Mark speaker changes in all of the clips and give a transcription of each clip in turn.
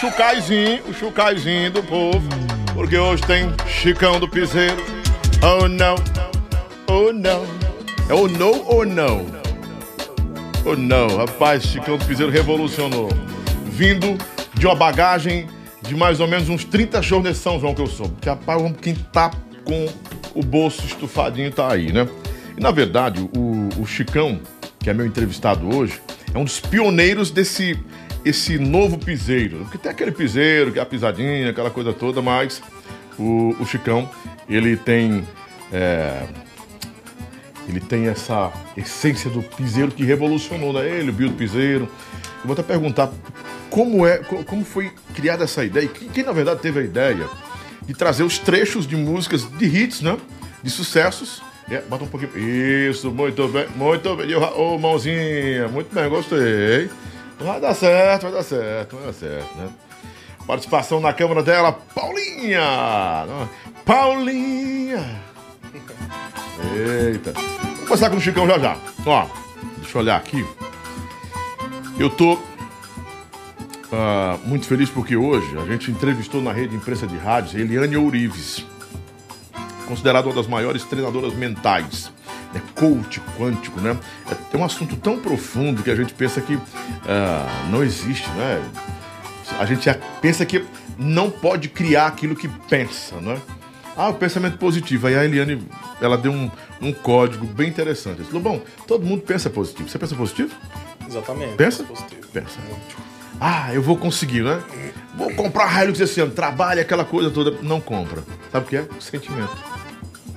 Speaker 1: chucaizinho, o chucaizinho do povo. Porque hoje tem Chicão do Piseiro. Oh não, oh não. É o no ou não? Oh não, rapaz, Chicão do Piseiro revolucionou. Vindo de uma bagagem de mais ou menos uns 30 shows nesse São João que eu sou. Porque, rapaz, quem tá com o bolso estufadinho tá aí, né? E na verdade, o, o Chicão, que é meu entrevistado hoje, é um dos pioneiros desse esse novo piseiro. Porque tem aquele piseiro, que é a pisadinha, aquela coisa toda, mas o, o Chicão, ele tem. É, ele tem essa essência do piseiro que revolucionou, né? Ele, o Bill do Piseiro. Eu vou até perguntar como é, como foi criada essa ideia, quem, quem na verdade teve a ideia de trazer os trechos de músicas de hits, né? De sucessos. É, bota um pouquinho. Isso, muito bem, muito bem. Ô, oh, mãozinha, muito bem, gostei. Vai dar certo, vai dar certo, vai dar certo, né? Participação na câmara dela, Paulinha! Paulinha! Eita! Vou começar com o Chicão já já. Ó, deixa eu olhar aqui. Eu tô uh, muito feliz porque hoje a gente entrevistou na rede de imprensa de rádios Eliane Ourives, considerada uma das maiores treinadoras mentais é coach quântico, né? É, um assunto tão profundo que a gente pensa que uh, não existe, né? A gente pensa que não pode criar aquilo que pensa, né? Ah, o pensamento positivo. Aí a Eliane, ela deu um, um código bem interessante. Ela falou, bom, todo mundo pensa positivo. Você pensa positivo?
Speaker 2: Exatamente.
Speaker 1: Pensa?
Speaker 2: Positivo.
Speaker 1: Pensa. Ah, eu vou conseguir, né? Vou comprar Hilux esse ano. Trabalha aquela coisa toda. Não compra. Sabe o que é? Sentimento.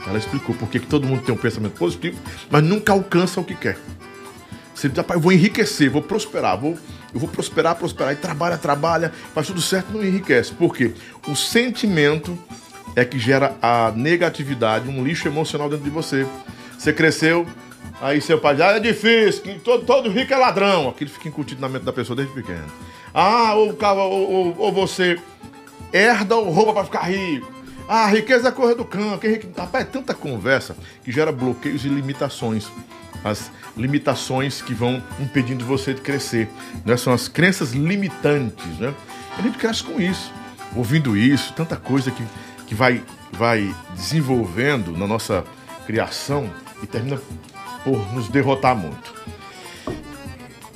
Speaker 1: Ela explicou por que todo mundo tem um pensamento positivo, mas nunca alcança o que quer. Você diz, rapaz, eu vou enriquecer, vou prosperar, vou, eu vou prosperar, prosperar, e trabalha, trabalha, faz tudo certo, não enriquece. Por quê? O sentimento é que gera a negatividade, um lixo emocional dentro de você. Você cresceu, aí seu pai diz, ah, é difícil, que todo, todo rico é ladrão. Aquilo fica incutido na mente da pessoa desde pequeno. Ah, ou, ou, ou, ou você herda ou rouba para ficar rico. Ah, riqueza é correr do cão. Rapaz, é tanta conversa que gera bloqueios e limitações. As limitações que vão impedindo você de crescer. Né? São as crenças limitantes. Né? A gente cresce com isso, ouvindo isso, tanta coisa que, que vai, vai desenvolvendo na nossa criação e termina por nos derrotar muito.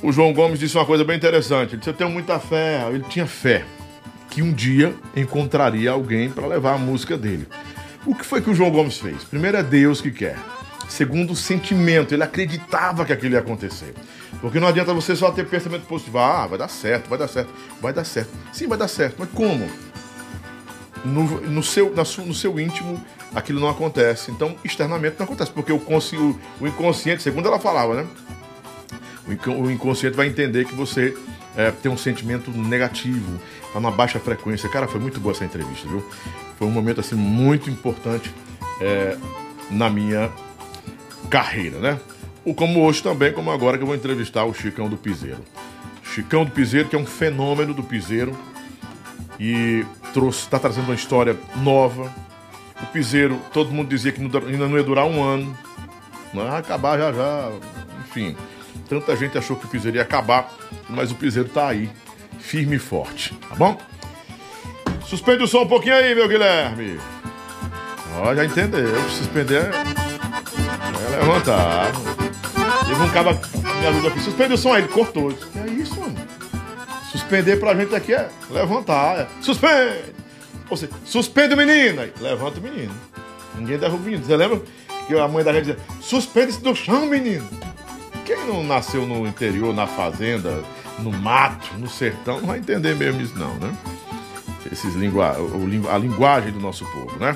Speaker 1: O João Gomes disse uma coisa bem interessante. Ele disse: Eu tenho muita fé. Ele tinha fé que um dia encontraria alguém para levar a música dele. O que foi que o João Gomes fez? Primeiro é Deus que quer. Segundo, o sentimento. Ele acreditava que aquilo ia acontecer. Porque não adianta você só ter pensamento positivo. Ah, vai dar certo, vai dar certo, vai dar certo. Sim, vai dar certo. Mas como? No, no, seu, na no seu íntimo, aquilo não acontece. Então, externamente não acontece. Porque o, o, o inconsciente, segundo ela falava, né? O inconsciente vai entender que você é, tem um sentimento negativo, tá na baixa frequência. Cara, foi muito boa essa entrevista, viu? Foi um momento assim muito importante é, na minha carreira, né? O como hoje também, como agora que eu vou entrevistar o Chicão do Piseiro. Chicão do Piseiro, que é um fenômeno do Piseiro e trouxe, está trazendo uma história nova. O Piseiro, todo mundo dizia que ainda não ia durar um ano, não ia acabar já já, enfim. Tanta gente achou que o Piseiro ia acabar, mas o Piseiro tá aí, firme e forte, tá bom? Suspende o som um pouquinho aí, meu Guilherme. Ó, já entendeu. Suspender é levantar. Teve um cara me ajuda aqui. Suspende o som aí, ele cortou. É isso, mano? Suspender pra gente aqui é levantar. É. Suspende! Ou seja, suspende o menino. Aí, levanta o menino. Ninguém derruba o menino. Você lembra que a mãe da gente dizia: suspende-se do chão, menino. Quem não nasceu no interior, na fazenda, no mato, no sertão, não vai entender mesmo isso não, né? Esses lingua... a linguagem do nosso povo, né?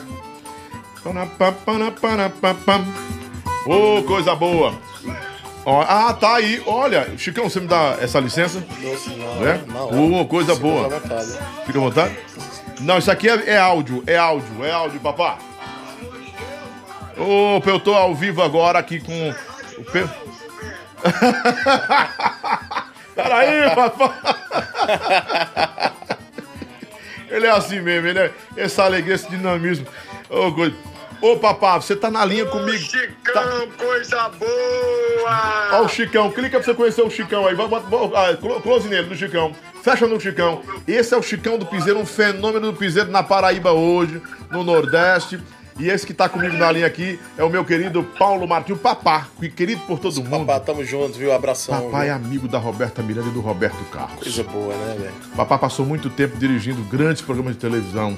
Speaker 1: Ô, oh, coisa boa! Ah, tá aí. Olha, Chicão, você me dá essa licença?
Speaker 2: Não, é?
Speaker 1: Uma coisa boa. Fica à vontade? Não, isso aqui é, é áudio, é áudio, é áudio, papá. Opa, eu tô ao vivo agora aqui com o Pedro. Peraí, papai. Ele é assim mesmo, ele é essa alegria, esse dinamismo. Ô, oh, Ô, papá, você tá na linha comigo.
Speaker 3: Chicão,
Speaker 1: tá...
Speaker 3: coisa boa!
Speaker 1: Ó o Chicão, clica pra você conhecer o Chicão aí. Bota, bota, ah, clo- close nele, do Chicão. Fecha no Chicão. Esse é o Chicão do Piseiro, um fenômeno do Piseiro na Paraíba hoje, no Nordeste. E esse que tá comigo na linha aqui é o meu querido Paulo Martins, o Papá, que querido por todo mundo.
Speaker 2: Papá, tamo junto, viu? Abração.
Speaker 1: Papai é
Speaker 2: viu?
Speaker 1: amigo da Roberta Miranda e do Roberto Carlos.
Speaker 2: Coisa boa, né, velho?
Speaker 1: Papá passou muito tempo dirigindo grandes programas de televisão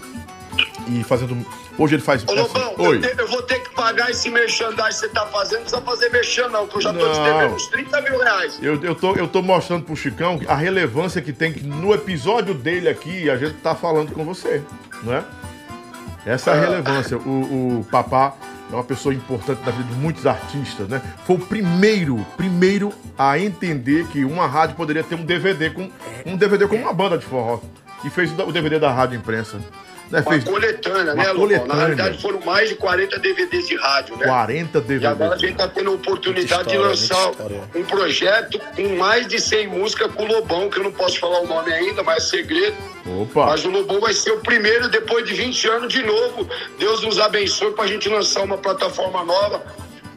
Speaker 1: e fazendo. Hoje ele faz.
Speaker 3: Ô, Lobão,
Speaker 1: Oi.
Speaker 3: eu, te- eu vou ter que pagar esse merchandising que você tá fazendo. Não precisa fazer merchan, não, que eu já tô
Speaker 1: Não.
Speaker 3: te devendo uns 30 mil reais.
Speaker 1: Eu, eu, tô, eu tô mostrando pro Chicão a relevância que tem que no episódio dele aqui a gente tá falando com você, não é? Essa é a relevância. O, o Papá é uma pessoa importante na vida de muitos artistas, né? Foi o primeiro, primeiro a entender que uma rádio poderia ter um DVD com um DVD com uma banda de forró. E fez o DVD da Rádio Imprensa. Né?
Speaker 3: Uma
Speaker 1: Fez
Speaker 3: coletânea,
Speaker 1: uma
Speaker 3: né, Lobão?
Speaker 1: coletânea.
Speaker 3: Na realidade foram mais de 40 DVDs de rádio, né?
Speaker 1: 40
Speaker 3: E agora a
Speaker 1: DVDs.
Speaker 3: gente tá tendo a oportunidade
Speaker 2: Muita
Speaker 3: de
Speaker 2: história,
Speaker 3: lançar
Speaker 2: história.
Speaker 3: um projeto com mais de 100 músicas com o Lobão, que eu não posso falar o nome ainda, mas é segredo.
Speaker 1: Opa!
Speaker 3: Mas o Lobão vai ser o primeiro depois de 20 anos de novo. Deus nos abençoe pra gente lançar uma plataforma nova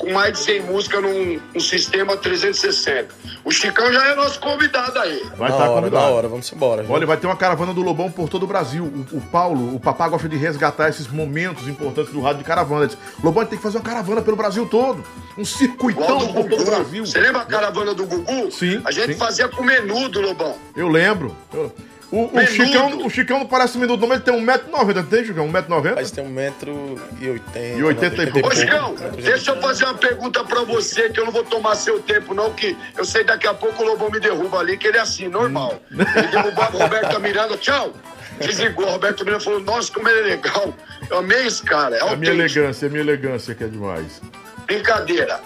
Speaker 3: com mais de 100 músicas num, num sistema 360. O Chicão já é nosso convidado aí.
Speaker 1: Vai estar
Speaker 2: hora,
Speaker 1: convidado.
Speaker 2: na hora, vamos embora. viu?
Speaker 1: Olha, vai ter uma caravana do Lobão por todo o Brasil. O, o Paulo, o papá gosta de resgatar esses momentos importantes do rádio de caravana. Ele disse, Lobão, a gente tem que fazer uma caravana pelo Brasil todo. Um circuitão
Speaker 3: do
Speaker 1: por todo o. Brasil.
Speaker 3: Você lembra a caravana do Gugu?
Speaker 1: Sim,
Speaker 3: A gente
Speaker 1: sim.
Speaker 3: fazia com menudo, Lobão.
Speaker 1: Eu lembro. Eu- O, o. Chicão, o Chicão não parece menudo, não, mas ele tem 1,90m, não tem, Chicão? 1,90m?
Speaker 2: Mas tem um metro e oitenta.
Speaker 1: E 80 e pouco.
Speaker 3: Ô, Chicão, deixa eu fazer uma pergunta pra você, que eu não vou tomar seu tempo, não, que eu sei daqui a pouco o Lobão me derruba ali, que ele é assim, normal. Ele derrubava o Roberto Miranda, tchau. Desligou, o Roberto Miranda falou, nossa, como ele é legal. Eu amei esse cara, é
Speaker 1: É a minha elegância, é a minha elegância que é demais.
Speaker 3: Brincadeira.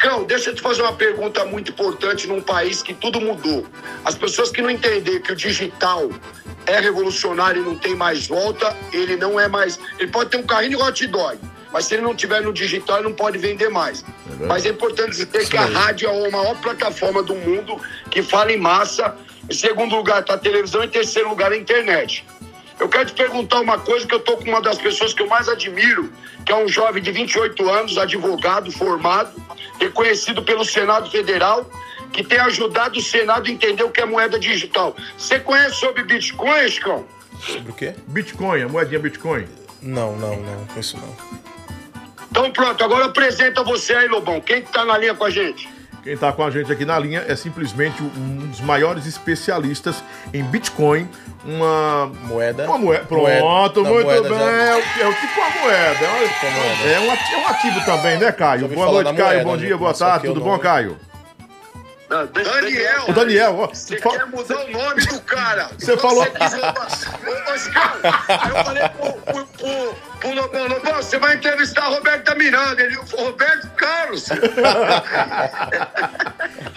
Speaker 3: Chicão, deixa eu te fazer uma pergunta muito importante num país que tudo mudou. As pessoas que não entender que o digital é revolucionário e não tem mais volta, ele não é mais. Ele pode ter um carrinho de hot dog, mas se ele não tiver no digital, ele não pode vender mais.
Speaker 1: verdade.
Speaker 3: mas é importante dizer que a rádio é a maior plataforma do mundo que fala em massa. Em segundo lugar está a televisão, em terceiro lugar a internet. Eu quero te perguntar uma coisa que eu tô com uma das pessoas que eu mais admiro, que é um jovem de 28 anos, advogado, formado, reconhecido pelo Senado Federal, que tem ajudado o Senado a entender o que é moeda digital. Você conhece sobre Bitcoin, Chicão?
Speaker 2: Sobre o quê?
Speaker 1: Bitcoin, a moedinha Bitcoin.
Speaker 2: Não, não, não. Isso não.
Speaker 3: Então pronto, agora apresenta você aí, Lobão. Quem que tá na linha com a gente?
Speaker 1: Quem tá com a gente aqui na linha é simplesmente um dos maiores especialistas em Bitcoin, uma
Speaker 2: Moeda.
Speaker 1: Uma moeda.
Speaker 2: Moeda.
Speaker 1: Pronto,
Speaker 2: Da
Speaker 1: muito
Speaker 2: moeda
Speaker 1: bem.
Speaker 2: já-
Speaker 1: É, o, é o tipo uma moeda. É, uma-
Speaker 2: Tipo uma moeda.
Speaker 1: é um ati- é um ativo também, né, Caio? Boa noite, Caio.
Speaker 2: moeda,
Speaker 1: Bom
Speaker 2: né?
Speaker 1: dia, boa tarde. Tudo
Speaker 2: não-
Speaker 1: bom, Caio?
Speaker 3: Daniel.
Speaker 1: O Daniel, ó.
Speaker 3: Você
Speaker 1: fa-
Speaker 3: quer mudar o nome do cara.
Speaker 1: Você falou-
Speaker 3: Você quis. Ô, eu falei pro, pro, pro, pro Lobão, Lobão, você vai entrevistar a Roberta Miranda. Ele falou, Roberto Carlos.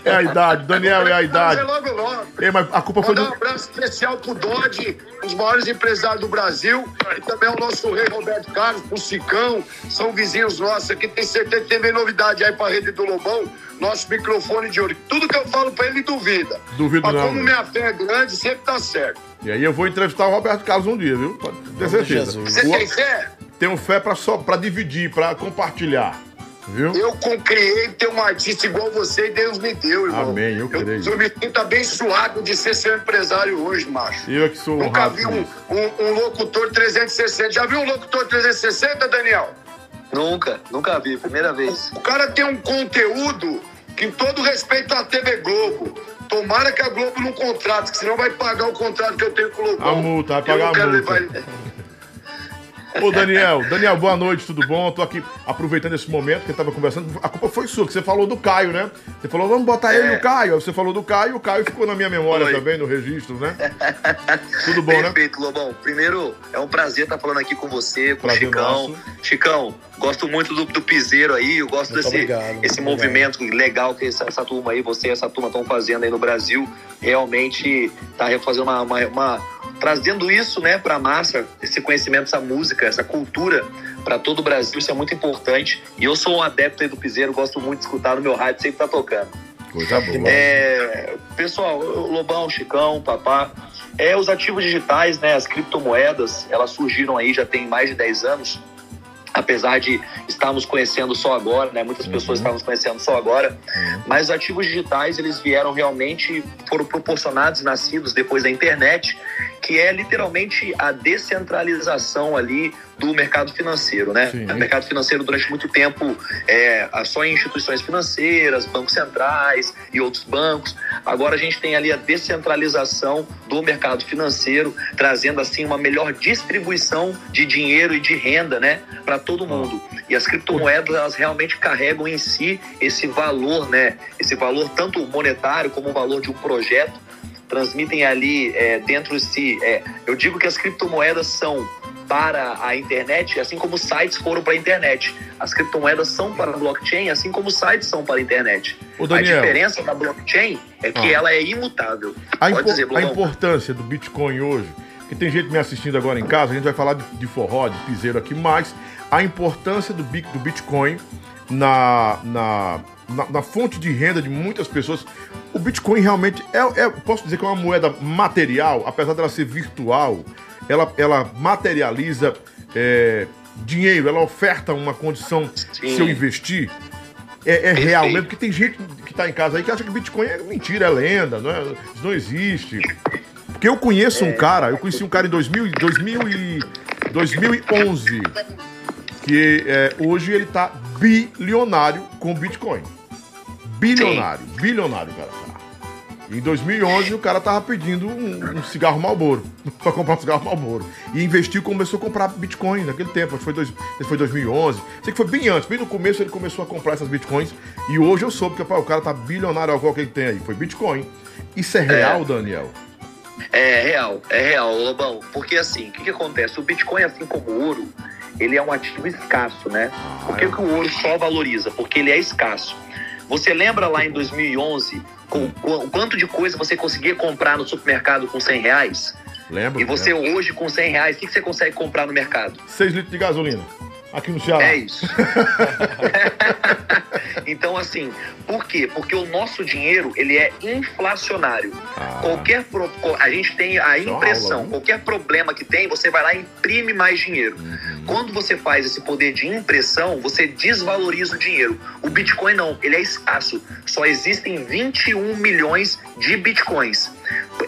Speaker 1: É a idade, Daniel, é a idade.
Speaker 3: É logo, logo.
Speaker 1: Ei, mas a culpa foi
Speaker 3: Mandar um
Speaker 1: do.
Speaker 3: abraço especial pro Dodge, um dos maiores empresários do Brasil, e também o nosso rei Roberto Carlos, pro Cicão, são vizinhos nossos aqui, tem certeza que tem novidade aí pra rede do Lobão, nosso microfone de ouro. Tudo que eu falo pra ele, duvida.
Speaker 1: Duvido
Speaker 3: Mas
Speaker 1: não,
Speaker 3: como
Speaker 1: né?
Speaker 3: minha fé é grande, sempre tá certo.
Speaker 1: E aí eu vou entrevistar o Roberto Carlos um dia, viu? Pode ter certeza.
Speaker 2: Jesus.
Speaker 3: Você
Speaker 1: O-
Speaker 3: tem fé?
Speaker 1: Tenho fé pra, só, pra dividir, pra compartilhar. Viu?
Speaker 3: Eu criei ter um artista igual você e Deus me deu, irmão.
Speaker 1: Amém, eu creio.
Speaker 3: Eu, eu me sinto abençoado de ser seu empresário hoje, macho.
Speaker 1: Eu que sou
Speaker 3: Nunca vi um, um, um locutor 360. Já viu um locutor 360, Daniel?
Speaker 4: Nunca, nunca vi, primeira vez.
Speaker 3: O cara tem um conteúdo que, em todo respeito à TV Globo, tomara que a Globo não contrate, que senão vai pagar o contrato que eu tenho com o Lobão.
Speaker 1: A multa, vai pagar a multa.
Speaker 3: levar
Speaker 1: Ô, Daniel, Daniel, boa noite, tudo bom? Tô aqui aproveitando esse momento que eu tava conversando. A culpa foi sua, que você falou do Caio, né? Você falou, vamos botar ele e o Caio. Aí você falou do Caio, o Caio ficou na minha memória
Speaker 4: Foi.
Speaker 1: também, no registro, né? Tudo bom, né?
Speaker 4: Perfeito, Lobão. Primeiro, é um prazer estar falando aqui com você, com
Speaker 1: Prazer
Speaker 4: o Chicão.
Speaker 1: nosso.
Speaker 4: Chicão, gosto muito do, do piseiro aí, eu gosto
Speaker 2: Muito
Speaker 4: desse
Speaker 2: obrigado,
Speaker 4: esse movimento legal que essa, essa turma aí, você e essa turma estão fazendo aí no Brasil. Realmente tá fazendo uma, uma, uma- trazendo isso, né, para massa, esse conhecimento, essa música, essa cultura para todo o Brasil, isso é muito importante. E eu sou um adepto aí do piseiro, gosto muito de escutar no meu rádio, sempre tá tocando.
Speaker 1: Coisa boa.
Speaker 4: É, pessoal, Lobão, Chicão, Papá, é, os ativos digitais, né, as criptomoedas, elas surgiram aí já tem mais de 10 anos. apesar de estarmos conhecendo só agora, né? Muitas pessoas estavam conhecendo só agora, mas os ativos digitais eles vieram realmente foram proporcionados, nascidos depois da internet, que é literalmente a descentralização ali do mercado financeiro, né?
Speaker 1: Sim.
Speaker 4: O mercado financeiro durante muito tempo é só em instituições financeiras, bancos centrais e outros bancos. Agora a gente tem ali a descentralização do mercado financeiro, trazendo assim uma melhor distribuição de dinheiro e de renda, né, para todo mundo. E as criptomoedas elas realmente carregam em si esse valor, né, esse valor tanto monetário como o valor de um projeto transmitem ali é, dentro de si. É, eu digo que as criptomoedas são para a internet, assim como os sites foram para a internet. As criptomoedas são para a blockchain, assim como os sites são para a internet. A diferença da blockchain é que
Speaker 1: Ah.
Speaker 4: ela é imutável.
Speaker 1: A,
Speaker 4: Pode
Speaker 1: impo-
Speaker 4: dizer,
Speaker 1: a importância do Bitcoin hoje, que tem gente me assistindo agora em casa, a gente vai falar de, de forró, de piseiro aqui, mas a importância do, do Bitcoin na, na, na, na fonte de renda de muitas pessoas. O Bitcoin realmente é, é- posso dizer que é uma moeda material, apesar dela ser virtual, ela, ela materializa é, dinheiro, ela oferta uma condição
Speaker 4: Sim.
Speaker 1: se eu investir. É, é real mesmo, porque tem gente que tá em casa aí que acha que Bitcoin é mentira, é lenda, não, é, isso não existe. Porque eu conheço um cara, eu conheci um cara em 2000, e- 2000 e, 2011, que é, hoje ele tá bilionário com Bitcoin. Bilionário, bilionário, cara. Em 2011 o cara tava pedindo um, um cigarro Marlboro, pra comprar um cigarro Marlboro. E investiu começou a comprar Bitcoin naquele tempo, acho que foi, dois, foi 2011. Sei que foi bem antes, bem no começo ele começou a comprar essas Bitcoins. E hoje eu soube que pá, o cara tá bilionário, qual que ele tem aí, foi Bitcoin. Isso é real, Daniel?
Speaker 4: É real, é real, Lobão. Porque assim, o que, que acontece? O Bitcoin, assim como o ouro, ele é um ativo escasso, né? Por que, que o ouro só valoriza? Porque ele é escasso. Você lembra lá em 2011 com, com- o quanto de coisa você conseguia comprar no supermercado com 100 reais?
Speaker 1: Lembra?
Speaker 4: E você hoje com 100 reais, o que, que você consegue comprar no mercado?
Speaker 1: 6 litros de gasolina. Aqui no Ceará.
Speaker 4: É isso. então, assim, por quê? Porque o nosso dinheiro, ele é inflacionário.
Speaker 1: Ah.
Speaker 4: Qualquer pro- a gente tem a
Speaker 1: é
Speaker 4: impressão,
Speaker 1: aula, hein?
Speaker 4: qualquer problema que tem, você vai lá e imprime mais dinheiro.
Speaker 1: Uhum.
Speaker 4: Quando você faz esse poder de impressão, você desvaloriza o dinheiro. O Bitcoin não, ele é escasso. Só existem 21 milhões de Bitcoins.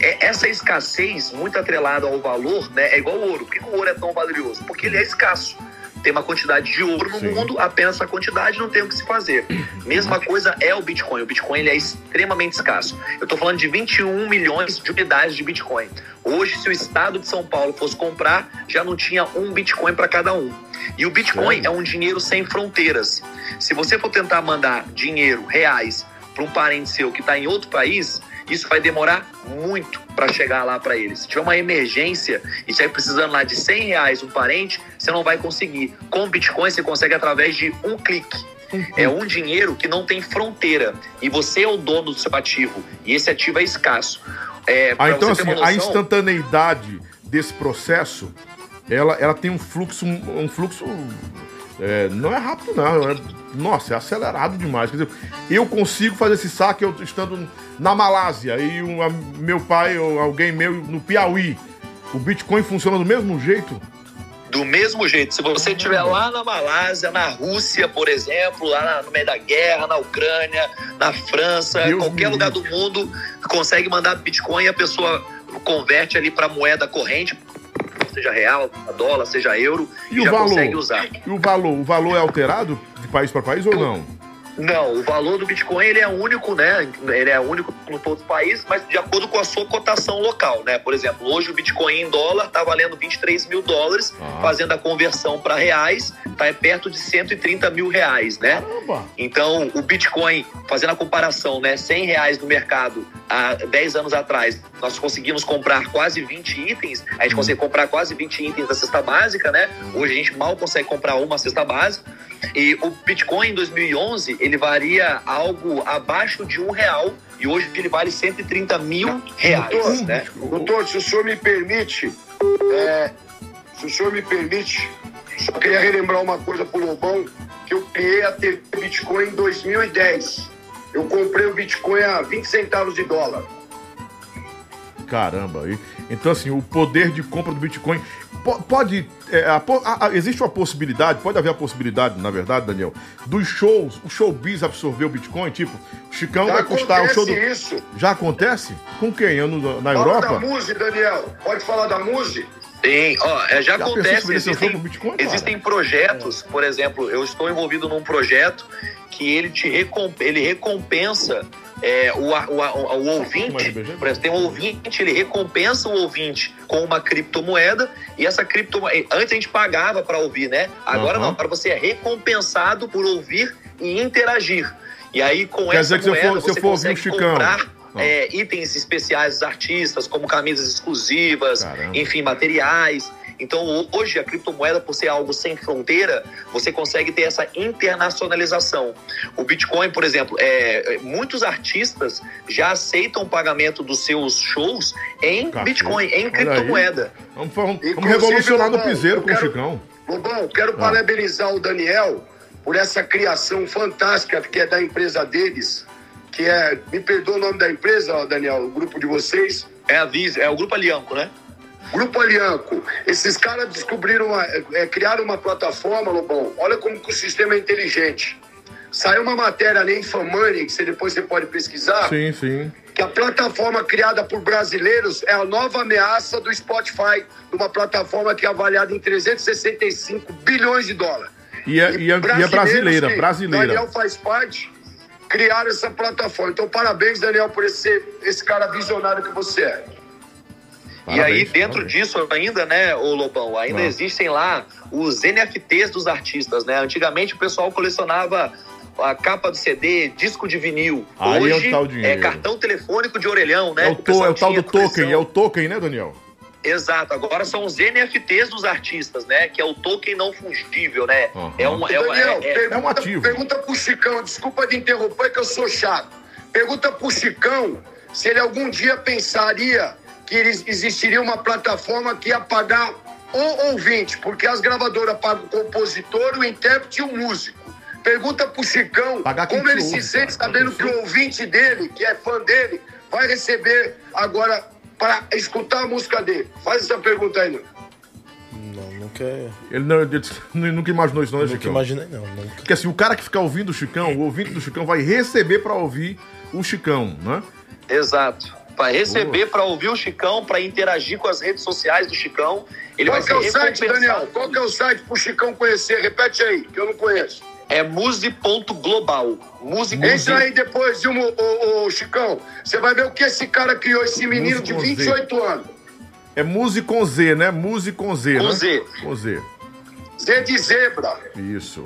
Speaker 4: É- Essa escassez, muito atrelada ao valor, né, é igual ao ouro. Por que que o ouro é tão valioso? Porque ele é escasso. Tem uma quantidade de ouro no
Speaker 1: Sim.
Speaker 4: mundo, apenas essa quantidade não tem o que se fazer. Mesma coisa é o Bitcoin. O Bitcoin ele é extremamente escasso. Eu estou falando de 21 milhões de unidades de Bitcoin. Hoje, se o estado de São Paulo fosse comprar, já não tinha um Bitcoin para cada um. E o Bitcoin é um dinheiro sem fronteiras. Se você for tentar mandar dinheiro, reais, para um parente seu que está em outro país, isso vai demorar muito para chegar lá para ele. Se tiver uma emergência e estiver precisando lá de 100 reais um parente, você não vai conseguir. Com o Bitcoin, você consegue através de um clique. É um dinheiro que não tem fronteira. E você é o dono do seu ativo. E esse ativo é escasso. É,
Speaker 1: Ah, então assim,
Speaker 4: uma
Speaker 1: a
Speaker 4: noção-
Speaker 1: instantaneidade desse processo, ela, ela tem um fluxo, um fluxo. É, não é rápido, não. é- nossa, é acelerado demais. Quer dizer, eu consigo fazer esse saque eu estando na Malásia e um, a- meu pai ou alguém meu no Piauí. O Bitcoin funciona do mesmo jeito?
Speaker 4: Do mesmo jeito, se você estiver lá na Malásia, na Rússia, por exemplo, lá na- no meio da guerra, na Ucrânia, na França,
Speaker 1: Deus
Speaker 4: qualquer lugar do mundo, consegue mandar Bitcoin e a pessoa converte ali para moeda corrente, seja real, dólar, seja euro,
Speaker 1: E
Speaker 4: e,
Speaker 1: o
Speaker 4: já
Speaker 1: valor?
Speaker 4: consegue usar.
Speaker 1: E o valor? O valor é alterado de país para país ou não?
Speaker 4: Não, o valor do Bitcoin ele é único, né? Ele é único em todos os países, mas de acordo com a sua cotação local, né? Por exemplo, hoje o Bitcoin em dólar está valendo 23 mil dólares,
Speaker 1: Ah.
Speaker 4: fazendo a conversão para reais, tá perto de 130 mil reais, né?
Speaker 1: Caramba!
Speaker 4: Então, o Bitcoin, fazendo a comparação, né, 100 reais no mercado há 10 anos atrás, nós conseguimos comprar quase 20 itens, a gente consegue comprar quase 20 itens da cesta básica, né? Hoje a gente mal consegue comprar uma cesta básica. E o Bitcoin em 2011, ele varia algo abaixo de um real e hoje ele vale 130 mil reais,
Speaker 3: Doutor,
Speaker 4: né?
Speaker 3: doutor, se o senhor me permite, é, se o senhor me permite, só queria relembrar uma coisa pro Lobão, que eu criei a TV Bitcoin em 2010. Eu comprei o Bitcoin a 20 centavos de dólar.
Speaker 1: Caramba. E, então, assim, o poder de compra do Bitcoin po- pode. é, a a- a- existe uma possibilidade, pode haver a possibilidade, na verdade, Daniel, dos shows, o showbiz absorver o Bitcoin, tipo, Chicão
Speaker 3: Já
Speaker 1: vai custar o show do.
Speaker 3: acontece isso.
Speaker 1: Já acontece? Com quem? Eu no- na
Speaker 3: Fala da
Speaker 1: Europa?
Speaker 3: Muse, Daniel. Pode falar da Muse?
Speaker 4: Tem, ó, é, já,
Speaker 1: Já
Speaker 4: acontece, existem,
Speaker 1: Bitcoin,
Speaker 4: existem projetos, por exemplo, eu estou envolvido num projeto que ele te recom- ele recompensa é, o, o, o
Speaker 1: Mais
Speaker 4: ouvinte, por exemplo, tem um ouvinte, ele recompensa o ouvinte com uma criptomoeda e essa criptomoeda, antes a gente pagava para ouvir, né? Agora
Speaker 1: Aham.
Speaker 4: não, agora você é recompensado por ouvir e interagir. E aí com
Speaker 1: Quer
Speaker 4: essa
Speaker 1: dizer que se eu
Speaker 4: moeda
Speaker 1: for- se eu
Speaker 4: você
Speaker 1: for ouvir o Chicão,
Speaker 4: comprar
Speaker 1: ó.
Speaker 4: é, itens especiais dos artistas, como camisas exclusivas,
Speaker 1: Caramba.
Speaker 4: enfim, materiais. Então, ho- hoje, a criptomoeda, por ser algo sem fronteira, você consegue ter essa internacionalização. O Bitcoin, por exemplo, é, é, muitos artistas já aceitam o pagamento dos seus shows em
Speaker 1: Cacete.
Speaker 4: Bitcoin, em
Speaker 1: Olha
Speaker 4: criptomoeda.
Speaker 1: Vamos, vamos, vamos revolucionar no piseiro
Speaker 3: eu
Speaker 1: com o
Speaker 3: quero-
Speaker 1: Chicão.
Speaker 3: Lobão, quero
Speaker 1: Ah.
Speaker 3: parabenizar o Daniel por essa criação fantástica que é da empresa deles, que é, me perdoa o nome da empresa, Daniel, o grupo de vocês,
Speaker 4: É, a Vis, é o Grupo Alianco, né?
Speaker 3: Grupo Alianco. Esses caras descobriram, uma, é, criaram uma plataforma, Lobão, olha como que o sistema é inteligente. Saiu uma matéria na Infamani, que você depois você pode pesquisar,
Speaker 1: Sim, sim.
Speaker 3: que a plataforma criada por brasileiros é a nova ameaça do Spotify, uma plataforma que é avaliada em 365 bilhões de dólares.
Speaker 1: E é, e é- e é brasileira, brasileira.
Speaker 3: Daniel faz parte, criaram essa plataforma. Então, parabéns, Daniel, por esse, esse cara visionário que você é.
Speaker 4: E aí,
Speaker 1: Parabéns,
Speaker 4: dentro
Speaker 1: parabéns.
Speaker 4: disso ainda, né, ô Lobão, ainda
Speaker 1: Ah.
Speaker 4: existem lá os NFTs dos artistas, né? Antigamente o pessoal colecionava a capa do CD, disco de vinil.
Speaker 1: Aí é
Speaker 4: Hoje
Speaker 1: o dinheiro.
Speaker 4: cartão telefônico de orelhão, né?
Speaker 1: É o, to-
Speaker 4: pessoal
Speaker 1: é o tal do token,
Speaker 4: coleção.
Speaker 1: é o token, né, Daniel?
Speaker 4: Exato, agora são os NFTs dos artistas, né? Que é o token não fungível, né?
Speaker 1: Aham.
Speaker 4: É um, é,
Speaker 3: Daniel,
Speaker 4: é- é-
Speaker 3: pergunta,
Speaker 1: é um ativo.
Speaker 3: pergunta pro Chicão, desculpa de interromper que eu sou chato. Pergunta pro Chicão se ele algum dia pensaria que eles- existiria uma plataforma que ia pagar o ouvinte, porque as gravadoras pagam o compositor, o intérprete e o músico. Pergunta pro Chicão como ele se sente
Speaker 1: cara.
Speaker 3: sabendo que o ouvinte dele, que é fã dele, vai receber agora para escutar a música dele. Faz essa pergunta aí, Nuno.
Speaker 2: Não, nunca,
Speaker 1: Ele, não, ele nunca imaginou isso, não, né,
Speaker 2: nunca
Speaker 1: Chicão?
Speaker 2: imaginei, não. Nunca.
Speaker 1: Porque assim, o cara que ficar ouvindo o Chicão, o ouvinte do Chicão vai receber pra ouvir o Chicão, né?
Speaker 4: Exato. Para receber, para ouvir o Chicão, para interagir com as redes sociais do Chicão. Ele
Speaker 3: Qual
Speaker 4: vai
Speaker 3: que é o site. Daniel? Qual que é o site pro Chicão conhecer? Repete aí, que eu não conheço.
Speaker 4: É muse.global. Muse
Speaker 3: Entra aí depois, viu, ô, Chicão? Você vai ver o que esse cara criou, esse menino de
Speaker 1: Música com Z.
Speaker 3: 28 anos.
Speaker 1: É Muse com Z, né? Muse com Z,
Speaker 4: Com
Speaker 1: né?
Speaker 4: Z.
Speaker 1: Com Z.
Speaker 3: Zé de zebra,
Speaker 1: Isso.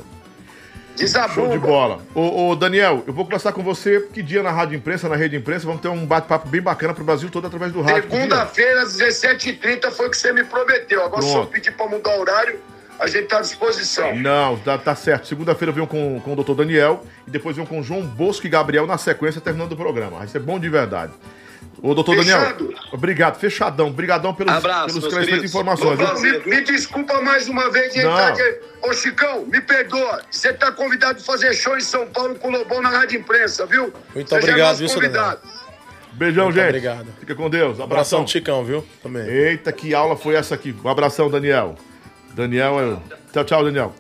Speaker 3: De
Speaker 1: Show de bola. Ô, ô, Daniel, eu vou conversar com você que dia na Rádio Imprensa, na Rede Imprensa, vamos ter um bate-papo bem bacana pro Brasil todo através do rádio.
Speaker 3: Segunda-feira, às 17h30, foi o que você me prometeu. Agora, se eu
Speaker 1: Pronto.
Speaker 3: pedir pra mudar o horário, a gente tá à disposição.
Speaker 1: Não, tá, tá certo. Segunda-feira eu venho com, com o doutor Daniel e depois venho com o João Bosco e Gabriel na sequência, terminando o programa. Vai ser bom de verdade. Ô, doutor
Speaker 3: Fechado.
Speaker 1: Daniel, obrigado, fechadão. Obrigadão pelos,
Speaker 4: Abraço,
Speaker 1: pelos esclarecimentos e
Speaker 4: queridos.
Speaker 1: informações.
Speaker 4: Prazer.
Speaker 3: Me, me desculpa mais uma vez de
Speaker 1: Não.
Speaker 3: entrar de... Ô, Chicão, me perdoa. Você tá convidado a fazer show em São Paulo com o Lobão na Rádio Imprensa, viu?
Speaker 2: Muito
Speaker 3: é
Speaker 2: obrigado, viu, seu
Speaker 3: convidado.
Speaker 1: Beijão,
Speaker 2: Muito
Speaker 1: gente.
Speaker 2: obrigado.
Speaker 1: Fica com Deus.
Speaker 2: Abração
Speaker 1: Abração.
Speaker 2: do Chicão, viu? Também.
Speaker 1: Eita, que aula foi essa aqui? Um abração, Daniel. Daniel, eu... tchau, tchau, Daniel.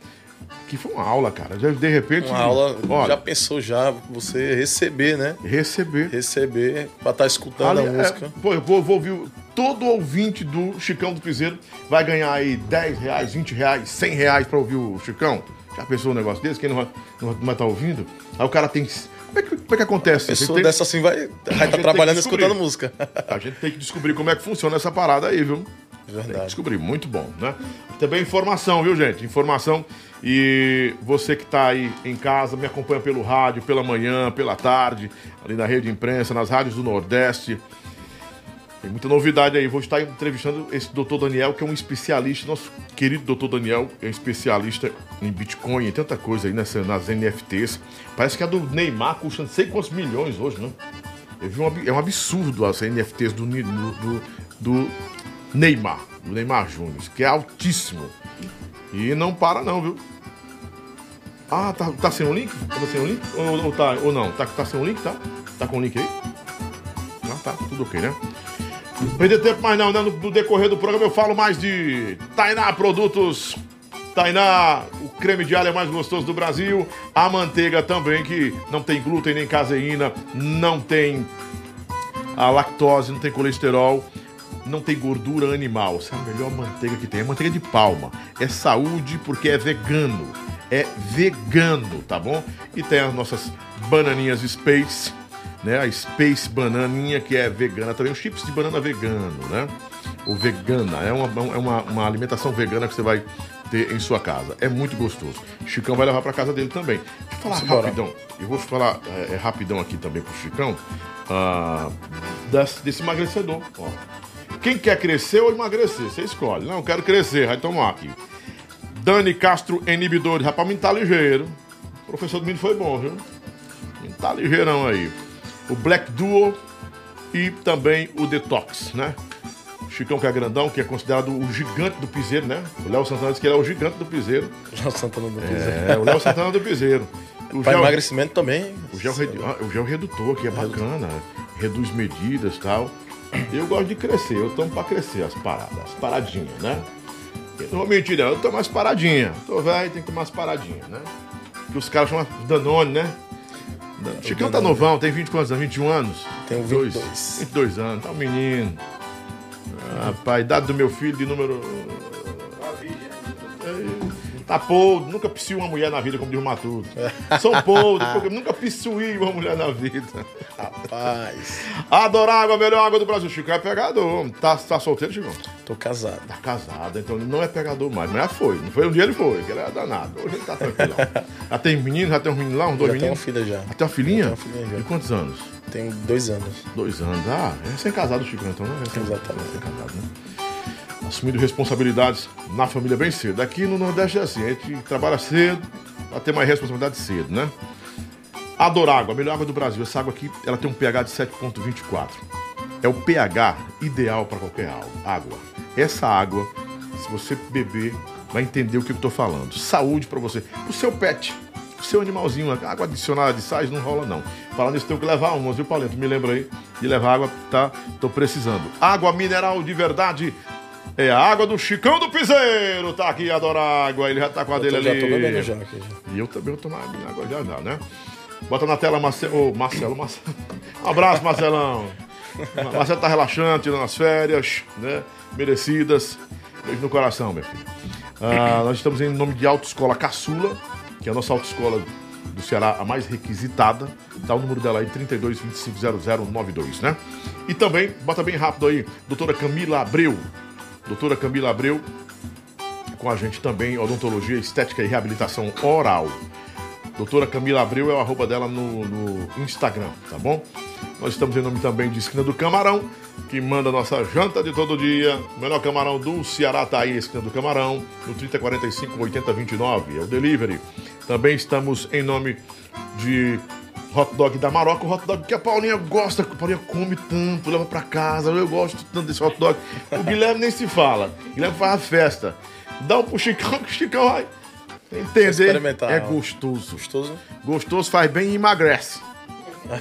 Speaker 1: Que foi uma aula, cara. Já, de repente.
Speaker 2: Uma aula,
Speaker 1: Olha,
Speaker 2: já pensou já você receber, né?
Speaker 1: receber.
Speaker 2: Receber pra estar escutando
Speaker 1: Ali,
Speaker 2: a
Speaker 1: é,
Speaker 2: música.
Speaker 1: pô, eu vou, vou ouvir. Todo ouvinte do Chicão do Piseiro vai ganhar aí 10 reais, 20 reais, 100 reais pra ouvir o Chicão. Já pensou um negócio desse? Quem não vai estar não vai tá ouvindo? Aí o cara tem que. Como é que, como é que acontece?
Speaker 2: Pessoa
Speaker 1: Você tem-
Speaker 2: dessa assim vai estar
Speaker 1: tem
Speaker 2: trabalhando e escutando música.
Speaker 1: A gente tem que descobrir como é que funciona essa parada aí, viu? Tem que
Speaker 2: Verdade.
Speaker 1: descobrir, muito bom, né? Também informação, viu, gente? Informação. E você que tá aí em casa, me acompanha pelo rádio, pela manhã, pela tarde, ali na rede de imprensa, nas rádios do Nordeste. Tem muita novidade aí. Vou estar entrevistando esse doutor Daniel, que é um especialista, nosso querido doutor Daniel, é um especialista em Bitcoin e tanta coisa aí nessa, nas NFTs. Parece que a do Neymar custa não sei quantos milhões hoje, né? Um, é um absurdo as NFTs do, do, do Neymar, do Neymar Júnior, que é altíssimo. E não para não, viu? Ah, tá, tá sem o link? Tá sem o link? Ou, ou tá, ou não? Tá, tá sem o link, tá? Tá com o link aí? Ah, tá, tudo ok, né? Perder tempo mais não, né? No, no decorrer do programa eu falo mais de Tainá Produtos. Tainá, o creme de alho é mais gostoso do Brasil. A manteiga também, que não tem glúten nem caseína, não tem a lactose, não tem colesterol, não tem gordura animal. Essa é a melhor manteiga que tem. É manteiga de palma. É saúde porque é vegano. É vegano, tá bom? E tem as nossas bananinhas Space, né? A Space Bananinha, que é vegana também. Os chips de banana vegano, né? Ou vegana. É uma, é uma, uma alimentação vegana que você vai ter em sua casa. É muito gostoso. Chicão vai levar para casa dele também. Deixa eu falar rapidão. Eu vou falar é, é, rapidão aqui também pro Chicão. ah, desse, desse emagrecedor. Ó. Quem quer crescer ou emagrecer? Você escolhe. Não, eu quero crescer. Vai tomar aqui. Dani Castro Inibidores. Rapaz, menino tá ligeiro. O professor do menino foi bom, viu? Menino tá ligeirão aí. O Black Duo e também o Detox, né? O Chicão que é grandão, que é considerado o gigante do piseiro, né? O Léo Santana disse que ele é o gigante do piseiro.
Speaker 2: Léo Santana do Piseiro.
Speaker 1: É, o Léo Santana do piseiro. O
Speaker 2: Para
Speaker 1: gel-
Speaker 2: emagrecimento também.
Speaker 1: o gel, redu- ah, o gel redutor aqui é bacana, reduz medidas e tal. Eu gosto de crescer, eu tomo pra crescer as paradas, as paradinhas, né? Eu não vou mentir, não, eu tomo umas paradinhas. Tô velho, tem que tomar umas paradinhas, né? Que os caras chamam Danone, né? Dan- Chicão tá novão, tem 20 quantos anos? 21 anos?
Speaker 2: Tenho
Speaker 1: Dois.
Speaker 2: 22.
Speaker 1: 22 anos, tá um menino. Rapaz, idade do meu filho de número. Tá podre, nunca pisei uma mulher na vida, como diz o Matuto. São podres, porque nunca pissuí uma mulher na vida.
Speaker 2: Rapaz,
Speaker 1: Adorar água, a melhor água do Brasil. Chico é pegador. Tá, tá solteiro, Chico?
Speaker 2: tô casado.
Speaker 1: Tá casado, então ele não é pegador mais. Mas já foi. Não foi um dia ele foi, que ele era danado. Hoje ele tá tranquilo. já tem menino, já tem um menino lá, uns dois
Speaker 2: Já tenho uma
Speaker 1: meninos.
Speaker 2: filha já.
Speaker 1: Já tem uma filhinha?
Speaker 2: Tenho uma filhinha já.
Speaker 1: De quantos anos?
Speaker 2: Tenho dois anos.
Speaker 1: Dois anos. Ah, é recém-casado, Chico, então, né?
Speaker 2: Exatamente.
Speaker 1: Recém-casado, né? Assumindo responsabilidades na família bem cedo. Aqui no Nordeste é assim, a gente trabalha cedo pra ter mais responsabilidade cedo, né? Adorágua, a melhor água do Brasil. Essa água aqui, ela tem um pH de 7.24. É o pH ideal para qualquer água. Essa água, se você beber, vai entender o que eu tô falando. Saúde para você. O seu pet, o seu animalzinho, água adicionada de sais não rola não. Falando isso, tenho que levar umas, viu, Paulinho? Me lembra aí de levar água, tá? Tô precisando. Água mineral de verdade. É a água do Chicão do Piseiro. Tá aqui, adora água. Ele já tá com a
Speaker 2: Eu
Speaker 1: dele
Speaker 2: tô- já
Speaker 1: ali.
Speaker 2: tô bebendo já aqui. já.
Speaker 1: E eu também vou tomar água já já, né? Bota na tela, Marcelo. Ô, Marcelo, Marcelo. Um abraço, Marcelão. Marcelo tá relaxante, tirando as férias, né? Merecidas. Beijo no coração, meu filho. Ah, nós estamos em nome de Autoescola Caçula, que é a nossa autoescola do Ceará, a mais requisitada. Tá o número dela aí, 32250092, né? E também, bota bem rápido aí, doutora Camila Abreu. Doutora Camila Abreu, com a gente também, odontologia, estética e reabilitação oral. Doutora Camila Abreu é o arroba dela no, no Instagram, tá bom? Nós estamos em nome também de Esquina do Camarão, que manda nossa janta de todo dia. O melhor camarão do Ceará tá aí, Esquina do Camarão, no 3045 8029, é o delivery. Também estamos em nome de hot dog da Maroca, o hot dog que a Paulinha gosta, que a Paulinha come tanto, leva pra casa. Eu gosto tanto desse hot dog. O Guilherme nem se fala. O Guilherme faz a festa. Dá um pro Chicão, que o Chicão vai entender.
Speaker 2: Experimentar.
Speaker 1: É gostoso.
Speaker 2: Gostoso?
Speaker 1: Gostoso faz bem e emagrece.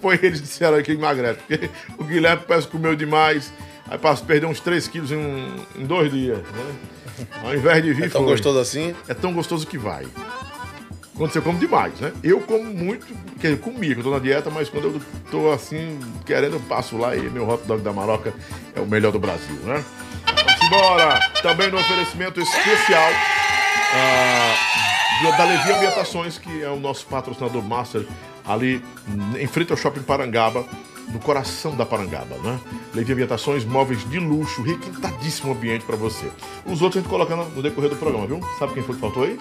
Speaker 1: Põe eles disseram que emagrece. Porque o Guilherme parece que comeu demais. Aí passa a perder uns 3 quilos em, um- em dois dias. Né? Ao invés de vir.
Speaker 2: É tão
Speaker 1: foi.
Speaker 2: gostoso assim?
Speaker 1: É tão gostoso que vai. Quando você come demais, né? Eu como muito, quer dizer, comia, que eu tô na dieta, mas quando eu tô assim, querendo, eu passo lá e meu hot dog da Maroca é o melhor do Brasil, né? Vamos embora! Também no oferecimento especial ah, da Levi Ambientações, que é o nosso patrocinador master ali em frente ao Shopping Parangaba, no coração da Parangaba, né? Levi Ambientações, móveis de luxo, requintadíssimo ambiente para você. Os outros a gente coloca no decorrer do programa, viu? Sabe quem foi que faltou aí?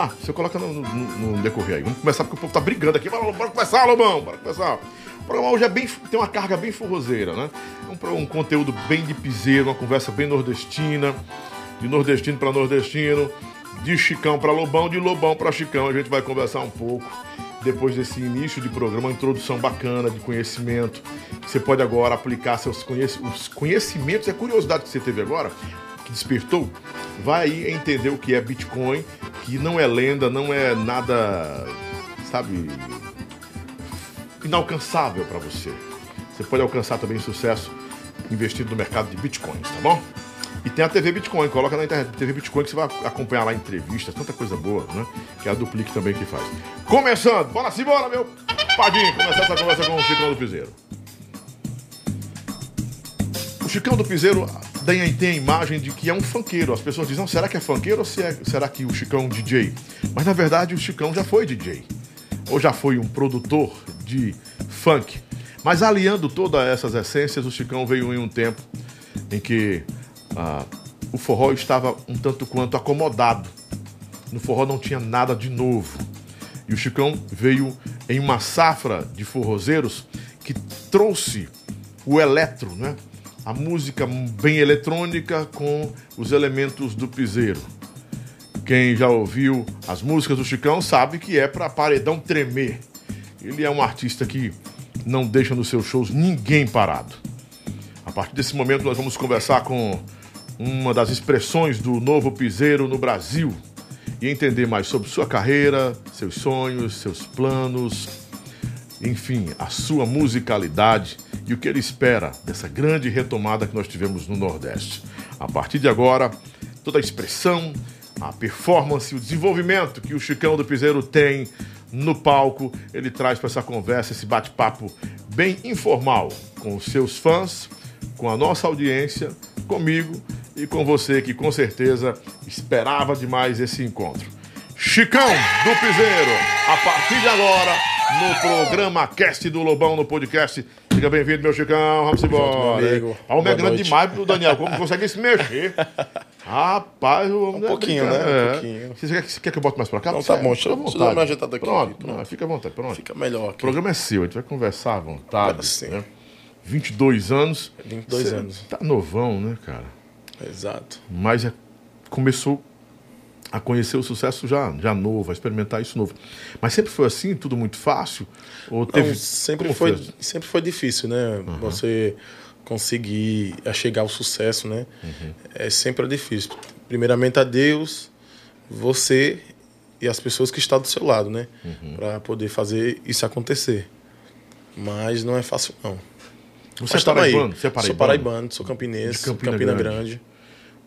Speaker 1: Ah, você coloca no, no- no decorrer aí. Vamos começar porque o povo tá brigando aqui. Bora, bora começar, Lobão, bora começar. O programa hoje é bem, tem uma carga bem forrozeira, né? É um, um conteúdo bem de piseiro, uma conversa bem nordestina, de nordestino para nordestino, de Chicão para Lobão, de Lobão para Chicão. A gente vai conversar um pouco depois desse início de programa, uma introdução bacana de conhecimento. Você pode agora aplicar seus conheci- os conhecimentos, e a curiosidade que você teve agora, que despertou, vai entender o que é Bitcoin, que não é lenda, não é nada, sabe, inalcançável para você. Você pode alcançar também sucesso investindo no mercado de bitcoins, tá bom? E tem a TV Bitcoin, coloca na internet, TV Bitcoin, que você vai acompanhar lá entrevistas, tanta coisa boa, né? Que é a Duplique também que faz. Começando, bora se bora, meu padinho, começar essa conversa com o Chicão do Piseiro. O Chicão do Piseiro tem, tem a imagem de que é um funkeiro. As pessoas dizem, será que é funkeiro ou se é, será que o Chicão é um DJ? Mas na verdade o Chicão já foi DJ. Ou já foi um produtor de funk. Mas aliando todas essas essências, o Chicão veio em um tempo em que ah, o forró estava um tanto quanto acomodado. No forró não tinha nada de novo. E o Chicão veio em uma safra de forrozeiros que trouxe o eletro, né? A música bem eletrônica com os elementos do piseiro. Quem já ouviu as músicas do Chicão sabe que é para paredão tremer. Ele é um artista que não deixa nos seus shows ninguém parado. A partir desse momento nós vamos conversar com uma das expressões do novo piseiro no Brasil e entender mais sobre sua carreira, seus sonhos, seus planos, enfim, a sua musicalidade e o que ele espera dessa grande retomada que nós tivemos no Nordeste. A partir de agora, toda a expressão, a performance, o desenvolvimento que o Chicão do Piseiro tem no palco, ele traz para essa conversa, esse bate-papo bem informal com os seus fãs, com a nossa audiência, comigo e com você que com certeza esperava demais esse encontro. Chicão do Piseiro, a partir de agora, no programa Cast do Lobão, no podcast. Fica bem-vindo, meu Chicão. Vamos embora. A homem é grande
Speaker 2: noite.
Speaker 1: demais pro Daniel. Como consegue se mexer? Rapaz, o homem
Speaker 2: Um
Speaker 1: é
Speaker 2: pouquinho, né? Um
Speaker 1: É.
Speaker 2: pouquinho.
Speaker 1: Você quer, você quer que eu bote mais pra cá?
Speaker 2: Não, tá bom.
Speaker 1: fica
Speaker 2: Deixa eu- dar uma ajeitada aqui,
Speaker 1: Pronto,
Speaker 2: pronto.
Speaker 1: não, fica à vontade. Pronto.
Speaker 2: Fica melhor
Speaker 1: O
Speaker 2: aqui.
Speaker 1: programa é seu, a gente vai conversar à vontade.
Speaker 2: Sim.
Speaker 1: Né? 22 anos.
Speaker 2: 22
Speaker 1: Você
Speaker 2: anos.
Speaker 1: Tá novão, né, cara?
Speaker 2: Exato.
Speaker 1: Mas é- começou a conhecer o sucesso já, já novo, a experimentar isso novo. Mas sempre foi assim, tudo muito fácil? Ou teve.
Speaker 2: Não, sempre, foi,
Speaker 1: foi?
Speaker 2: sempre foi difícil, né? Você conseguir chegar ao sucesso, né?
Speaker 1: Uhum.
Speaker 2: É sempre difícil. Primeiramente a Deus, você e as pessoas que estão do seu lado, né?
Speaker 1: Uhum.
Speaker 2: Para poder fazer isso acontecer. Mas não é fácil, não.
Speaker 1: Você é
Speaker 2: Mas aí.
Speaker 1: paraibano? Você é paraibano?
Speaker 2: Sou paraibano, sou campinense,
Speaker 1: Campina
Speaker 2: Campina,
Speaker 1: Grande.
Speaker 2: Grande.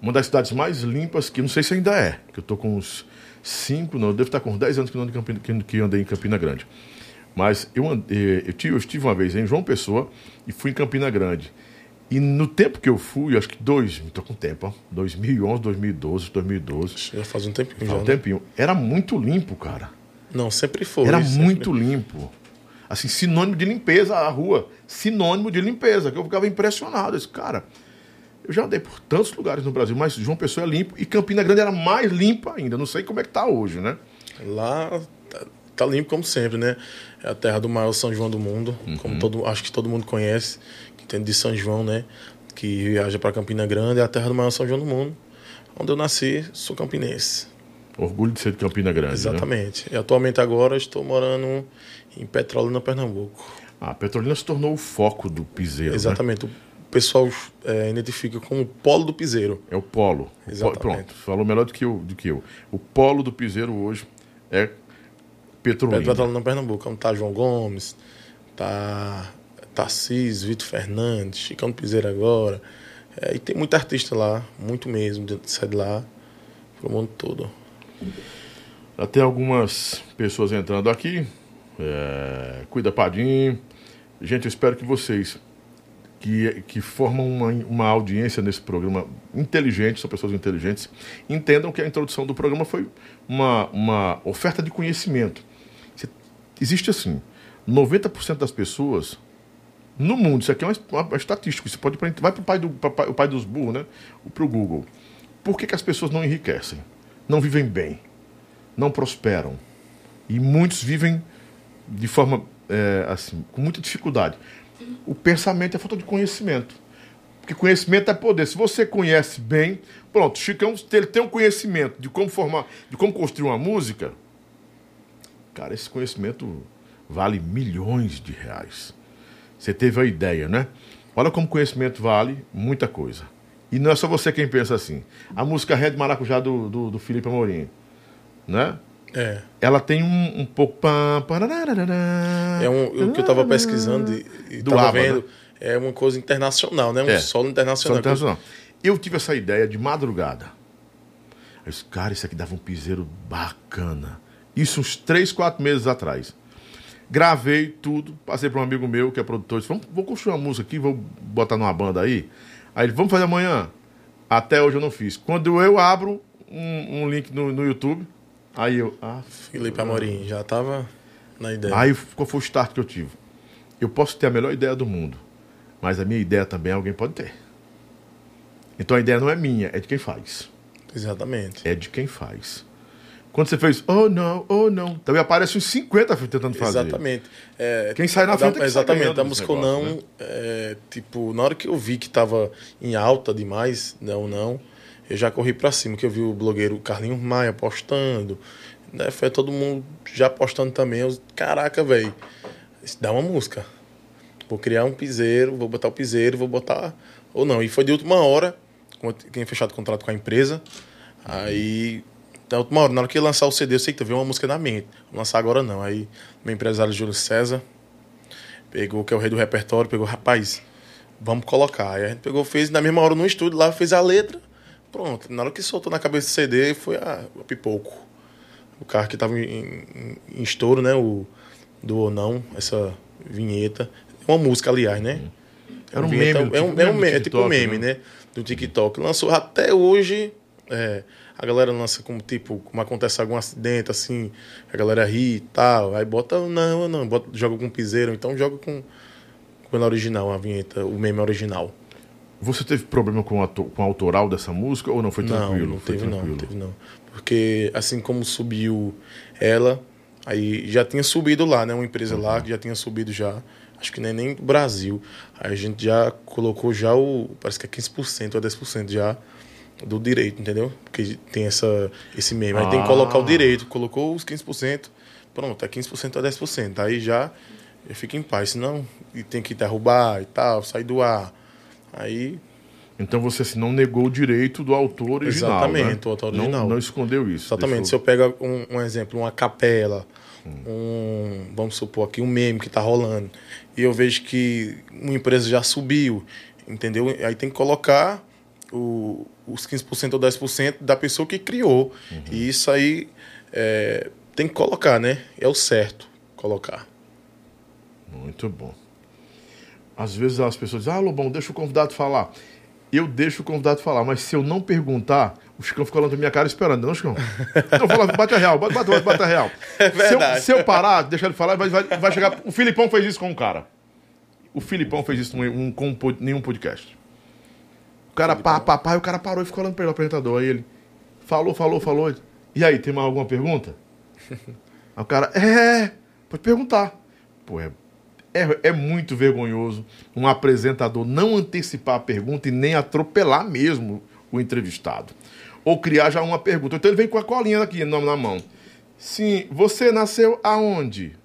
Speaker 1: Uma das cidades mais limpas, que não sei se ainda é, que eu tô com uns 5, não, eu devo estar com uns 10 anos que não Campina, que, andei em Campina Grande. Mas eu, andei, eu, tive, eu estive uma vez em João Pessoa e fui em Campina Grande. E no tempo que eu fui, acho que dois, tô com tempo, ó, 2011, 2012, 2012,
Speaker 2: Já faz um tempinho
Speaker 1: faz
Speaker 2: já.
Speaker 1: um
Speaker 2: né?
Speaker 1: tempinho, era muito limpo, cara.
Speaker 2: Não, sempre foi.
Speaker 1: Era
Speaker 2: sempre.
Speaker 1: muito limpo. Assim, sinônimo de limpeza a rua. Sinônimo de limpeza, que eu ficava impressionado. Esse cara, eu já andei por tantos lugares no Brasil, mas João Pessoa é limpo e Campina Grande era mais limpa ainda. Não sei como é que tá hoje, né?
Speaker 2: Lá tá, tá limpo como sempre, né? É a terra do maior São João do mundo,
Speaker 1: Uhum.
Speaker 2: como todo, acho que todo mundo conhece, que tem de São João, né? Que viaja para Campina Grande, é a terra do maior São João do mundo. Onde eu nasci, sou campinense.
Speaker 1: Orgulho de ser de Campina Grande. Né?
Speaker 2: Exatamente. E atualmente agora estou morando em Petrolina, Pernambuco.
Speaker 1: A Petrolina se tornou o foco do piseiro. né?
Speaker 2: Exatamente. O pessoal é, identifica como polo do piseiro.
Speaker 1: É o polo.
Speaker 2: Exatamente.
Speaker 1: Pronto, falou melhor do que, eu, do que eu. O polo do piseiro hoje é Petrolina.
Speaker 2: Petrolina, Pernambuco. Onde tá João Gomes, tá Tarcísio, Vitor Fernandes, Chicão do Piseiro agora. É, e tem muito artista lá, muito mesmo, de de lá pro mundo todo.
Speaker 1: Tem algumas pessoas entrando aqui. É, cuida Padim. Gente, eu espero que vocês que, que formam uma, uma audiência nesse programa inteligente, são pessoas inteligentes, entendam que a introdução do programa foi uma, uma oferta de conhecimento. Existe assim, 90% das pessoas no mundo, isso aqui é uma, uma, estatística, você pode vai para o pai, do, o pai dos burros, né? Para o Google. Por que, que as pessoas não enriquecem? Não vivem bem? não prosperam. E muitos vivem de forma é, assim, com muita dificuldade. O pensamento é falta de conhecimento. Porque conhecimento é poder. Se você conhece bem, pronto, Chicão, ele tem um conhecimento de como formar, de como construir uma música, cara, esse conhecimento vale milhões de reais. Você teve a ideia, né? Olha como conhecimento vale muita coisa. E não é só você quem pensa assim. A música Red Maracujá do, do, do Felipe Amorim, né?
Speaker 2: É.
Speaker 1: Ela tem um, um pouco.
Speaker 2: É um, o que eu tava pesquisando e, e
Speaker 1: Do
Speaker 2: tava
Speaker 1: ABBA,
Speaker 2: vendo.
Speaker 1: né?
Speaker 2: É uma coisa internacional, né? Um
Speaker 1: É.
Speaker 2: solo internacional.
Speaker 1: internacional. Eu tive essa ideia de madrugada. Eu disse, cara, isso aqui dava um piseiro bacana. Isso uns três, quatro meses atrás. Gravei tudo, passei para um amigo meu que é produtor, disse, vamos, vou construir uma música aqui, vou botar numa banda aí. Aí ele, vamos fazer amanhã? Até hoje eu não fiz. Quando eu abro um, um link no, no YouTube, aí eu, ah,
Speaker 2: Felipe Amorim já tava na ideia.
Speaker 1: Aí qual foi o start que eu tive? Eu posso ter a melhor ideia do mundo, mas a minha ideia também alguém pode ter. Então a ideia não é minha, é de quem faz.
Speaker 2: Exatamente.
Speaker 1: É de quem faz. Quando você fez, oh não, oh não, também aparece uns 50 tentando fazer.
Speaker 2: Exatamente. É,
Speaker 1: Quem sai na
Speaker 2: da-
Speaker 1: frente é que sai
Speaker 2: Exatamente. Da
Speaker 1: nesse
Speaker 2: música ou
Speaker 1: negócio,
Speaker 2: não,
Speaker 1: né?
Speaker 2: é, tipo, na hora que eu vi que tava em alta demais, não, não, eu já corri pra cima, que eu vi o blogueiro Carlinhos Maia postando, né? Foi todo mundo já postando também. Eu, caraca, velho, dá uma música. Vou criar um piseiro, vou botar o piseiro, vou botar. Ou não. E foi de última hora, tinha fechado contrato com a empresa. Aí, da última hora, na hora que lançar o CD, eu sei que teve uma música na mente. Vou lançar agora não. Aí, meu empresário Júlio César pegou, que é o rei do repertório, pegou, rapaz, vamos colocar. Aí a gente pegou, fez na mesma hora no estúdio lá, fez a letra. Pronto. Na hora que soltou na cabeça do CD, foi a, a pipoco. O carro que tava em, em- em estouro, né? O do ou não, essa vinheta. É uma música, aliás, né?
Speaker 1: Era um
Speaker 2: Vinheta,
Speaker 1: meme.
Speaker 2: É, um,
Speaker 1: tipo
Speaker 2: é, um
Speaker 1: meme do
Speaker 2: meme, é tipo um meme, né? Do TikTok. Lançou até hoje. é, a galera lança como tipo, como acontece algum acidente, assim, a galera ri e tal. Aí bota, não, não, bota, joga com piseiro, então joga com, com ela original, a vinheta, o meme original.
Speaker 1: Você teve problema com, a, com a autoral dessa música ou não? Foi
Speaker 2: Não,
Speaker 1: tranquilo?
Speaker 2: não
Speaker 1: foi
Speaker 2: teve não,
Speaker 1: tranquilo.
Speaker 2: não teve não. Porque assim como subiu ela, aí já tinha subido lá, né? Uma empresa lá que já tinha subido já. Acho que nem nem do Brasil. Aí a gente já colocou já o. Parece que é 15% ou 10% já do direito, entendeu? Porque tem essa, esse meme. Aí tem que colocar o
Speaker 1: Ah.
Speaker 2: direito. Colocou os 15%. Pronto, é 15% ou 10%. Aí já, já fica em paz. Senão e tem que derrubar e tal, sair do ar. Aí
Speaker 1: Então você assim, não negou o direito do autor original.
Speaker 2: Exatamente,
Speaker 1: né?
Speaker 2: o autor
Speaker 1: Não-
Speaker 2: original.
Speaker 1: Não, escondeu isso.
Speaker 2: Exatamente. Se
Speaker 1: deixou-
Speaker 2: eu pego um, um exemplo, uma capela, um, vamos supor aqui, um meme que tá rolando, e eu vejo que uma empresa já subiu, entendeu? Aí tem que colocar o, os 15% ou 10% da pessoa que criou. E isso aí é, tem que colocar, né? É o certo colocar.
Speaker 1: Muito bom. Às vezes as pessoas dizem, ah, Lobão, deixa o convidado falar. Eu deixo o convidado falar, mas se eu não perguntar, o Chicão fica olhando pra minha cara esperando, não, Chicão? Então fala, bate a real, bate, bate, bate a real. Se eu, se eu parar, deixar ele falar, vai, vai, vai chegar. O Filipão fez isso com um cara. O Filipão fez isso um, com um nenhum podcast. O cara, pá, pá, pá, e o cara parou e ficou olhando pra ele, o apresentador. Aí ele falou, falou, falou. E aí, tem mais alguma pergunta? Aí o cara, é, pode perguntar. Pô, é, é, é muito vergonhoso um apresentador não antecipar a pergunta e nem atropelar mesmo o entrevistado. Ou criar já uma pergunta. Então ele vem com a colinha aqui na, na mão. Sim, você nasceu aonde?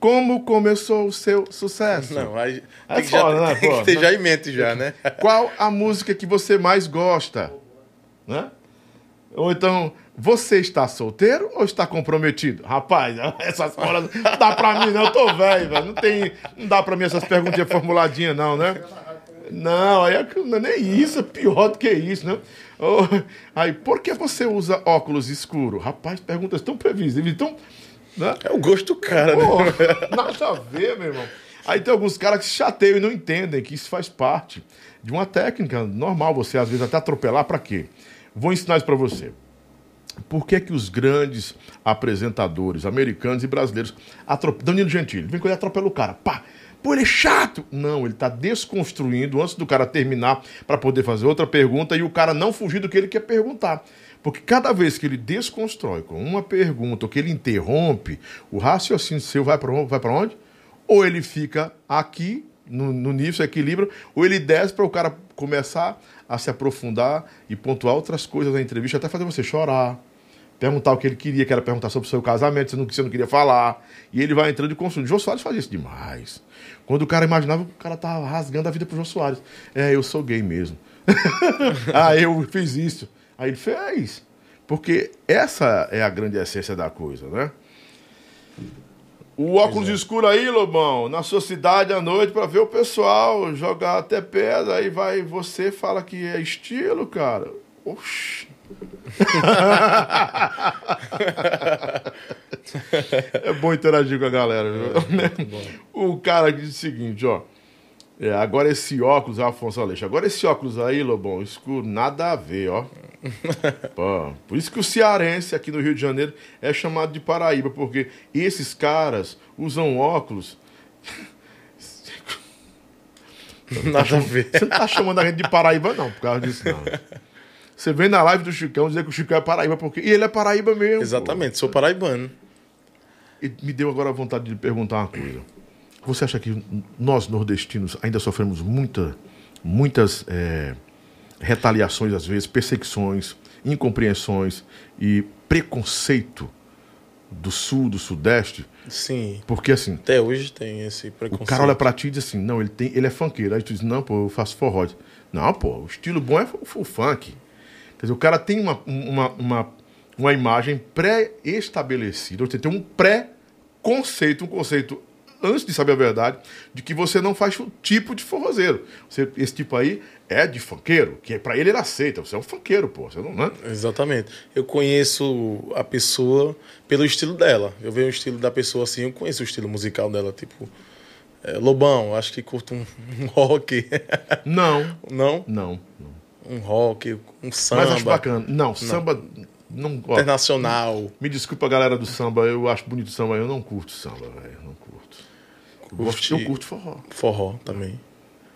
Speaker 1: Como começou o seu sucesso?
Speaker 2: Não, aí
Speaker 1: É
Speaker 2: tem que,
Speaker 1: foda,
Speaker 2: já,
Speaker 1: né,
Speaker 2: tem que ter já em mente já, né?
Speaker 1: Qual a música que você mais gosta? Né? Ou então, você está solteiro ou está comprometido? Rapaz, essas horas não dá pra mim, não. Eu tô velho, velho. Não, tem, não dá pra mim essas perguntinhas formuladinhas, não, né? Não, aí é, que- não é nem isso, é pior do que isso, né? Ô, aí, por que você usa óculos escuros? Rapaz, perguntas tão previsíveis, tão. Né?
Speaker 2: É o gosto do cara, né?
Speaker 1: Pô, nada a ver, meu irmão. Aí tem alguns caras que se chateiam e não entendem que isso faz parte de uma técnica normal, você às vezes até atropelar para quê? Vou ensinar isso para você. Por que, que os grandes apresentadores americanos e brasileiros atropelam? Danilo Gentili, vem quando ele atropela o cara, pá! Pô, ele é chato! Não, ele está desconstruindo antes do cara terminar para poder fazer outra pergunta e o cara não fugir do que ele quer perguntar. Porque cada vez que ele desconstrói com uma pergunta ou que ele interrompe, o raciocínio seu vai para vai onde? Ou ele fica aqui, no, no nível, se equilibra, ou ele desce para o cara começar a se aprofundar e pontuar outras coisas na entrevista, até fazer você chorar, perguntar o que ele queria, que era perguntar sobre o seu casamento, não, você não queria falar. E ele vai entrando e construindo. Jô Soares faz isso demais. Quando o cara imaginava, o cara tava rasgando a vida pro Jô Soares. É, eu sou gay mesmo. ah, eu fiz isso. Aí ele fez. Porque essa é a grande essência da coisa, né? O óculos
Speaker 2: é.
Speaker 1: escuro aí, Lobão, na sua cidade à noite pra ver o pessoal jogar até pedra, aí vai você fala que é estilo, cara. Oxi. é bom interagir com a galera, viu? né? O cara diz o seguinte, ó. É, agora esse óculos, Afonso Aleixo, agora esse óculos aí, Lobão, escuro, nada a ver, ó. Pô, por isso que o cearense aqui no Rio de Janeiro é chamado de Paraíba, porque esses caras usam óculos.
Speaker 2: Nada a ver.
Speaker 1: Você não tá chamando a gente de Paraíba, não, por causa disso, não. Você vem na live do Chicão dizer que o Chicão é Paraíba, porque. E ele é Paraíba mesmo. pô.
Speaker 2: Exatamente, sou paraibano.
Speaker 1: E me deu agora a vontade de perguntar uma coisa. Você acha que nós, nordestinos, ainda sofremos muita, muitas é, retaliações, às vezes, perseguições, incompreensões e preconceito do sul, do sudeste?
Speaker 2: Sim.
Speaker 1: Porque assim,
Speaker 2: Até hoje tem esse preconceito.
Speaker 1: o cara olha pra ti e diz assim, não, ele, tem, ele é funkeiro. Aí tu diz, não, pô, eu faço forró. Não, pô, o estilo bom é o, funk. Quer dizer, o cara tem uma, uma, uma, uma imagem pré-estabelecida, ou seja, tem um pré-conceito, um conceito, antes de saber a verdade, de que você não faz o tipo de forrozeiro. Você, esse tipo aí é de funkeiro, que pra ele ele aceita. Você é um funkeiro, pô. Você não, né?
Speaker 2: Exatamente. Eu conheço a pessoa pelo estilo dela. Eu vejo o estilo da pessoa assim, eu conheço o estilo musical dela, tipo. é, Lobão, acho que curto um, um rock.
Speaker 1: Não,
Speaker 2: Não?
Speaker 1: não. não.
Speaker 2: Um rock, um samba.
Speaker 1: Mas acho bacana. Não, samba. Não, ó,
Speaker 2: Internacional.
Speaker 1: Me desculpa, galera do samba, eu acho bonito o samba, eu não curto samba, velho, não gosto, eu curto forró,
Speaker 2: Forró também.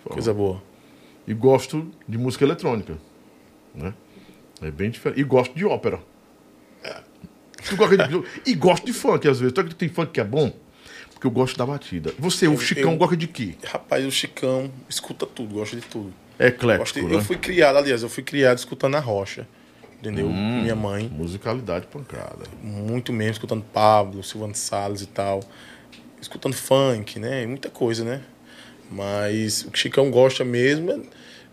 Speaker 1: forró.
Speaker 2: Coisa boa.
Speaker 1: E gosto de música eletrônica, né? É bem diferente. E gosto de ópera. É. E gosto de funk, às vezes. Tu acredita que tem funk que é bom? Porque eu gosto da batida. Você, o
Speaker 2: Eu-
Speaker 1: Chicão,
Speaker 2: eu-
Speaker 1: gosta de quê?
Speaker 2: Rapaz, o Chicão escuta tudo, gosta de tudo.
Speaker 1: É eclético,
Speaker 2: de-
Speaker 1: né?
Speaker 2: Eu fui criado, aliás, eu fui criado escutando a rocha. Entendeu?
Speaker 1: Hum.
Speaker 2: Minha mãe,
Speaker 1: Musicalidade pancada.
Speaker 2: muito mesmo, escutando Pablo, Silvano Salles e tal. Escutando funk, né? Muita coisa, né? Mas o que Chicão gosta mesmo, é-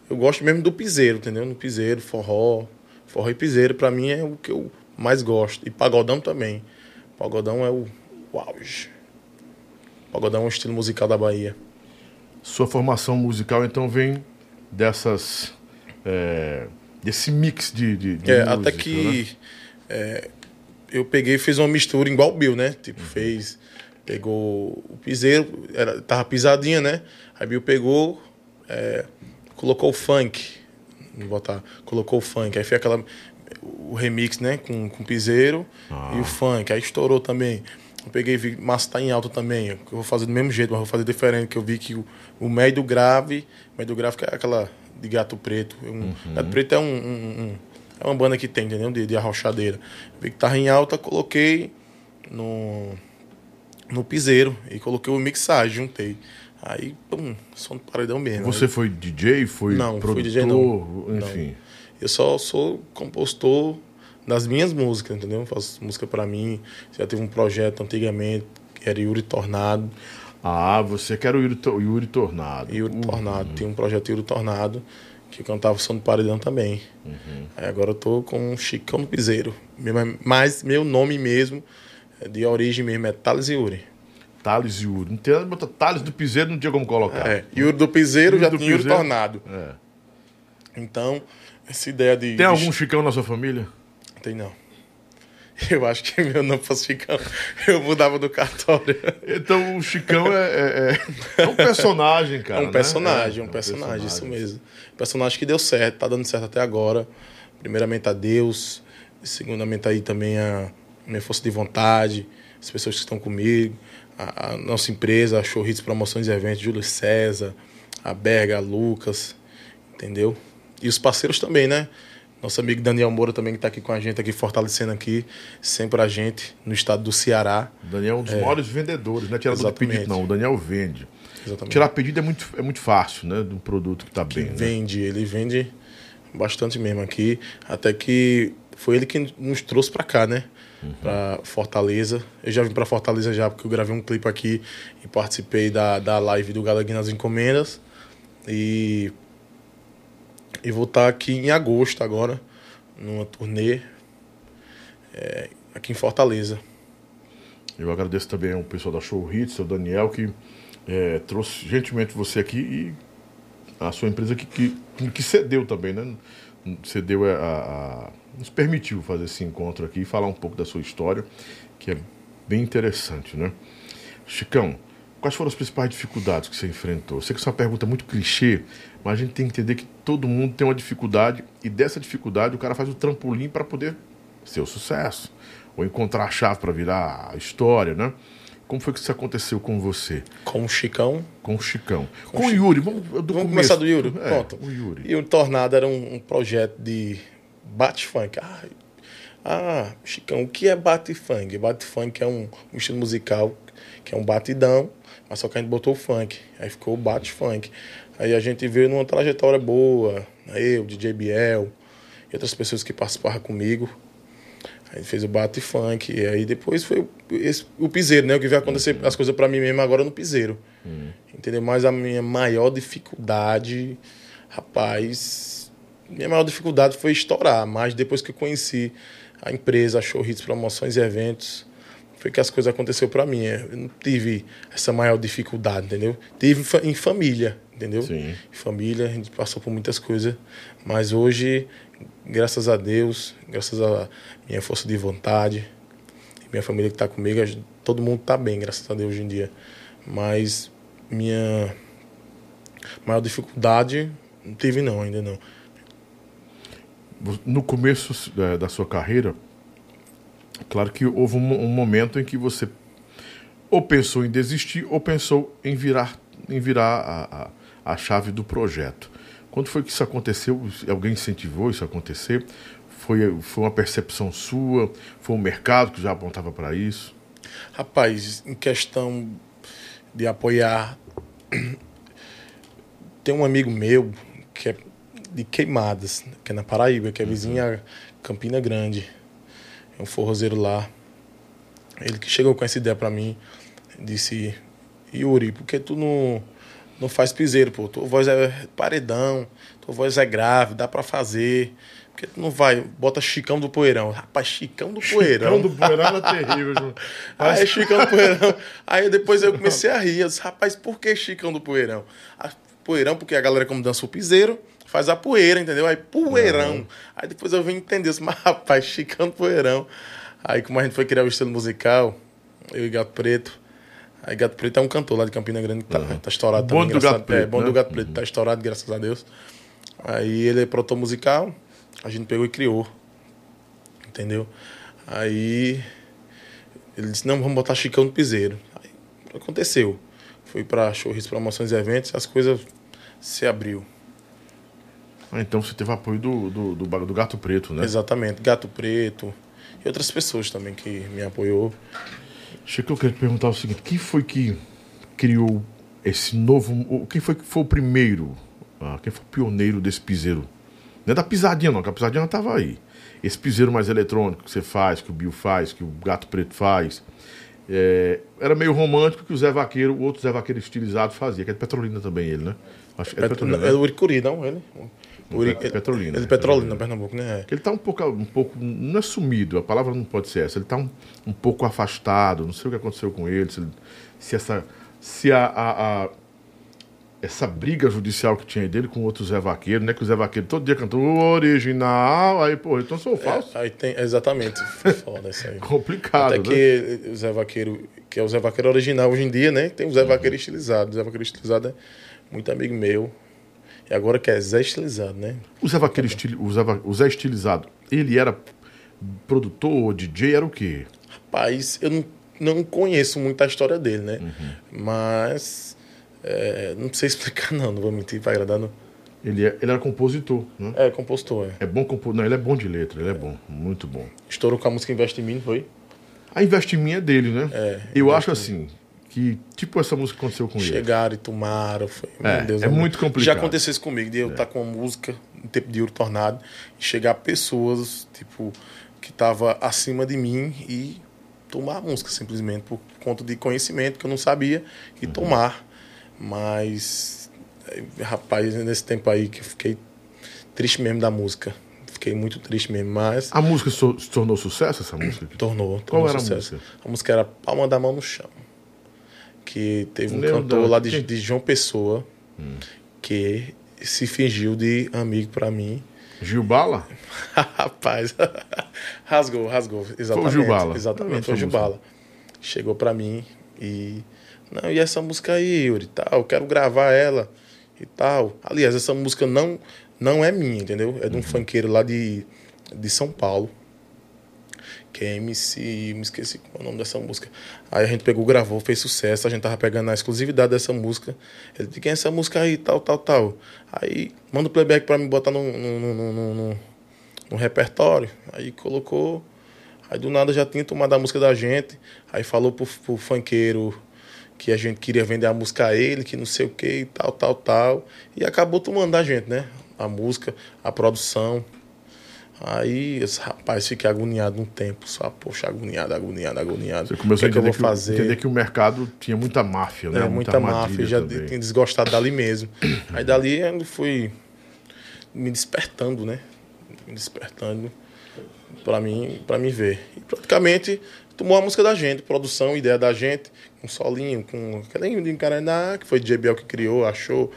Speaker 2: eu gosto mesmo do piseiro, entendeu? No piseiro, forró. Forró e piseiro, pra mim, é o que eu mais gosto. E pagodão também. Pagodão é o, o auge. Pagodão é um estilo musical da Bahia.
Speaker 1: Sua formação musical, então, vem dessas... é, desse mix de, de, de
Speaker 2: É,
Speaker 1: música,
Speaker 2: até
Speaker 1: né?
Speaker 2: que é, eu peguei e fiz uma mistura igual o Bill, né? Tipo,
Speaker 1: Uhum.
Speaker 2: fez. Pegou o piseiro, era, tava pisadinha, né? Aí Bill pegou, é, colocou o funk. Vou botar, colocou o funk. Aí fez aquela. O remix, né? Com, com o piseiro
Speaker 1: Ah.
Speaker 2: e o funk. Aí estourou também. Eu peguei vi, massa tá em alta também. Eu vou fazer do mesmo jeito, mas vou fazer diferente. Que eu vi que o, o médio grave, o médio grave que é aquela de gato preto. Um, Gato preto é um, um- um- é uma banda que tem, entendeu? De, de arrochadeira. Vi que tava em alta, coloquei no, no piseiro e coloquei o mixagem, juntei. Aí, pum, som do paredão mesmo.
Speaker 1: Você
Speaker 2: Aí
Speaker 1: foi DJ, foi
Speaker 2: Não, fui
Speaker 1: produtor,
Speaker 2: DJ não.
Speaker 1: enfim.
Speaker 2: eu só sou compositor das minhas músicas, entendeu? Faço música pra mim. Já teve um projeto antigamente que era Yuri Tornado.
Speaker 1: Ah, você quer o Yuri, Yuri Tornado.
Speaker 2: Yuri
Speaker 1: Uhum.
Speaker 2: Tornado. Tinha um projeto Yuri Tornado que eu cantava som do paredão também.
Speaker 1: Uhum.
Speaker 2: Aí agora eu tô com Chicão do Piseiro. Mas meu nome mesmo, é de origem mesmo, é Thales Yuri.
Speaker 1: Thales Yuri. Não tem nada botar Thales do Piseiro, não tinha como colocar.
Speaker 2: É, Yuri do Piseiro
Speaker 1: Yuri
Speaker 2: já
Speaker 1: do
Speaker 2: tinha Yuri
Speaker 1: Piseiro.
Speaker 2: Tornado.
Speaker 1: É.
Speaker 2: Então, essa ideia de.
Speaker 1: Tem algum Chicão na sua família?
Speaker 2: Tem não. Eu acho que meu nome fosse Chicão, eu mudava do cartório.
Speaker 1: Então o Chicão é, é- é- é um personagem,
Speaker 2: É
Speaker 1: cara.
Speaker 2: um
Speaker 1: né?
Speaker 2: personagem,
Speaker 1: É,
Speaker 2: um personagem, isso mesmo. Personagem que deu certo, tá dando certo até agora. Primeiramente a Deus, e segundamente aí também a minha força de vontade, as pessoas que estão comigo, a, a nossa empresa, a Showhits Promoções e Eventos, Júlio César, a Berga, a Lucas, entendeu? E os parceiros também, né? Nosso amigo Daniel Moura também que está aqui com a gente, aqui fortalecendo aqui, sempre a gente, no estado do Ceará.
Speaker 1: O Daniel é um dos maiores vendedores, não é tirador de
Speaker 2: Exatamente.
Speaker 1: pedido, não. O Daniel vende.
Speaker 2: Exatamente.
Speaker 1: Tirar pedido é muito, é muito fácil, né? De um produto que tá bem. né?
Speaker 2: Vende, ele vende bastante mesmo aqui. Até que foi ele que nos trouxe pra cá, né? Pra Fortaleza. Eu já vim pra Fortaleza já, porque eu gravei um clipe aqui e participei da, da live do Galaguinho nas Encomendas. E. E vou estar aqui em agosto agora, numa turnê. é, aqui em Fortaleza.
Speaker 1: Eu agradeço também ao pessoal da Show Hits, ao Daniel, que é, trouxe gentilmente você aqui e a sua empresa que, que, que cedeu também, né? Cedeu a, a, nos permitiu fazer esse encontro aqui e falar um pouco da sua história, que é bem interessante, né? Chicão, quais foram as principais dificuldades que você enfrentou? Eu sei que essa é uma pergunta muito clichê, mas a gente tem que entender que todo mundo tem uma dificuldade e dessa dificuldade o cara faz o trampolim para poder ser o sucesso ou encontrar a chave para virar a história, né? Como foi que isso aconteceu com você?
Speaker 2: Com o Chicão.
Speaker 1: Com o Chicão. Com, com o Yuri. Vamos,
Speaker 2: vamos começar do Yuri?
Speaker 1: É, Pronto. O Yuri.
Speaker 2: E o Tornado era um, um projeto de bate-funk. Ah, ah, Chicão, o que é bate-funk? Bate-funk é um, um, estilo musical que é um batidão, mas só que a gente botou o funk. Aí ficou o bate-funk. Aí a gente veio numa trajetória boa. Eu, DJ Biel e outras pessoas que participaram comigo. Aí fez o bate funk. E aí depois foi esse, o piseiro, né? O que vai acontecer uhum. as coisas para mim mesmo agora no piseiro. Uhum. Entendeu? Mas a minha maior dificuldade, rapaz, minha maior dificuldade foi estourar. Mas depois que eu conheci a empresa, a Show Hits Promoções e Eventos, foi que as coisas aconteceram para mim. Eu não tive essa maior dificuldade, entendeu? Tive em família, entendeu?
Speaker 1: Sim.
Speaker 2: Em família, a gente passou por muitas coisas. Mas hoje graças a Deus, graças a minha força de vontade, minha família que está comigo, todo mundo está bem, graças a Deus hoje em dia. Mas minha maior dificuldade não tive não, ainda não.
Speaker 1: No começo é, da sua carreira, claro que houve um, um momento em que você ou pensou em desistir ou pensou em virar, em virar a, a, a chave do projeto. Quando foi que isso aconteceu? Alguém incentivou isso a acontecer? Foi, foi uma percepção sua? Foi o mercado que já apontava para isso?
Speaker 2: Rapaz, em questão de apoiar, tem um amigo meu que é de Queimadas, que é na Paraíba, que é vizinha uhum. Campina Grande. É um forrozeiro lá. Ele que chegou com essa ideia para mim, disse: Yuri, por que tu não não faz piseiro, pô. Tua voz é paredão, tua voz é grave, dá para fazer. Porque tu não vai, bota Chicão do Poeirão. Rapaz, Chicão do Poeirão.
Speaker 1: Chicão do Poeirão era terrível, João.
Speaker 2: Aí é Chicão do Poeirão. Aí depois eu comecei a rir. Eu disse, rapaz, por que Chicão do Poeirão? A poeirão, porque a galera, como dança o piseiro, faz a poeira, entendeu? Aí poeirão. Uhum. Aí depois eu vim entender, disse, mas rapaz, Chicão do Poeirão. Aí como a gente foi criar o estilo musical, eu e Gato Preto, Aí Gato Preto é um cantor lá de Campina Grande que tá, uhum. tá estourado
Speaker 1: também.
Speaker 2: Bom
Speaker 1: do Gato Preto.
Speaker 2: É, bom
Speaker 1: né?
Speaker 2: do Gato Preto, uhum. tá estourado, graças a Deus. Aí ele é produtor musical, a gente pegou e criou. Entendeu? Aí ele disse, não, vamos botar Chicão no piseiro. Aí aconteceu. Fui para shows, promoções e eventos, as coisas se abriu.
Speaker 1: Ah, então você teve apoio do, do, do, do Gato Preto, né?
Speaker 2: Exatamente, Gato Preto e outras pessoas também que me apoiou.
Speaker 1: Chico, eu queria te perguntar o seguinte: quem foi que criou esse novo. Quem foi que foi o primeiro? Ah, quem foi o pioneiro desse piseiro? Não é da pisadinha, não, que a pisadinha estava aí. Esse piseiro mais eletrônico que você faz, que o Bill faz, que o Gato Preto faz. É, era meio romântico que o Zé Vaqueiro, o outro Zé Vaqueiro estilizado fazia, que é de Petrolina também ele, né?
Speaker 2: Acho é, Petrolina, né? é do Uricuri, não, ele?
Speaker 1: Uri... Petrolina.
Speaker 2: Ele é de Petrolina, Pernambuco, né?
Speaker 1: Ele está um pouco, um pouco. Não é sumido, a palavra não pode ser essa. Ele está um, um pouco afastado, não sei o que aconteceu com ele, se, se essa. Se a, a, a, essa briga judicial que tinha dele com outro Zé Vaqueiro, né? Que o Zé Vaqueiro todo dia cantou original, aí, pô, então sou falso.
Speaker 2: É, aí tem, exatamente, foda isso aí.
Speaker 1: Complicado,
Speaker 2: Até né? que o Zé Vaqueiro, que é o Zé Vaqueiro original hoje em dia, né? Tem o Zé Vaqueiro estilizado. O Zé Vaqueiro estilizado é muito amigo meu, e agora que é Zé Estilizado, né?
Speaker 1: Usava aquele estilo, usava o Zé Estilizado. Ele era produtor, DJ, era o quê?
Speaker 2: Rapaz, eu não, não conheço muito a história dele, né? Uhum. Mas é, não sei explicar não, não vou mentir, vai agradar não.
Speaker 1: Ele, é, ele era compositor, né?
Speaker 2: É, compositor, é.
Speaker 1: É bom compor... Não, ele é bom de letra, ele é, é bom, muito bom.
Speaker 2: Estourou com a música Investe em Mim, foi?
Speaker 1: A Investe em Mim é dele, né?
Speaker 2: É.
Speaker 1: Eu acho assim, que tipo essa música aconteceu com
Speaker 2: Chegaram
Speaker 1: ele.
Speaker 2: Chegaram e tomaram. Foi,
Speaker 1: é, Deus, é muito complicado. Já
Speaker 2: aconteceu isso comigo, de eu estar é. tá com uma música em tempo de ouro tornado e chegar pessoas, tipo, que estavam acima de mim e tomar a música simplesmente por conta de conhecimento que eu não sabia e uhum. tomar. Mas, rapaz, nesse tempo aí que eu fiquei triste mesmo da música. fiquei muito triste mesmo, mas
Speaker 1: A música se tornou sucesso, essa música?
Speaker 2: tornou.
Speaker 1: Qual
Speaker 2: tornou
Speaker 1: era a
Speaker 2: sucesso.
Speaker 1: música?
Speaker 2: A música era Palma da Mão no Chão. Que teve um cantor lá de, de João Pessoa que se fingiu de amigo pra mim.
Speaker 1: Gil Bala?
Speaker 2: Rapaz, rasgou, rasgou. Exatamente.
Speaker 1: Gil Bala. Eu
Speaker 2: Exatamente, foi o
Speaker 1: dessa
Speaker 2: Gil Bala. Chegou pra mim e. Não, e essa música aí, Yuri, tal, eu quero gravar ela e tal. Aliás, essa música não, não é minha, entendeu? É de um
Speaker 1: Uhum.
Speaker 2: funkeiro lá de, de São Paulo. Que é MC. Me esqueci qual é o nome dessa música. Aí a gente pegou, gravou, fez sucesso. A gente tava pegando a exclusividade dessa música. Ele disse: quem é essa música aí? Tal, tal, tal. Aí manda o playback pra me botar no, no, no, no, no- repertório. Aí colocou. Aí do nada já tinha tomado a música da gente. Aí falou pro, pro funkeiro que a gente queria vender a música a ele, que não sei o que tal, tal, tal. E acabou tomando da gente, né? A música, a produção. Aí, esse rapaz, fiquei agoniado um tempo. Só, poxa, agoniado, agoniado, agoniado.
Speaker 1: Você começou
Speaker 2: o que, é
Speaker 1: a
Speaker 2: que eu
Speaker 1: entender
Speaker 2: vou
Speaker 1: que,
Speaker 2: fazer?
Speaker 1: entender que o mercado tinha muita máfia, né?
Speaker 2: É, muita máfia,
Speaker 1: armadilha
Speaker 2: já
Speaker 1: também.
Speaker 2: tinha desgostado dali mesmo. Aí dali eu fui me despertando, né? Me despertando pra mim, para mim ver. E praticamente tomou a música da gente, produção, ideia da gente, com solinho, com aquele que foi JBL que criou, achou.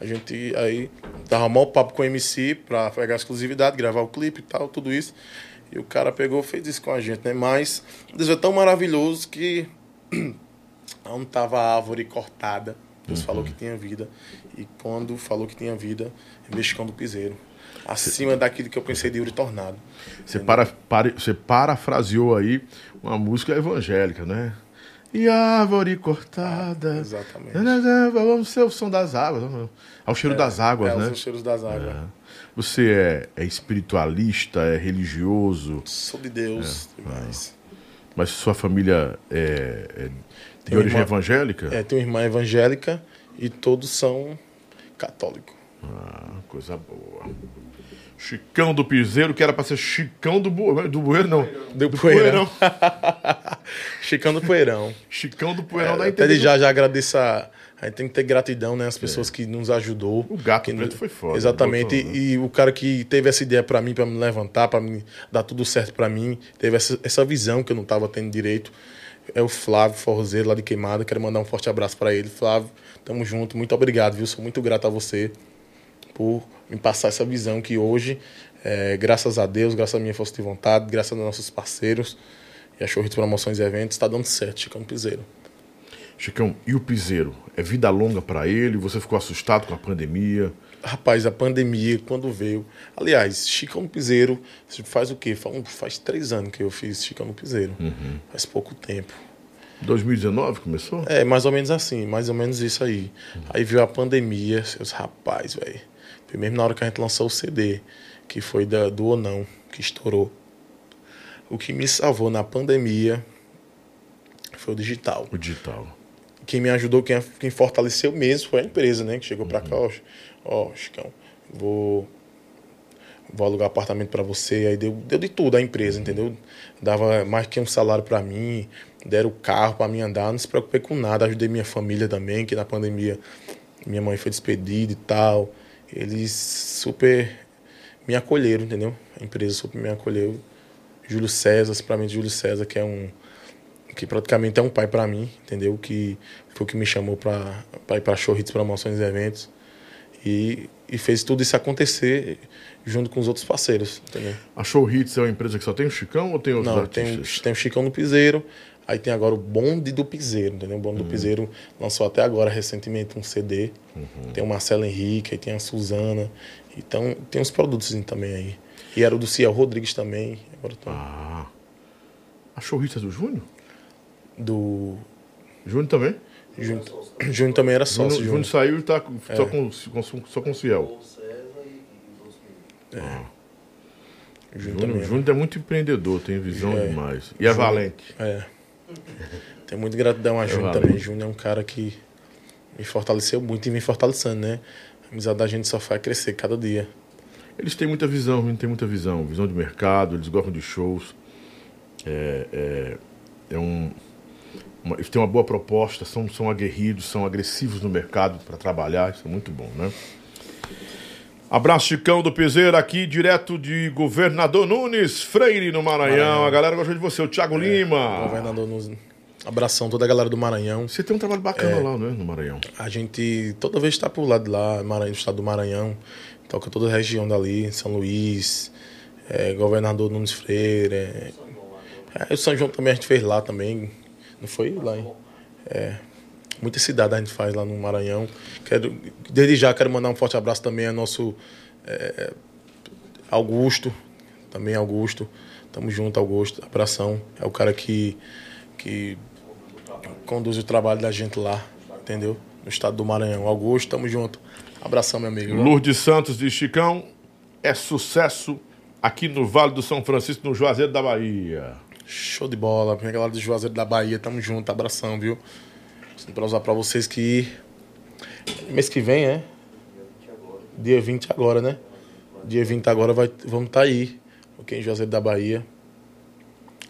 Speaker 2: A gente aí dava mal papo com o MC pra pegar a exclusividade, gravar o clipe e tal, tudo isso. E o cara pegou, fez isso com a gente, né? Mas Deus é tão maravilhoso que onde tava a árvore cortada, Deus falou que tinha vida. E quando falou que tinha vida, mexicão do piseiro. Acima daquilo que eu pensei de Yuri Tornado.
Speaker 1: Você, para, pare- você parafraseou aí uma música evangélica, né? E a árvore cortada.
Speaker 2: Exatamente.
Speaker 1: Vamos ser o som das águas. Ao cheiro das águas,
Speaker 2: é,
Speaker 1: né?
Speaker 2: Os cheiros das águas.
Speaker 1: Você é, é espiritualista, é religioso,
Speaker 2: Sou de Deus
Speaker 1: É,
Speaker 2: demais.
Speaker 1: mas sua família é, é de
Speaker 2: Tem
Speaker 1: origem
Speaker 2: uma-
Speaker 1: evangélica?
Speaker 2: É, tenho irmã evangélica e todos são católicos.
Speaker 1: Ah, coisa boa. Chicão do Piseiro, que era pra ser Chicão do, bu... do Bueiro, não.
Speaker 2: Do
Speaker 1: do
Speaker 2: Poeirão. Chicão do Poeirão.
Speaker 1: Chicão do Poeirão
Speaker 2: É,
Speaker 1: da
Speaker 2: até já, já agradeço a... A gente tem que ter gratidão, né? As pessoas que nos ajudou.
Speaker 1: É. O gato
Speaker 2: que
Speaker 1: preto foi foda,
Speaker 2: Exatamente.
Speaker 1: botou, né?
Speaker 2: E o cara que teve essa ideia pra mim, pra me levantar, pra me dar tudo certo pra mim, teve essa, essa visão que eu não tava tendo direito, é o Flávio Forrozeiro, lá de Queimada. Quero mandar um forte abraço pra ele. Flávio, tamo junto. Muito obrigado, viu? Sou muito grato a você por me passar essa visão que hoje, é, graças a Deus, graças à minha força de vontade, graças aos nossos parceiros e a Chorrito Promoções e Eventos, está dando certo, Chicão Piseiro.
Speaker 1: Chicão, e o Piseiro? É vida longa pra ele? Você ficou assustado com a pandemia?
Speaker 2: Rapaz, a pandemia, quando veio. Aliás, Chicão Piseiro faz o quê? Faz, faz três anos que eu fiz Chicão Piseiro. Faz pouco tempo.
Speaker 1: 2019 começou?
Speaker 2: É, mais ou menos assim, mais ou menos isso aí. Aí veio a pandemia, seus rapaz, velho. Foi mesmo na hora que a gente lançou o CD, que foi da, do Ou Não, que estourou. O que me salvou na pandemia foi o digital.
Speaker 1: O digital.
Speaker 2: Quem me ajudou, quem, quem fortaleceu mesmo foi a empresa, né? Que chegou pra cá, ó, ó, Chicão, vou, vou alugar apartamento pra você. Aí deu, deu de tudo a empresa, entendeu? Dava mais que um salário pra mim, deram o carro pra mim andar, não se preocupei com nada. Ajudei minha família também, que na pandemia minha mãe foi despedida e tal. Eles super me acolheram, entendeu? A empresa super me acolheu. Júlio César, mim, Júlio César, que é um que praticamente é um pai para mim, entendeu? Que foi o que me chamou para ir para Chorritos, promoções e eventos. E, e fez tudo isso acontecer junto com os outros parceiros, entendeu?
Speaker 1: A Show Hits é uma empresa que só tem o Chicão ou tem outros
Speaker 2: Não, tem,
Speaker 1: artistas?
Speaker 2: tem o Chicão no Piseiro, aí tem agora o Bonde do Piseiro, entendeu? O Bonde do Piseiro lançou até agora, recentemente, um CD. Tem o Marcelo Henrique, aí tem a Suzana. Então, tem uns produtos também aí. E era o do Ciel Rodrigues também. Agora tô
Speaker 1: Ah. A Show Hits é do Júnior?
Speaker 2: do...
Speaker 1: Júnior também?
Speaker 2: Júnior, Júnior também era
Speaker 1: Júnior,
Speaker 2: sócio.
Speaker 1: Júnior
Speaker 2: Júnior.
Speaker 1: saiu e tá com-
Speaker 2: É.
Speaker 1: só, com, com, só com o Ciel.
Speaker 2: Júnior
Speaker 1: Júnior,
Speaker 2: também.
Speaker 1: Júnior é muito empreendedor, tem visão
Speaker 2: É.
Speaker 1: demais. E é valente.
Speaker 2: É. Tem muita gratidão a Júnior também. Júnior é um cara que me fortaleceu muito e me fortalecendo, né? A amizade da gente só faz crescer cada dia.
Speaker 1: Eles têm muita visão, eles têm muita visão. Visão de mercado, eles gostam de shows. É, é, é um, uma- eles têm uma boa proposta, são, são aguerridos, são agressivos no mercado para trabalhar, isso é muito bom, né? Abraço, Chicão do Piseira, aqui direto de Governador Nunes Freire, no Maranhão.
Speaker 2: Maranhão.
Speaker 1: A galera gostou de você, o Thiago Lima.
Speaker 2: Governador nos... Abração toda a galera do Maranhão.
Speaker 1: Você tem um trabalho bacana lá, não é? No Maranhão.
Speaker 2: A gente toda vez está por lado de lá, Maranhão, estado do Maranhão, toca toda a região dali, São Luís, é, Governador Nunes Freire. É, é, o São João também a gente fez lá também. Não foi lá, hein? É, muitas cidades a gente faz lá no Maranhão. Quero, desde já quero mandar um forte abraço também ao nosso é, Augusto, também Augusto. Tamo junto, Augusto. Abração. É o cara que, que conduz o trabalho da gente lá, entendeu? No estado do Maranhão. Augusto, tamo junto. Abração, meu amigo.
Speaker 1: Lourdes Santos de Chicão é sucesso aqui no Vale do São Francisco, no Juazeiro da Bahia.
Speaker 2: Show de bola. Minha galera do Juazeiro da Bahia, tamo junto. Abração, viu? Pra usar pra vocês que. Mês que vem, é? Dia 20 agora, né? Dia 20 agora vai, vamos estar tá aí. Ok, em Juazeiro da Bahia.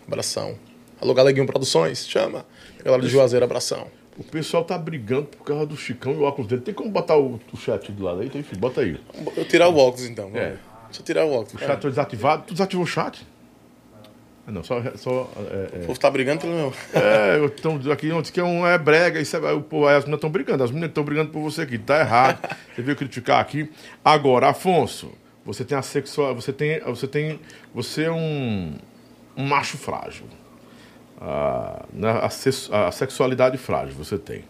Speaker 2: Abração. Alô, Galeguinho Produções, chama. Galera do Juazeiro, abração.
Speaker 1: O pessoal tá brigando por causa do Chicão e o óculos dele. Tem como botar o, o chat do lado aí? Tem, filho? Bota aí.
Speaker 2: Eu tirar o óculos então.
Speaker 1: É.
Speaker 2: Deixa eu tirar o óculos.
Speaker 1: O chat foi desativado. Tu desativou o chat? Ah, não, só. só é,
Speaker 2: O povo tá brigando pelo meu.
Speaker 1: é, é então, aqui não diz que é um é brega. Isso é, o povo- as meninas estão brigando. As meninas estão brigando por você aqui. Tá errado. Você veio criticar aqui. Agora, Afonso, você tem a sexual. Você tem. Você tem. Você é um. Um macho frágil. A, né, a, sex- a sexualidade frágil você tem.